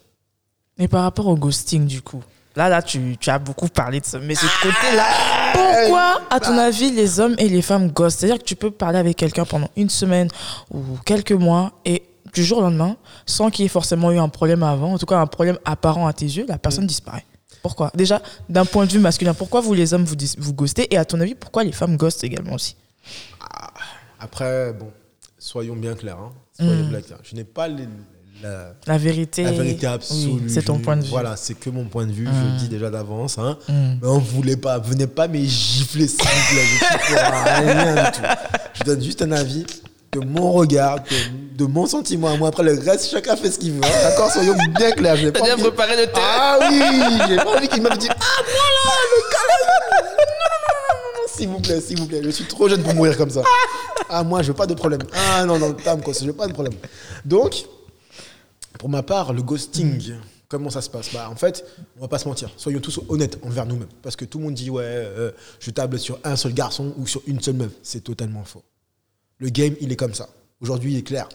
Et par rapport au ghosting, du coup, là, là, tu, tu as beaucoup parlé de ça, mais ce côté-là, pourquoi, à ton bah. avis, les hommes et les femmes ghostent? C'est-à-dire que tu peux parler avec quelqu'un pendant une semaine ou quelques mois et du jour au lendemain, sans qu'il y ait forcément eu un problème avant, en tout cas un problème apparent à tes yeux, la personne hmm. disparaît. Pourquoi? Déjà, d'un point de vue masculin, pourquoi vous les hommes vous, vous ghostez? Et à ton avis, pourquoi les femmes ghostent également aussi? Ah, Après, bon, soyons bien clairs. Hein. Soyons hmm. Je n'ai pas la, vérité. La vérité absolue. c'est ton point de vue. Voilà, c'est que mon point de vue, je le hmm. dis déjà d'avance. Hein. Hmm. Mais on ne voulait pas, venez pas mais gifler s'il vous plaît. Je, je donne juste un avis de mon regard, de, mon sentiment à moi. Après, le reste, chacun fait ce qu'il veut. D'accord Soyons bien clairs. J'ai pas bien préparé le thème. Ah oui J'ai pas envie qu'il me dise Ah, voilà, le câlin Non, non, non, non, s'il vous plaît, s'il vous plaît. Je suis trop jeune pour mourir comme ça. Ah, moi, je veux pas de problème. Ah, non, non, Tam, quoi, je veux pas de problème. Donc, pour ma part, le ghosting. Comment ça se passe? Bah, En fait, on va pas se mentir. Soyons tous honnêtes envers nous-mêmes. Parce que tout le monde dit, ouais, euh, je table sur un seul garçon ou sur une seule meuf. C'est totalement faux. Le game, il est comme ça. Aujourd'hui, il est clair.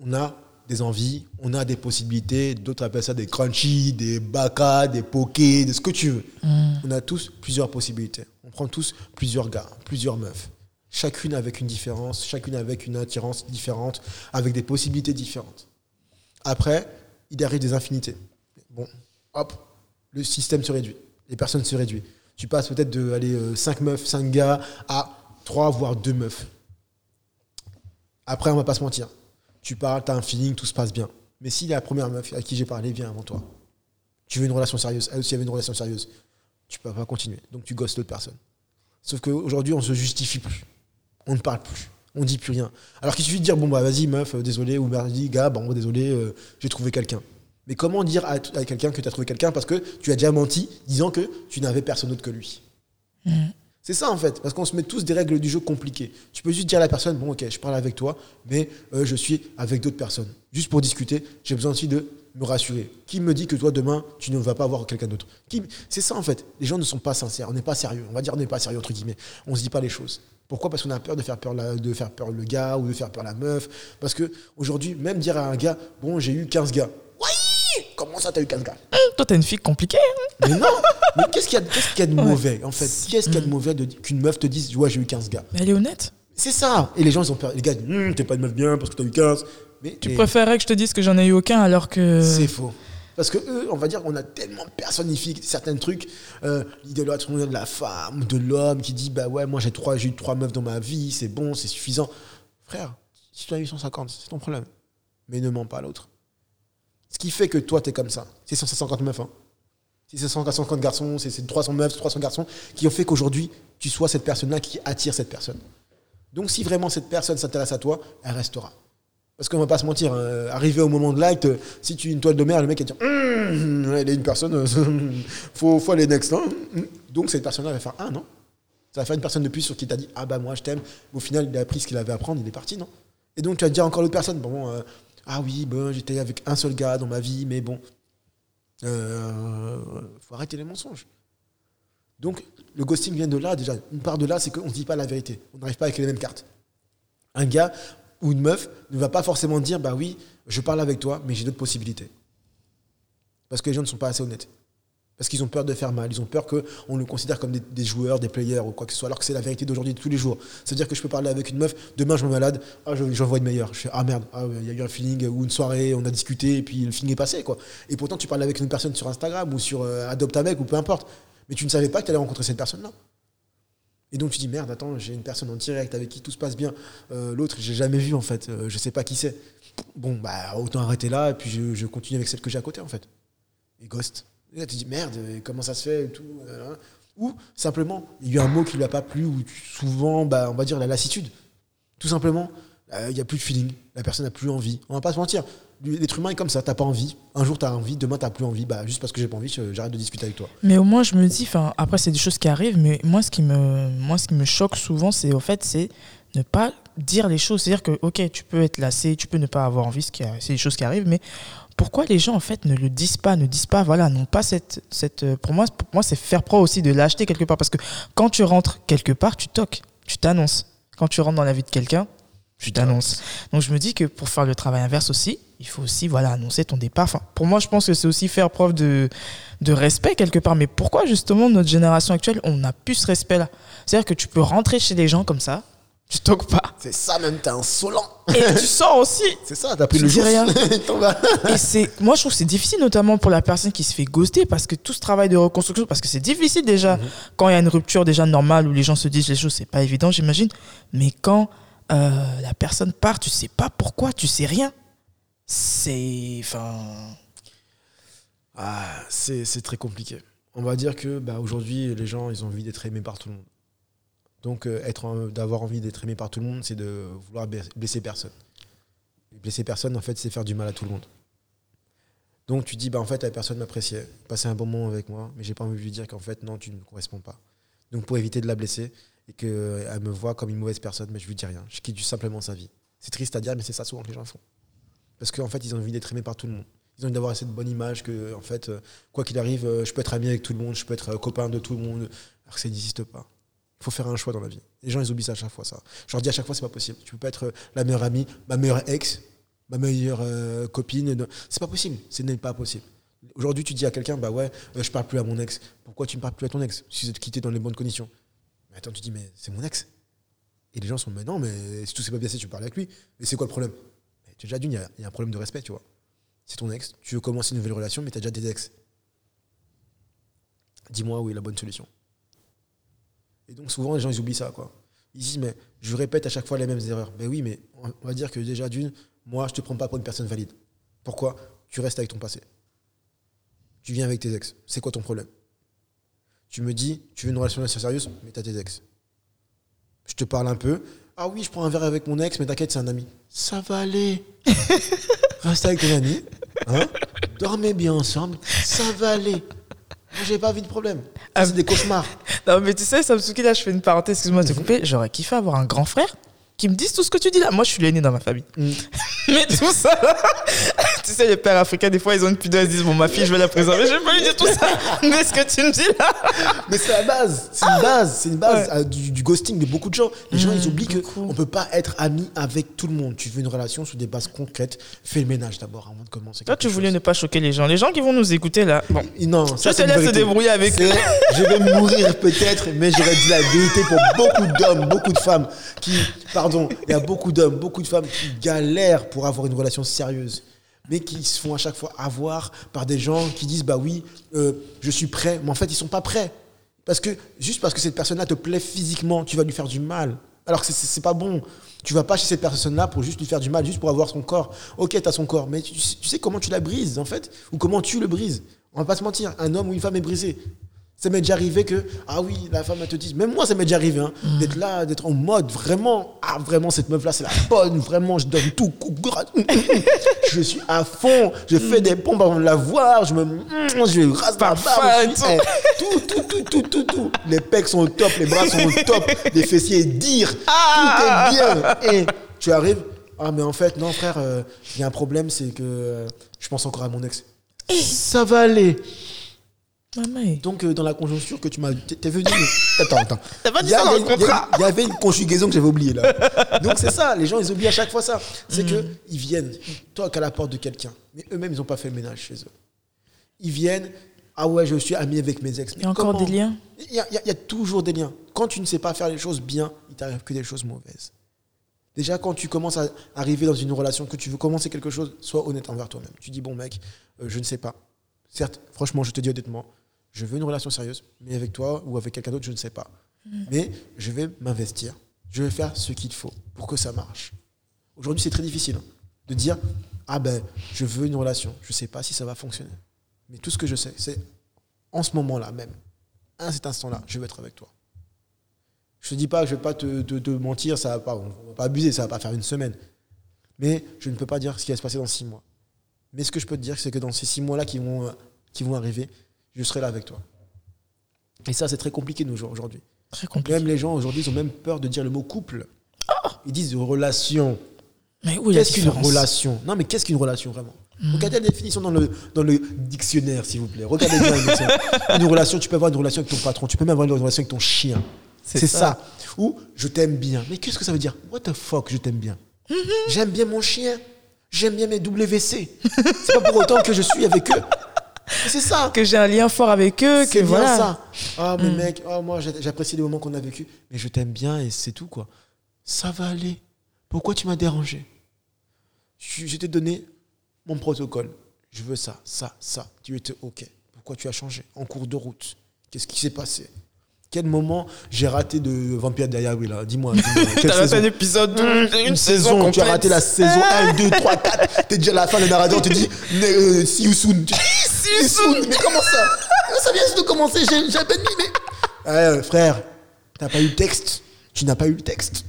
On a des envies, on a des possibilités. D'autres appellent ça des crunchy, des baka, des pokés, de ce que tu veux. Mm. On a tous plusieurs possibilités. On prend tous plusieurs gars, plusieurs meufs. Chacune avec une différence, chacune avec une attirance différente, avec des possibilités différentes. Après, il arrive des infinités. Bon, hop, le système se réduit. Les personnes se réduisent. Tu passes peut-être de aller 5 euh, meufs, 5 gars à 3 voire 2 meufs. Après, on va pas se mentir. Tu parles, tu as un feeling, tout se passe bien. Mais si la première meuf à qui j'ai parlé vient avant toi, tu veux une relation sérieuse, elle aussi avait une relation sérieuse, tu peux pas continuer. Donc tu gosses l'autre personne. Sauf qu'aujourd'hui, on se justifie plus. On ne parle plus. On dit plus rien. Alors qu'il suffit de dire, bon, bah vas-y, meuf, euh, désolé, ou vas-y, gars, bon, désolé, euh, j'ai trouvé quelqu'un. Mais comment dire à, quelqu'un que tu as trouvé quelqu'un parce que tu as déjà menti disant que tu n'avais personne d'autre que lui? Mmh. C'est ça en fait, parce qu'on se met tous des règles du jeu compliquées. Tu peux juste dire à la personne, bon ok, je parle avec toi, mais euh, je suis avec d'autres personnes. Juste pour discuter, j'ai besoin aussi de me rassurer. Qui me dit que toi demain, tu ne vas pas voir quelqu'un d'autre? C'est ça en fait, les gens ne sont pas sincères, on n'est pas sérieux. On va dire on n'est pas sérieux entre guillemets, on ne se dit pas les choses. Pourquoi? Parce qu'on a peur de faire peur, le gars ou de faire peur la meuf. Parce que aujourd'hui, même dire à un gars, bon j'ai eu 15 gars. Comment ça, t'as eu 15 gars hum, Toi, t'es une fille compliquée. Hein. mais non Mais qu'est-ce qu'il y, a de mauvais, en fait? Qu'est-ce qu'il y a de mauvais qu'une meuf te dise, ouais, j'ai eu 15 gars? Mais elle est honnête. C'est ça. Et les gens, ils ont peur. Les gars hum, t'es pas une meuf bien parce que t'as eu 15. Mais, tu préférerais que je te dise que j'en ai eu aucun alors que. C'est faux. Parce que eux, on va dire qu'on a tellement personnifié certains trucs, euh, l'idolâtrie de la femme, de l'homme qui dit bah ouais, moi j'ai trois, j'ai eu trois meufs dans ma vie, c'est bon, c'est suffisant. Frère, si tu as eu 150, c'est ton problème. Mais ne mens pas à l'autre. Ce qui fait que toi, tu es comme ça. C'est 150 meufs. Hein. C'est 150 garçons, c'est 300 meufs, 300 garçons qui ont fait qu'aujourd'hui, tu sois cette personne-là qui attire cette personne. Donc, si vraiment cette personne s'intéresse à toi, elle restera. Parce qu'on va pas se mentir, hein, arrivé au moment de l'acte, si tu es une toile de mer, le mec dire hum, Elle est une personne, faut, faut aller next. Hein. Donc, cette personne-là va faire Ah non Ça va faire une personne de plus sur qui t'a dit Ah bah moi je t'aime. Au final, il a appris ce qu'il avait à apprendre, il est parti, non Et donc, tu vas dire encore l'autre personne Bon, euh, Ah oui, bon, j'étais avec un seul gars dans ma vie, mais bon. Euh, faut arrêter les mensonges. Donc, le ghosting vient de là, déjà. Une part de là, c'est qu'on ne dit pas la vérité. On n'arrive pas avec les mêmes cartes. Un gars ou une meuf ne va pas forcément dire Bah oui, je parle avec toi, mais j'ai d'autres possibilités. Parce que les gens ne sont pas assez honnêtes. Parce qu'ils ont peur de faire mal. Ils ont peur qu'on nous considère comme des, joueurs, des players ou quoi que ce soit. Alors que c'est la vérité d'aujourd'hui, de tous les jours. C'est-à-dire que je peux parler avec une meuf, demain je me malade, ah, j'en vois une meilleure. Je fais Ah merde, ah, il y a eu un feeling ou une soirée, on a discuté et puis le feeling est passé. quoi. Et pourtant, tu parles avec une personne sur Instagram ou sur euh, mec ou peu importe. Mais tu ne savais pas que tu allais rencontrer cette personne-là. Et donc tu dis merde, attends, j'ai une personne en direct avec qui tout se passe bien. Euh, l'autre, j'ai jamais vu en fait, euh, je sais pas qui c'est. Bon, bah autant arrêter là et puis je, je continue avec celle que j'ai à côté en fait. Et ghost. Tu dis merde, comment ça se fait. Euh, hein. Ou simplement, il y a eu un mot qui lui a pas plu, ou souvent, bah, on va dire la lassitude. Tout simplement, euh, il n'y a plus de feeling. La personne n'a plus envie. On va pas se mentir. L'être humain est comme ça. T'as pas envie. Un jour, tu as envie. Demain, tu plus envie. Bah, juste parce que j'ai pas envie, j'arrête de discuter avec toi. Mais au moins, je me dis, après, c'est des choses qui arrivent. Mais moi, ce qui me, moi, ce qui me choque souvent, c'est au fait, c'est ne pas dire les choses. C'est-à-dire que, ok, tu peux être lassé, tu peux ne pas avoir envie, c'est des choses qui arrivent, mais pourquoi les gens en fait ne le disent pas, ne disent pas, voilà, non pas cette, cette pour moi, pour moi c'est faire preuve aussi de l'acheter quelque part parce que quand tu rentres quelque part, tu toques, tu t'annonces. Quand tu rentres dans la vie de quelqu'un, tu t'annonces. Donc je me dis que pour faire le travail inverse aussi, il faut aussi voilà annoncer ton départ. Enfin, pour moi, je pense que c'est aussi faire preuve de, de respect quelque part. Mais pourquoi justement notre génération actuelle, on n'a plus ce respect-là? C'est-à-dire que tu peux rentrer chez des gens comme ça, tu toques pas. C'est ça même, t'es insolent. Et tu sors aussi. C'est ça, t'as pris le jour. rien. et c'est, moi je trouve que c'est difficile notamment pour la personne qui se fait ghoster parce que tout ce travail de reconstruction, parce que c'est difficile déjà mhm. quand il y a une rupture déjà normale où les gens se disent les choses, c'est pas évident j'imagine. Mais quand euh, la personne part, tu sais pas pourquoi, tu sais rien. C'est, enfin. Ah, c'est, c'est très compliqué. On va dire que bah, aujourd'hui les gens ils ont envie d'être aimés par tout le monde. Donc, euh, être, d'avoir envie d'être aimé par tout le monde, c'est de vouloir blesser personne. blesser personne, en fait, c'est faire du mal à tout le monde. Donc, tu dis, bah, en fait, la personne m'appréciait, passait un bon moment avec moi, mais j'ai pas envie de lui dire qu'en fait, non, tu ne me corresponds pas. Donc, pour éviter de la blesser et qu'elle me voit comme une mauvaise personne, mais je lui dis rien. Je quitte simplement sa vie. C'est triste à dire, mais c'est ça souvent que les gens font. Parce qu'en fait, ils ont envie d'être aimés par tout le monde. Ils ont envie d'avoir cette bonne image que, en fait, euh, quoi qu'il arrive, euh, je peux être ami avec tout le monde, je peux être copain de tout le monde, alors que ça n'existe pas. Faut faire un choix dans la vie. Les gens, ils oublient ça à chaque fois, ça. Je leur dis à chaque fois, c'est pas possible. Tu peux pas être la meilleure amie, ma meilleure ex, ma meilleure euh, copine. C'est pas possible. Ce n'est pas possible. Aujourd'hui, tu dis à quelqu'un, bah ouais, euh, je parle plus à mon ex. Pourquoi tu ne parles plus à ton ex si vous êtes quitté dans les bonnes conditions? Mais attends, tu dis, mais c'est mon ex. Et les gens sont, mais non, mais si tout s'est pas bien passé, tu parles avec lui. Mais c'est quoi le problème? Tu déjà d'une, il y, a un problème de respect, tu vois. C'est ton ex, tu veux commencer une nouvelle relation, mais tu as déjà des ex. Dis-moi où est la bonne solution. Et donc souvent, les gens, ils oublient ça. Quoi. Ils disent, mais je répète à chaque fois les mêmes erreurs. Mais oui, mais on va dire que déjà, d'une, moi, je ne te prends pas pour une personne valide. Pourquoi? Tu restes avec ton passé. Tu viens avec tes ex. C'est quoi ton problème? Tu me dis, tu veux une relation sérieuse, mais tu as tes ex. Je te parle un peu. Ah oui, je prends un verre avec mon ex, mais t'inquiète, c'est un ami. Ça va aller. Reste avec ton ami. Hein Dormez bien ensemble. Ça va aller. J'ai pas envie de problème. Ah, c'est des cauchemars. non, mais tu sais, Samsuki, là, je fais une parenthèse, excuse-moi de te couper. J'aurais kiffé avoir un grand frère qui me dise tout ce que tu dis là. Moi, je suis l'aîné dans ma famille. Mm. mais tout ça, tu sais, les pères africains, des fois, ils ont une pudeur, ils disent Bon, ma fille, je vais la préserver. Je vais pas lui dire tout ça. mais ce que tu me dis là. mais c'est la base. C'est une base. C'est une base euh, du, ghosting de beaucoup de gens. Les gens, ils mm, oublient qu'on ne peut pas être ami avec tout le monde. Tu veux une relation sur des bases concrètes. Fais le ménage d'abord avant de commencer. Toi, tu voulais ne pas choquer les gens. Les gens qui vont nous écouter là. Bon. Non, ça, je te laisse se débrouiller avec eux. je vais mourir peut-être, mais j'aurais dit la vérité pour beaucoup d'hommes, beaucoup de femmes qui pardon, il y a beaucoup d'hommes, beaucoup de femmes qui galèrent pour avoir une relation sérieuse, mais qui se font à chaque fois avoir par des gens qui disent bah oui, euh, je suis prêt, mais en fait ils sont pas prêts. Parce que juste parce que cette personne-là te plaît physiquement, tu vas lui faire du mal. Alors que c'est pas bon. Tu vas pas chez cette personne-là pour juste lui faire du mal, juste pour avoir son corps. Ok, tu as son corps, mais tu, sais comment tu la brises, en fait, ou comment tu le brises. On va pas se mentir, un homme ou une femme est brisé. Ça m'est déjà arrivé que, ah oui, la femme, elle te dit, même moi, ça m'est déjà arrivé, hein, mm. d'être là, d'être en mode vraiment, ah vraiment, cette meuf-là, c'est la bonne, vraiment, je donne tout. je suis à fond, je fais des pompes avant de la voir, je me, je rase la barbe, eh, tout, tout, tout, tout, tout, tout. Les pecs sont au top, les bras sont au top, les fessiers dire, tout est bien. Et tu arrives, Ah, mais en fait, non, frère, euh, il y a un problème, c'est que euh, je pense encore à mon ex. Ça va aller. Maman. Donc, euh, dans la conjoncture que tu m'as. T'es t'es venu. Attends, attends. T'as pas Il dit y, a- ça dans il le y a- il y a- contrat il y avait une conjugaison que j'avais oubliée là. Donc c'est ça, les gens ils oublient à chaque fois ça. C'est que ils viennent, ils toquent à la porte de quelqu'un, mais eux-mêmes ils n'ont pas fait le ménage chez eux. Ils viennent, ah ouais, je suis ami avec mes ex. Il y a encore des liens? Il y, a- il y a- il y a toujours des liens. Quand tu ne sais pas faire les choses bien, il t'arrive que des choses mauvaises. Déjà, quand tu commences à arriver dans une relation, que tu veux commencer quelque chose, sois honnête envers toi-même. Tu dis, bon mec, euh, je ne sais pas. Certes, franchement, je te dis honnêtement, je veux une relation sérieuse, mais avec toi ou avec quelqu'un d'autre, je ne sais pas. Mais je vais m'investir. Je vais faire ce qu'il faut pour que ça marche. Aujourd'hui, c'est très difficile hein, de dire, ah ben, je veux une relation. Je ne sais pas si ça va fonctionner. Mais tout ce que je sais, c'est en ce moment-là même, à cet instant-là, je veux être avec toi. Je te dis pas que je vais pas te, te- te mentir, ça va pas, on va pas abuser, ça va pas faire une semaine. Mais je ne peux pas dire ce qui va se passer dans six mois. Mais ce que je peux te dire, c'est que dans ces six mois-là qui vont, euh, qui vont arriver, je serai là avec toi. Et ça, c'est très compliqué nous aujourd'hui. Très compliqué. Même les gens aujourd'hui, ils ont même peur de dire le mot couple. Ils disent relation. Mais où Qu'est-ce qu'une relation? Non, mais qu'est-ce qu'une relation vraiment? Regardez la définition dans le, dans le dictionnaire, s'il vous plaît. Regardez bien. la définition. une relation, tu peux avoir une relation avec ton patron, tu peux même avoir une relation avec ton chien. C'est ça. ça. Ou je t'aime bien. Mais qu'est-ce que ça veut dire? What the fuck, je t'aime bien? J'aime bien mon chien. J'aime bien mes WC. C'est pas pour autant que je suis avec eux. C'est ça. Que j'ai un lien fort avec eux, que C'est voilà. ça. Ah, mais mec, oh, moi j'apprécie les moments qu'on a vécu, mais je t'aime bien et c'est tout quoi. Ça va aller. Pourquoi tu m'as dérangé? Je, t'ai donné mon protocole. Je veux ça, ça, ça. Tu étais OK. Pourquoi tu as changé? En cours de route. Qu'est-ce qui s'est passé? Quel moment j'ai raté de Vampire Diary là Dis-moi. Quelle T'as un épisode, une, une saison saison, tu as raté la saison 1, 2, 3, 4. T'es déjà à la fin, le narrateur te dit euh, See you soon. Mais comment ça? Ça vient juste de commencer, j'ai j'ai à peine mis, mais. Ouais, frère, t'as pas eu le texte? Tu n'as pas eu le texte.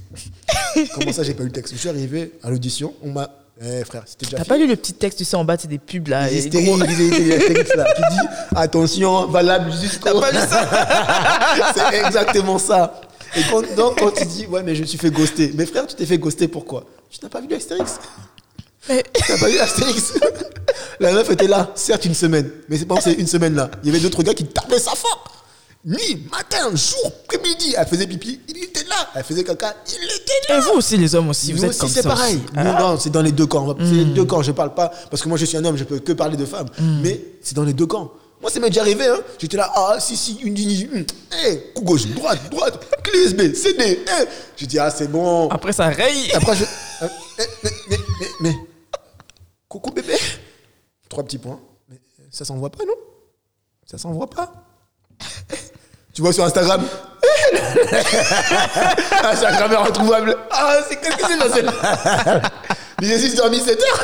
comment ça, j'ai pas eu le texte? Je suis arrivé à l'audition, on m'a. Eh frère, c'était déjà T'as pas lu le petit texte, tu sais, en bas, c'est des pubs là. Les hystériques, là, qui dit attention, valable jusqu'au. T'as pas lu ça? C'est exactement ça. Et quand, donc, quand tu dis, ouais, mais je me suis fait ghoster. Mais frère, tu t'es fait ghoster pourquoi? Tu n'as pas vu l'Astérix Mais- Tu n'as pas vu l'Astérix La meuf était là, certes une semaine, mais c'est pas c'est une semaine là. Il y avait d'autres gars qui tapaient sa fort. Nuit, matin, jour, après-midi. Elle faisait pipi, il était là. Elle faisait caca, il était là. Et vous aussi, les hommes aussi, vous Nous êtes aussi, comme c'est ça. pareil. aussi. Nous, Ah. non, c'est dans les deux camps. Va- C'est les deux camps. Je parle pas parce que moi je suis un homme, je peux que parler de femmes. Mais c'est dans les deux camps. Moi, ça m'est déjà arrivé. Hein. J'étais là, ah, si, si, une, une, une, une. Eh, coup gauche, droite, droite, clé USB, CD. Eh. J'ai dit, ah, c'est bon. Après, ça raye. Après, je. eh, mais, mais, mais, mais. Coucou bébé. Trois petits points. Mais ça s'envoie pas, non? Ça s'envoie pas. Tu vois sur Instagram? Instagram est retrouvable. Ah, c'est qu'est-ce que c'est là, Mais j'ai juste dormi 7 heures.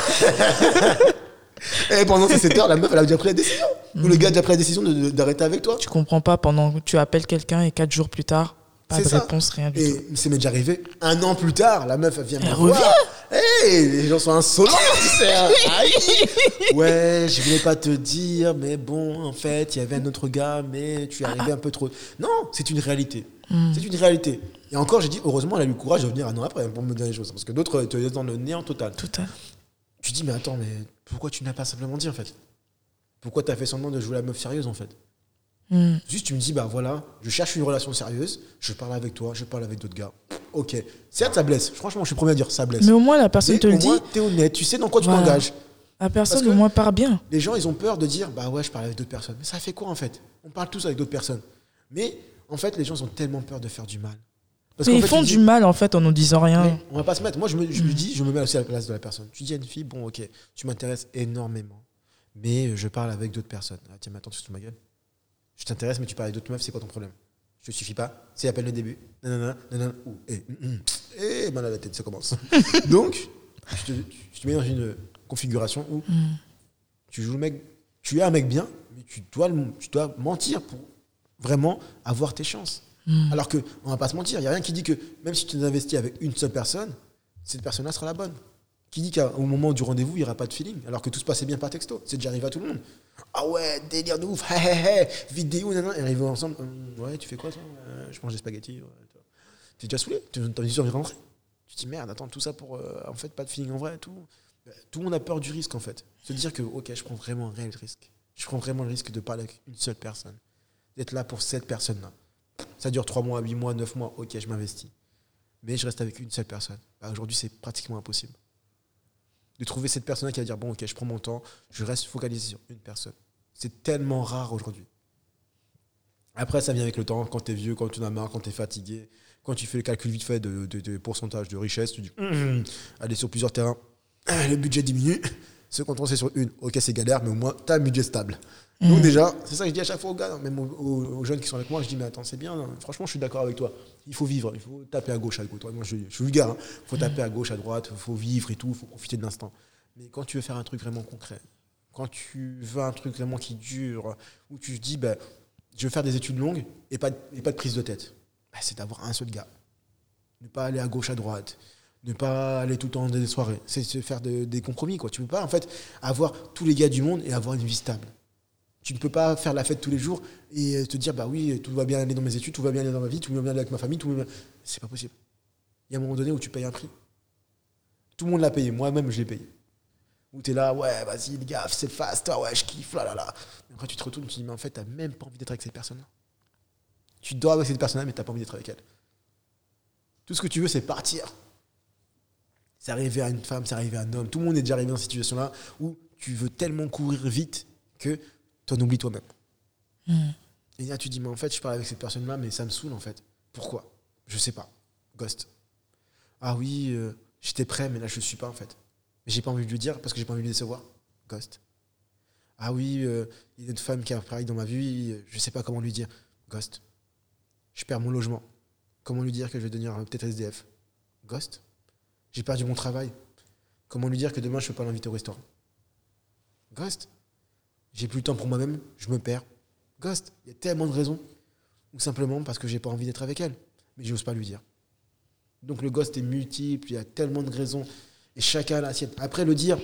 Et pendant ces 7 heures, la meuf, elle a déjà pris la décision. Ou le gars a déjà pris la décision d'arrêter avec toi. Tu comprends pas pendant que tu appelles quelqu'un et quatre jours plus tard, pas C'est de ça. réponse, rien du Et tout. ça m'est déjà arrivé. Un an plus tard, la meuf, elle vient me voir. Hey, les gens sont insolents, tu sais. hein. Aïe. Ouais, je voulais pas te dire, mais bon, en fait, il y avait un autre gars, mais tu es arrivé un peu trop. Non, c'est une réalité. Hmm. C'est une réalité. Et encore, j'ai dit, heureusement, elle a eu le courage de venir un an après pour me dire les choses. Parce que d'autres te laissent dans le néant total. À Tu dis, mais attends, mais pourquoi tu n'as pas simplement dit, en fait? Pourquoi tu as fait semblant de jouer la meuf sérieuse, en fait? Hmm. Juste, tu me dis, bah voilà, je cherche une relation sérieuse, je parle avec toi, je parle avec d'autres gars. Ok. Certes, ça blesse. Franchement, je suis le premier à dire, ça blesse. Mais au moins, la personne Mais te le au dit. t'es honnête, tu sais dans quoi tu t'engages. La personne, au moins, part bien. Les gens, ils ont peur de dire, bah ouais, je parle avec d'autres personnes. Mais ça fait quoi, en fait? On parle tous avec d'autres personnes. Mais, en fait, les gens ils ont tellement peur de faire du mal. Parce Mais ils fait, font tu du mal, en fait, en nous disant rien. mais on va pas se mettre. Moi, je me, je me dis, je me mets aussi à la place de la personne. Tu dis à une fille, bon, ok, tu m'intéresses énormément, mais je parle avec d'autres personnes. Ah, tiens, mais attends, tu te ma gueule. Je t'intéresse, mais tu parles d'autres meufs, c'est quoi ton problème? Je te suffis pas C'est à peine le début. Nanana, nanana, ouh, eh, hum, hum. eh, mal à la tête, ça commence. Donc, je te, je te mets dans une configuration où Hmm. tu joues le mec, tu es un mec bien, mais tu dois, tu dois mentir pour vraiment avoir tes chances. Alors que, on va pas se mentir, il n'y a rien qui dit que même si tu t'investis avec une seule personne, cette personne-là sera la bonne. Qui dit qu'au moment du rendez-vous, il n'y aura pas de feeling, alors que tout se passait bien par texto. C'est déjà arrivé à tout le monde. Ah ouais, délire de ouf, hé hé hé, vidéo, nanana, et arrivé ensemble. hum, ouais, tu fais quoi toi Euh, Je mange des spaghettis. ouais. T'es déjà saoulé T'as envie de rentrer Tu te dis merde, attends, tout ça pour euh, en fait pas de feeling en vrai, tout. Bah, tout le monde a peur du risque en fait. Se dire que ok, je prends vraiment un réel risque. Je prends vraiment le risque de parler avec une seule personne. D'être là pour cette personne-là. Ça dure 3 mois, 8 mois, 9 mois, ok, je m'investis. Mais je reste avec une seule personne. Bah, Aujourd'hui, c'est pratiquement impossible. De trouver cette personne qui va dire bon, ok, je prends mon temps, je reste focalisé sur une personne. C'est tellement rare aujourd'hui. Après, ça vient avec le temps, quand tu es vieux, quand tu en as marre, quand tu es fatigué, quand tu fais le calcul vite fait de, pourcentage de richesse, tu dis hum, allez sur plusieurs terrains, le budget diminue, se concentrer sur une. Ok, c'est galère, mais au moins, tu as un budget stable. Donc, mm. déjà, c'est ça que je dis à chaque fois aux gars, même aux, jeunes qui sont avec moi, je dis mais attends, c'est bien, franchement, je suis d'accord avec toi. Il faut vivre, il faut taper à gauche, à gauche. Moi, je, je suis vulgaire, il hein. faut taper à gauche, à droite, il faut vivre et tout, il faut profiter de l'instant. Mais quand tu veux faire un truc vraiment concret, quand tu veux un truc vraiment qui dure, où tu te dis, ben, je veux faire des études longues et pas, et pas de prise de tête, bah, c'est d'avoir un seul gars. Ne pas aller à gauche, à droite. Ne pas aller tout le temps dans des soirées. C'est se faire des compromis. Quoi. Tu ne peux pas en fait avoir tous les gars du monde et avoir une vie stable. Tu ne peux pas faire la fête tous les jours et te dire bah oui, tout va bien aller dans mes études, tout va bien aller dans ma vie, tout va bien aller avec ma famille, tout va bien. C'est pas possible. Il y a un moment donné où tu payes un prix. Tout le monde l'a payé, moi-même je l'ai payé. Où tu es là, ouais, vas-y, les gars, c'est fast, ah ouais, je kiffe, là là là. après tu te retournes, tu te dis, mais en fait, t'as même pas envie d'être avec cette personne-là. Tu dors avec cette personne-là, mais t'as pas envie d'être avec elle. Tout ce que tu veux, c'est partir. C'est arrivé à une femme, c'est arrivé à un homme. Tout le monde est déjà arrivé dans cette situation-là où tu veux tellement courir vite que tu en oublies toi-même. Hmm. Et là, tu dis, mais en fait, je parle avec cette personne-là, mais ça me saoule, en fait. Pourquoi? Je sais pas. Ghost. Ah oui, euh, j'étais prêt, mais là, je ne suis pas, en fait. Mais j'ai pas envie de lui dire parce que j'ai pas envie de le décevoir. Ghost. Ah oui, euh, il y a une femme qui a apparaît dans ma vie, je sais pas comment lui dire. Ghost. Je perds mon logement. Comment lui dire que je vais devenir peut-être SDF Ghost. J'ai perdu mon travail. Comment lui dire que demain je ne peux pas l'inviter au restaurant? Ghost. J'ai plus le temps pour moi-même, je me perds. Ghost. Il y a tellement de raisons. Ou simplement parce que j'ai pas envie d'être avec elle. Mais j'ose pas lui dire. Donc le ghost est multiple, il y a tellement de raisons. Et chacun a la sienne. Après le dire,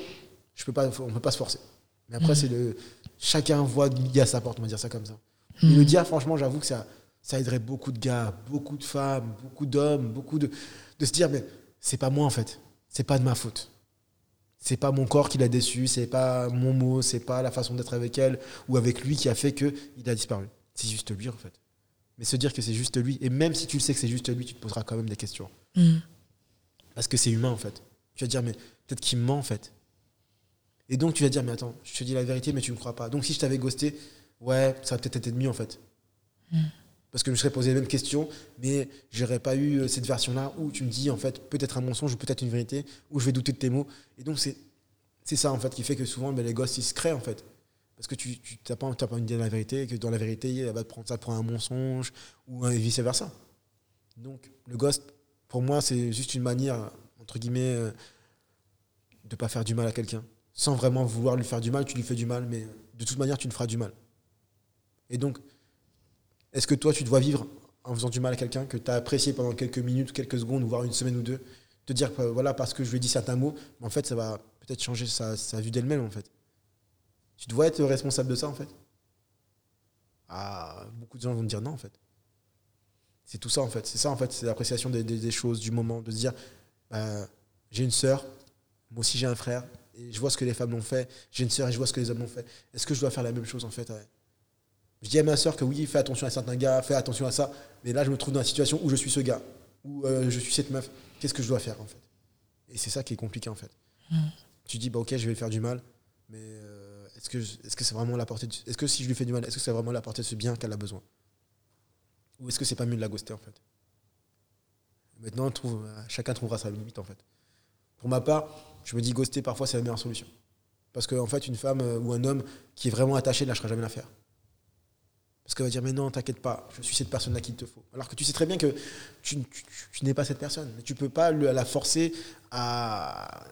je peux pas, on ne peut pas se forcer. Mais après, mm. c'est le. Chacun voit midi à sa porte, on va dire ça comme ça. Mais le mm. dire, franchement, j'avoue que ça, ça aiderait beaucoup de gars, beaucoup de femmes, beaucoup d'hommes, beaucoup de. de se dire, mais c'est pas moi en fait. C'est pas de ma faute. C'est pas mon corps qui l'a déçu, c'est pas mon mot, c'est pas la façon d'être avec elle ou avec lui qui a fait que il a disparu. C'est juste lui en fait. Mais se dire que c'est juste lui, et même si tu le sais que c'est juste lui, tu te poseras quand même des questions. Mm. Parce que c'est humain en fait. Tu vas dire, mais peut-être qu'il me ment en fait. Et donc tu vas dire, mais attends, je te dis la vérité, mais tu me crois pas. Donc si je t'avais ghosté, ouais, ça aurait peut-être été mieux en fait. Mm parce que je me serais posé les mêmes questions, mais j'aurais pas eu euh, cette version-là où tu me dis en fait peut-être un mensonge ou peut-être une vérité, où je vais douter de tes mots. Et donc c'est ça en fait qui fait que souvent ben, les gosses ils se créent en fait. Parce que tu n'as pas, pas une idée de la vérité, et que dans la vérité, elle va te prendre ça pour un mensonge, ou vice-versa. Donc le gosse, pour moi, c'est juste une manière, entre guillemets, euh, de pas faire du mal à quelqu'un. Sans vraiment vouloir lui faire du mal, tu lui fais du mal, mais de toute manière, tu ne feras du mal. Et donc, est-ce que toi, tu dois vivre en faisant du mal à quelqu'un que tu as apprécié pendant quelques minutes, quelques secondes, voire une semaine ou deux, te dire voilà, parce que je lui ai dit certains mots, en fait, ça va peut-être changer sa, vue d'elle-même, en fait. Tu dois être responsable de ça, en fait? Ah, beaucoup de gens vont te dire non, en fait. C'est tout ça, en fait. C'est ça, en fait. C'est l'appréciation des, choses, du moment, de se dire bah, j'ai une sœur, moi aussi j'ai un frère, et je vois ce que les femmes l'ont fait, j'ai une sœur et je vois ce que les hommes l'ont fait. Est-ce que je dois faire la même chose, en fait je dis à ma soeur que oui, fais attention à certains gars, fais attention à ça. Mais là, je me trouve dans la situation où je suis ce gars, où euh, je suis cette meuf. Qu'est-ce que je dois faire en fait? Et c'est ça qui est compliqué en fait. Hmm. Tu dis, bah ok, je vais faire du mal, mais euh, est-ce que est-ce que c'est vraiment la portée Est-ce que si je lui fais du mal, est-ce que c'est vraiment la portée de ce bien qu'elle a besoin? Ou est-ce que c'est pas mieux de la ghoster en fait? Maintenant, trouve, euh, chacun trouvera sa limite en fait. Pour ma part, je me dis ghoster parfois c'est la meilleure solution. Parce qu'en en fait, une femme ou un homme qui est vraiment attaché ne lâchera jamais l'affaire. Parce qu'elle va dire, mais non, t'inquiète pas, je suis cette personne-là qu'il te faut. Alors que tu sais très bien que tu, n'es pas cette personne. Tu peux pas la forcer à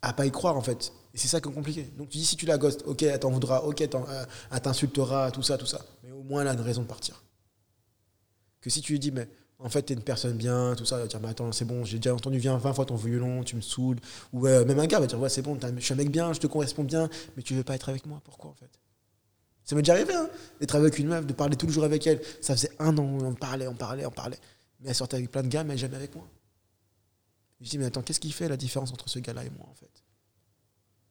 à pas y croire, en fait. Et c'est ça qui est compliqué. Donc tu dis, si tu la ghostes, ok, elle t'en voudra, ok, euh, elle t'insultera, tout ça, tout ça. Mais au moins, elle a une raison de partir. Que si tu lui dis, mais en fait, t'es une personne bien, tout ça, elle va dire, mais attends, c'est bon, j'ai déjà entendu, viens 20 fois ton violon, tu me saoules. Ou euh, même un gars va dire, ouais, c'est bon, je suis un mec bien, je te corresponds bien, mais tu veux pas être avec moi, pourquoi, en fait? Ça m'est déjà arrivé, hein, d'être avec une meuf, de parler tout le jour avec elle. Ça faisait un an, on parlait, on parlait, on parlait. Mais elle sortait avec plein de gars, mais jamais avec moi. Je dis, mais attends, qu'est-ce qui fait la différence entre ce gars-là et moi, en fait?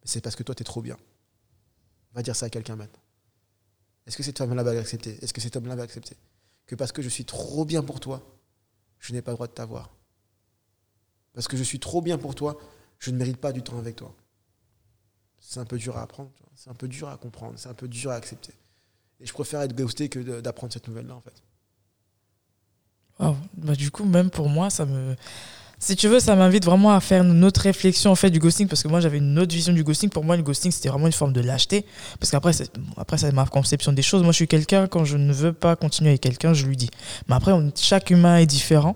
C'est parce que toi, tu es trop bien. Va dire ça à quelqu'un maintenant. Est-ce que cette femme-là va accepter Est-ce que cet homme-là va accepter? Que parce que je suis trop bien pour toi, je n'ai pas le droit de t'avoir. Parce que je suis trop bien pour toi, je ne mérite pas du temps avec toi. C'est un peu dur à apprendre, c'est un peu dur à comprendre, c'est un peu dur à accepter. Et je préfère être ghosté que d'apprendre cette nouvelle-là, en fait. Bah, du coup, même pour moi, ça me si tu veux, ça m'invite vraiment à faire une autre réflexion en fait du ghosting parce que moi j'avais une autre vision du ghosting. Pour moi, le ghosting c'était vraiment une forme de lâcheté parce qu'après, après c'est ma conception des choses. Moi, je suis quelqu'un quand je ne veux pas continuer avec quelqu'un, je lui dis. Mais après, chaque humain est différent.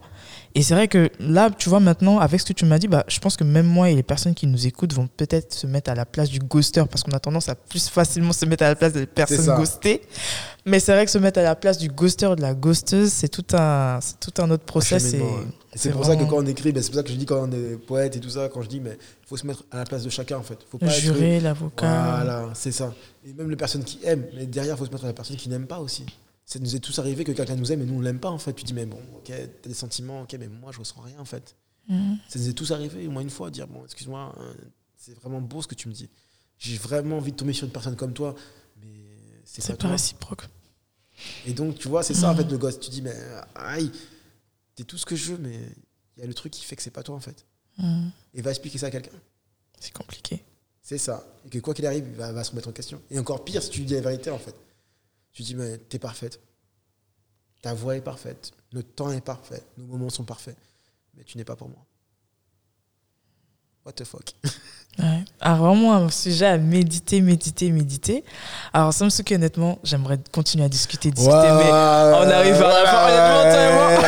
Et c'est vrai que là, tu vois, maintenant, avec ce que tu m'as dit, bah, je pense que même moi et les personnes qui nous écoutent vont peut-être se mettre à la place du ghoster parce qu'on a tendance à plus facilement se mettre à la place des personnes ghostées. Mais c'est vrai que se mettre à la place du ghoster ou de la ghosteuse, c'est tout un, tout un autre process. Et c'est pour ça que quand on écrit, ben, c'est pour ça que je dis quand on est poète et tout ça, quand je dis, mais il faut se mettre à la place de chacun en fait. Faut pas le juré, l'avocat. Voilà, c'est ça. Et même les personnes qui aiment, mais derrière, il faut se mettre à la personne qui n'aime pas aussi ça nous est tous arrivé que quelqu'un nous aime et nous on l'aime pas en fait. Tu dis mais bon, ok, t'as des sentiments, ok, mais moi je ressens rien en fait. Mhm. Ça nous est tous arrivé au moins une fois dire bon, excuse-moi, hein, c'est vraiment beau ce que tu me dis. J'ai vraiment envie de tomber sur une personne comme toi, mais c'est pas, pas réciproque. Et donc tu vois, c'est ça en mhm. fait le gosse. Tu dis mais aïe, t'es tout ce que je veux, mais il y a le truc qui fait que c'est pas toi en fait. Mhm. Et va expliquer ça à quelqu'un. C'est compliqué. C'est ça. Et que quoi qu'il arrive, il va, va se remettre en question. Et encore pire si tu lui dis la vérité en fait. Tu dis, mais t'es parfaite. Ta voix est parfaite. Notre temps est parfait. Nos moments sont parfaits. Mais tu n'es pas pour moi. What the fuck? ouais. Alors vraiment un sujet à méditer, méditer, méditer. Alors Samsuki, honnêtement, j'aimerais continuer à discuter, discuter, mais on arrive à la fin. Honnêtement,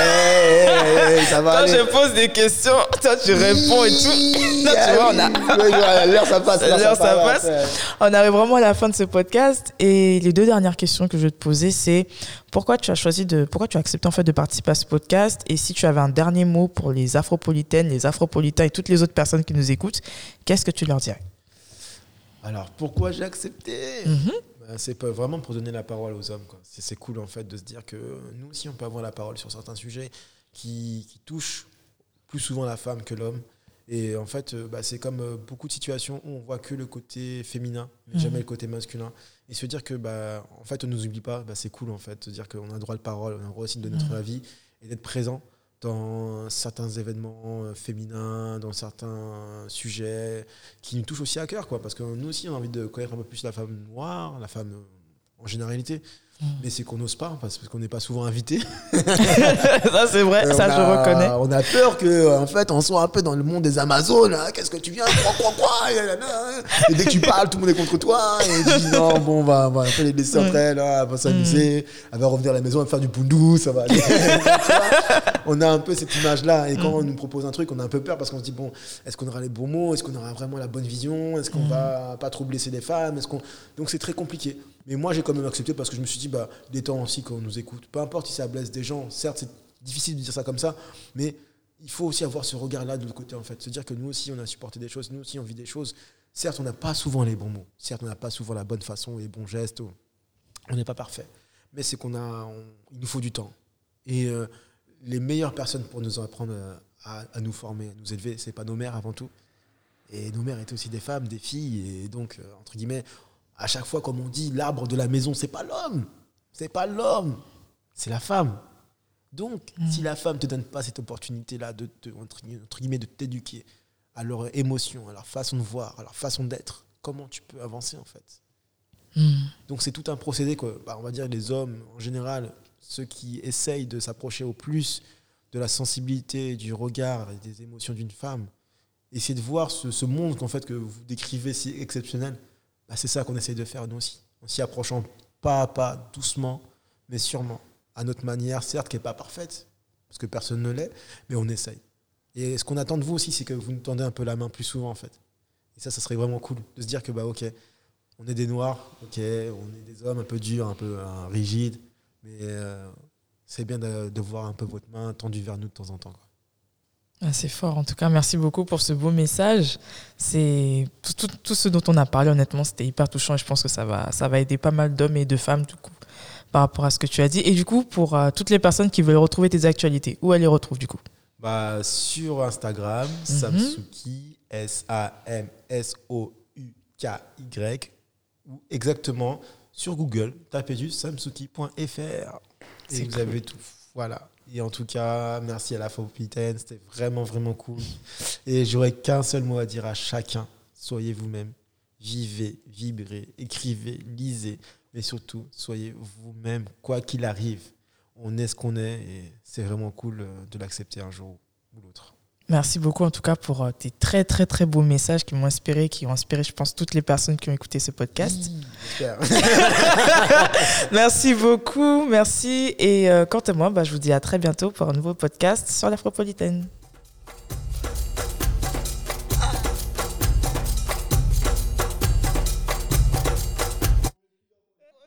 ça va Quand je pose des questions, toi tu réponds et tout. tu vois, on a. L'heure ça passe. L'heure ça, passe. On arrive vraiment à la fin de ce podcast. Et les deux dernières questions que je vais te poser, c'est pourquoi tu as choisi de. Pourquoi tu as accepté en fait de participer à ce podcast? Et si tu avais un dernier mot pour les afropolitaines, les afropolitains et toutes les autres personnes qui nous écoutent, qu'est-ce que tu leur dirais? Alors pourquoi j'ai accepté? Mhm. bah, C'est vraiment pour donner la parole aux hommes. C'est cool en fait de se dire que nous aussi on peut avoir la parole sur certains sujets qui, qui touchent plus souvent la femme que l'homme. Et en fait, euh, bah, c'est comme euh, beaucoup de situations où on voit que le côté féminin, mais mhm. jamais le côté masculin. Et se dire que, bah, en fait, on ne nous oublie pas, bah, c'est cool, en fait. Se dire qu'on a le droit de parole, on a le droit aussi de donner notre mhm. avis et d'être présent dans certains événements euh, féminins, dans certains sujets qui nous touchent aussi à cœur, quoi. Parce que nous aussi, on a envie de connaître un peu plus la femme noire, la femme en généralité. Mm. Mais c'est qu'on n'ose pas parce qu'on n'est pas souvent invité. ça c'est vrai, ça je reconnais. On a peur que en fait on soit un peu dans le monde des Amazones. Hein. Qu'est-ce que tu viens Et dès que tu parles, tout le monde est contre toi. Et tu dis non, bon, on va, on va les laisser après, elle, va s'amuser, mm. elle va revenir à la maison, elle va faire du pundou, ça va aller. on a un peu cette image-là. Et quand mm. on nous propose un truc, on a un peu peur parce qu'on se dit bon, est-ce qu'on aura les bons mots Est-ce qu'on aura vraiment la bonne vision Est-ce qu'on va pas trop blesser les femmes Est-ce qu'on Donc c'est très compliqué. Mais moi j'ai quand même accepté parce que je me suis dit bah, des temps aussi qu'on nous écoute. Peu importe si ça blesse des gens, certes, c'est difficile de dire ça comme ça, mais il faut aussi avoir ce regard-là de l'autre côté, en fait. Se dire que nous aussi, on a supporté des choses, nous aussi, on vit des choses. Certes, on n'a pas souvent les bons mots, certes, on n'a pas souvent la bonne façon, les bons gestes, on n'est pas parfait. Mais c'est qu'on a, il nous faut du temps. Et euh, les meilleures personnes pour nous apprendre à, nous former, à nous élever, c'est pas nos mères avant tout. Et nos mères étaient aussi des femmes, des filles, et donc, euh, entre guillemets, à chaque fois, comme on dit, l'arbre de la maison, c'est pas l'homme. C'est pas l'homme, c'est la femme. Donc, mm. si la femme ne te donne pas cette opportunité-là de, te, entre, guillemets, de t'éduquer à leurs émotions, à leur façon de voir, à leur façon d'être, comment tu peux avancer en fait? Mm. Donc, c'est tout un procédé. Quoi. Bah, on va dire les hommes, en général, ceux qui essayent de s'approcher au plus de la sensibilité, du regard et des émotions d'une femme, essayer de voir ce, monde qu'en fait, que vous décrivez si exceptionnel, bah, c'est ça qu'on essaye de faire nous aussi. En s'y approchant pas à pas, doucement, mais sûrement. À notre manière, certes, qui n'est pas parfaite, parce que personne ne l'est, mais on essaye. Et ce qu'on attend de vous aussi, c'est que vous nous tendez un peu la main plus souvent, en fait. Et ça, ça serait vraiment cool de se dire que, bah, ok, on est des noirs, on est des hommes un peu durs, un peu euh, rigides, mais euh, c'est bien de, voir un peu votre main tendue vers nous de temps en temps. Ah, c'est fort. En tout cas, merci beaucoup pour ce beau message. C'est tout, tout, ce dont on a parlé, honnêtement, c'était hyper touchant et je pense que ça va, ça va aider pas mal d'hommes et de femmes, du coup, par rapport à ce que tu as dit. Et du coup, pour euh, toutes les personnes qui veulent retrouver tes actualités, où elles les retrouvent, du coup? Bah, Sur Instagram, mhm. Samsuki, S-A-M-S-O-U-K-Y, ou exactement sur Google, tapez juste samsuki.fr et vous avez tout. Voilà. Et en tout cas, merci à la Fopitaine, c'était vraiment, vraiment cool. Et j'aurais qu'un seul mot à dire à chacun soyez vous-même, vivez, vibrez, écrivez, lisez, mais surtout, soyez vous-même, quoi qu'il arrive. On est ce qu'on est et c'est vraiment cool euh, de l'accepter un jour ou l'autre. Merci beaucoup en tout cas pour euh, tes très très très beaux messages qui m'ont inspiré, qui ont inspiré je pense toutes les personnes qui ont écouté ce podcast. merci beaucoup, merci. Et euh, quant à moi, bah, je vous dis à très bientôt pour un nouveau podcast sur l'Afropolitaine.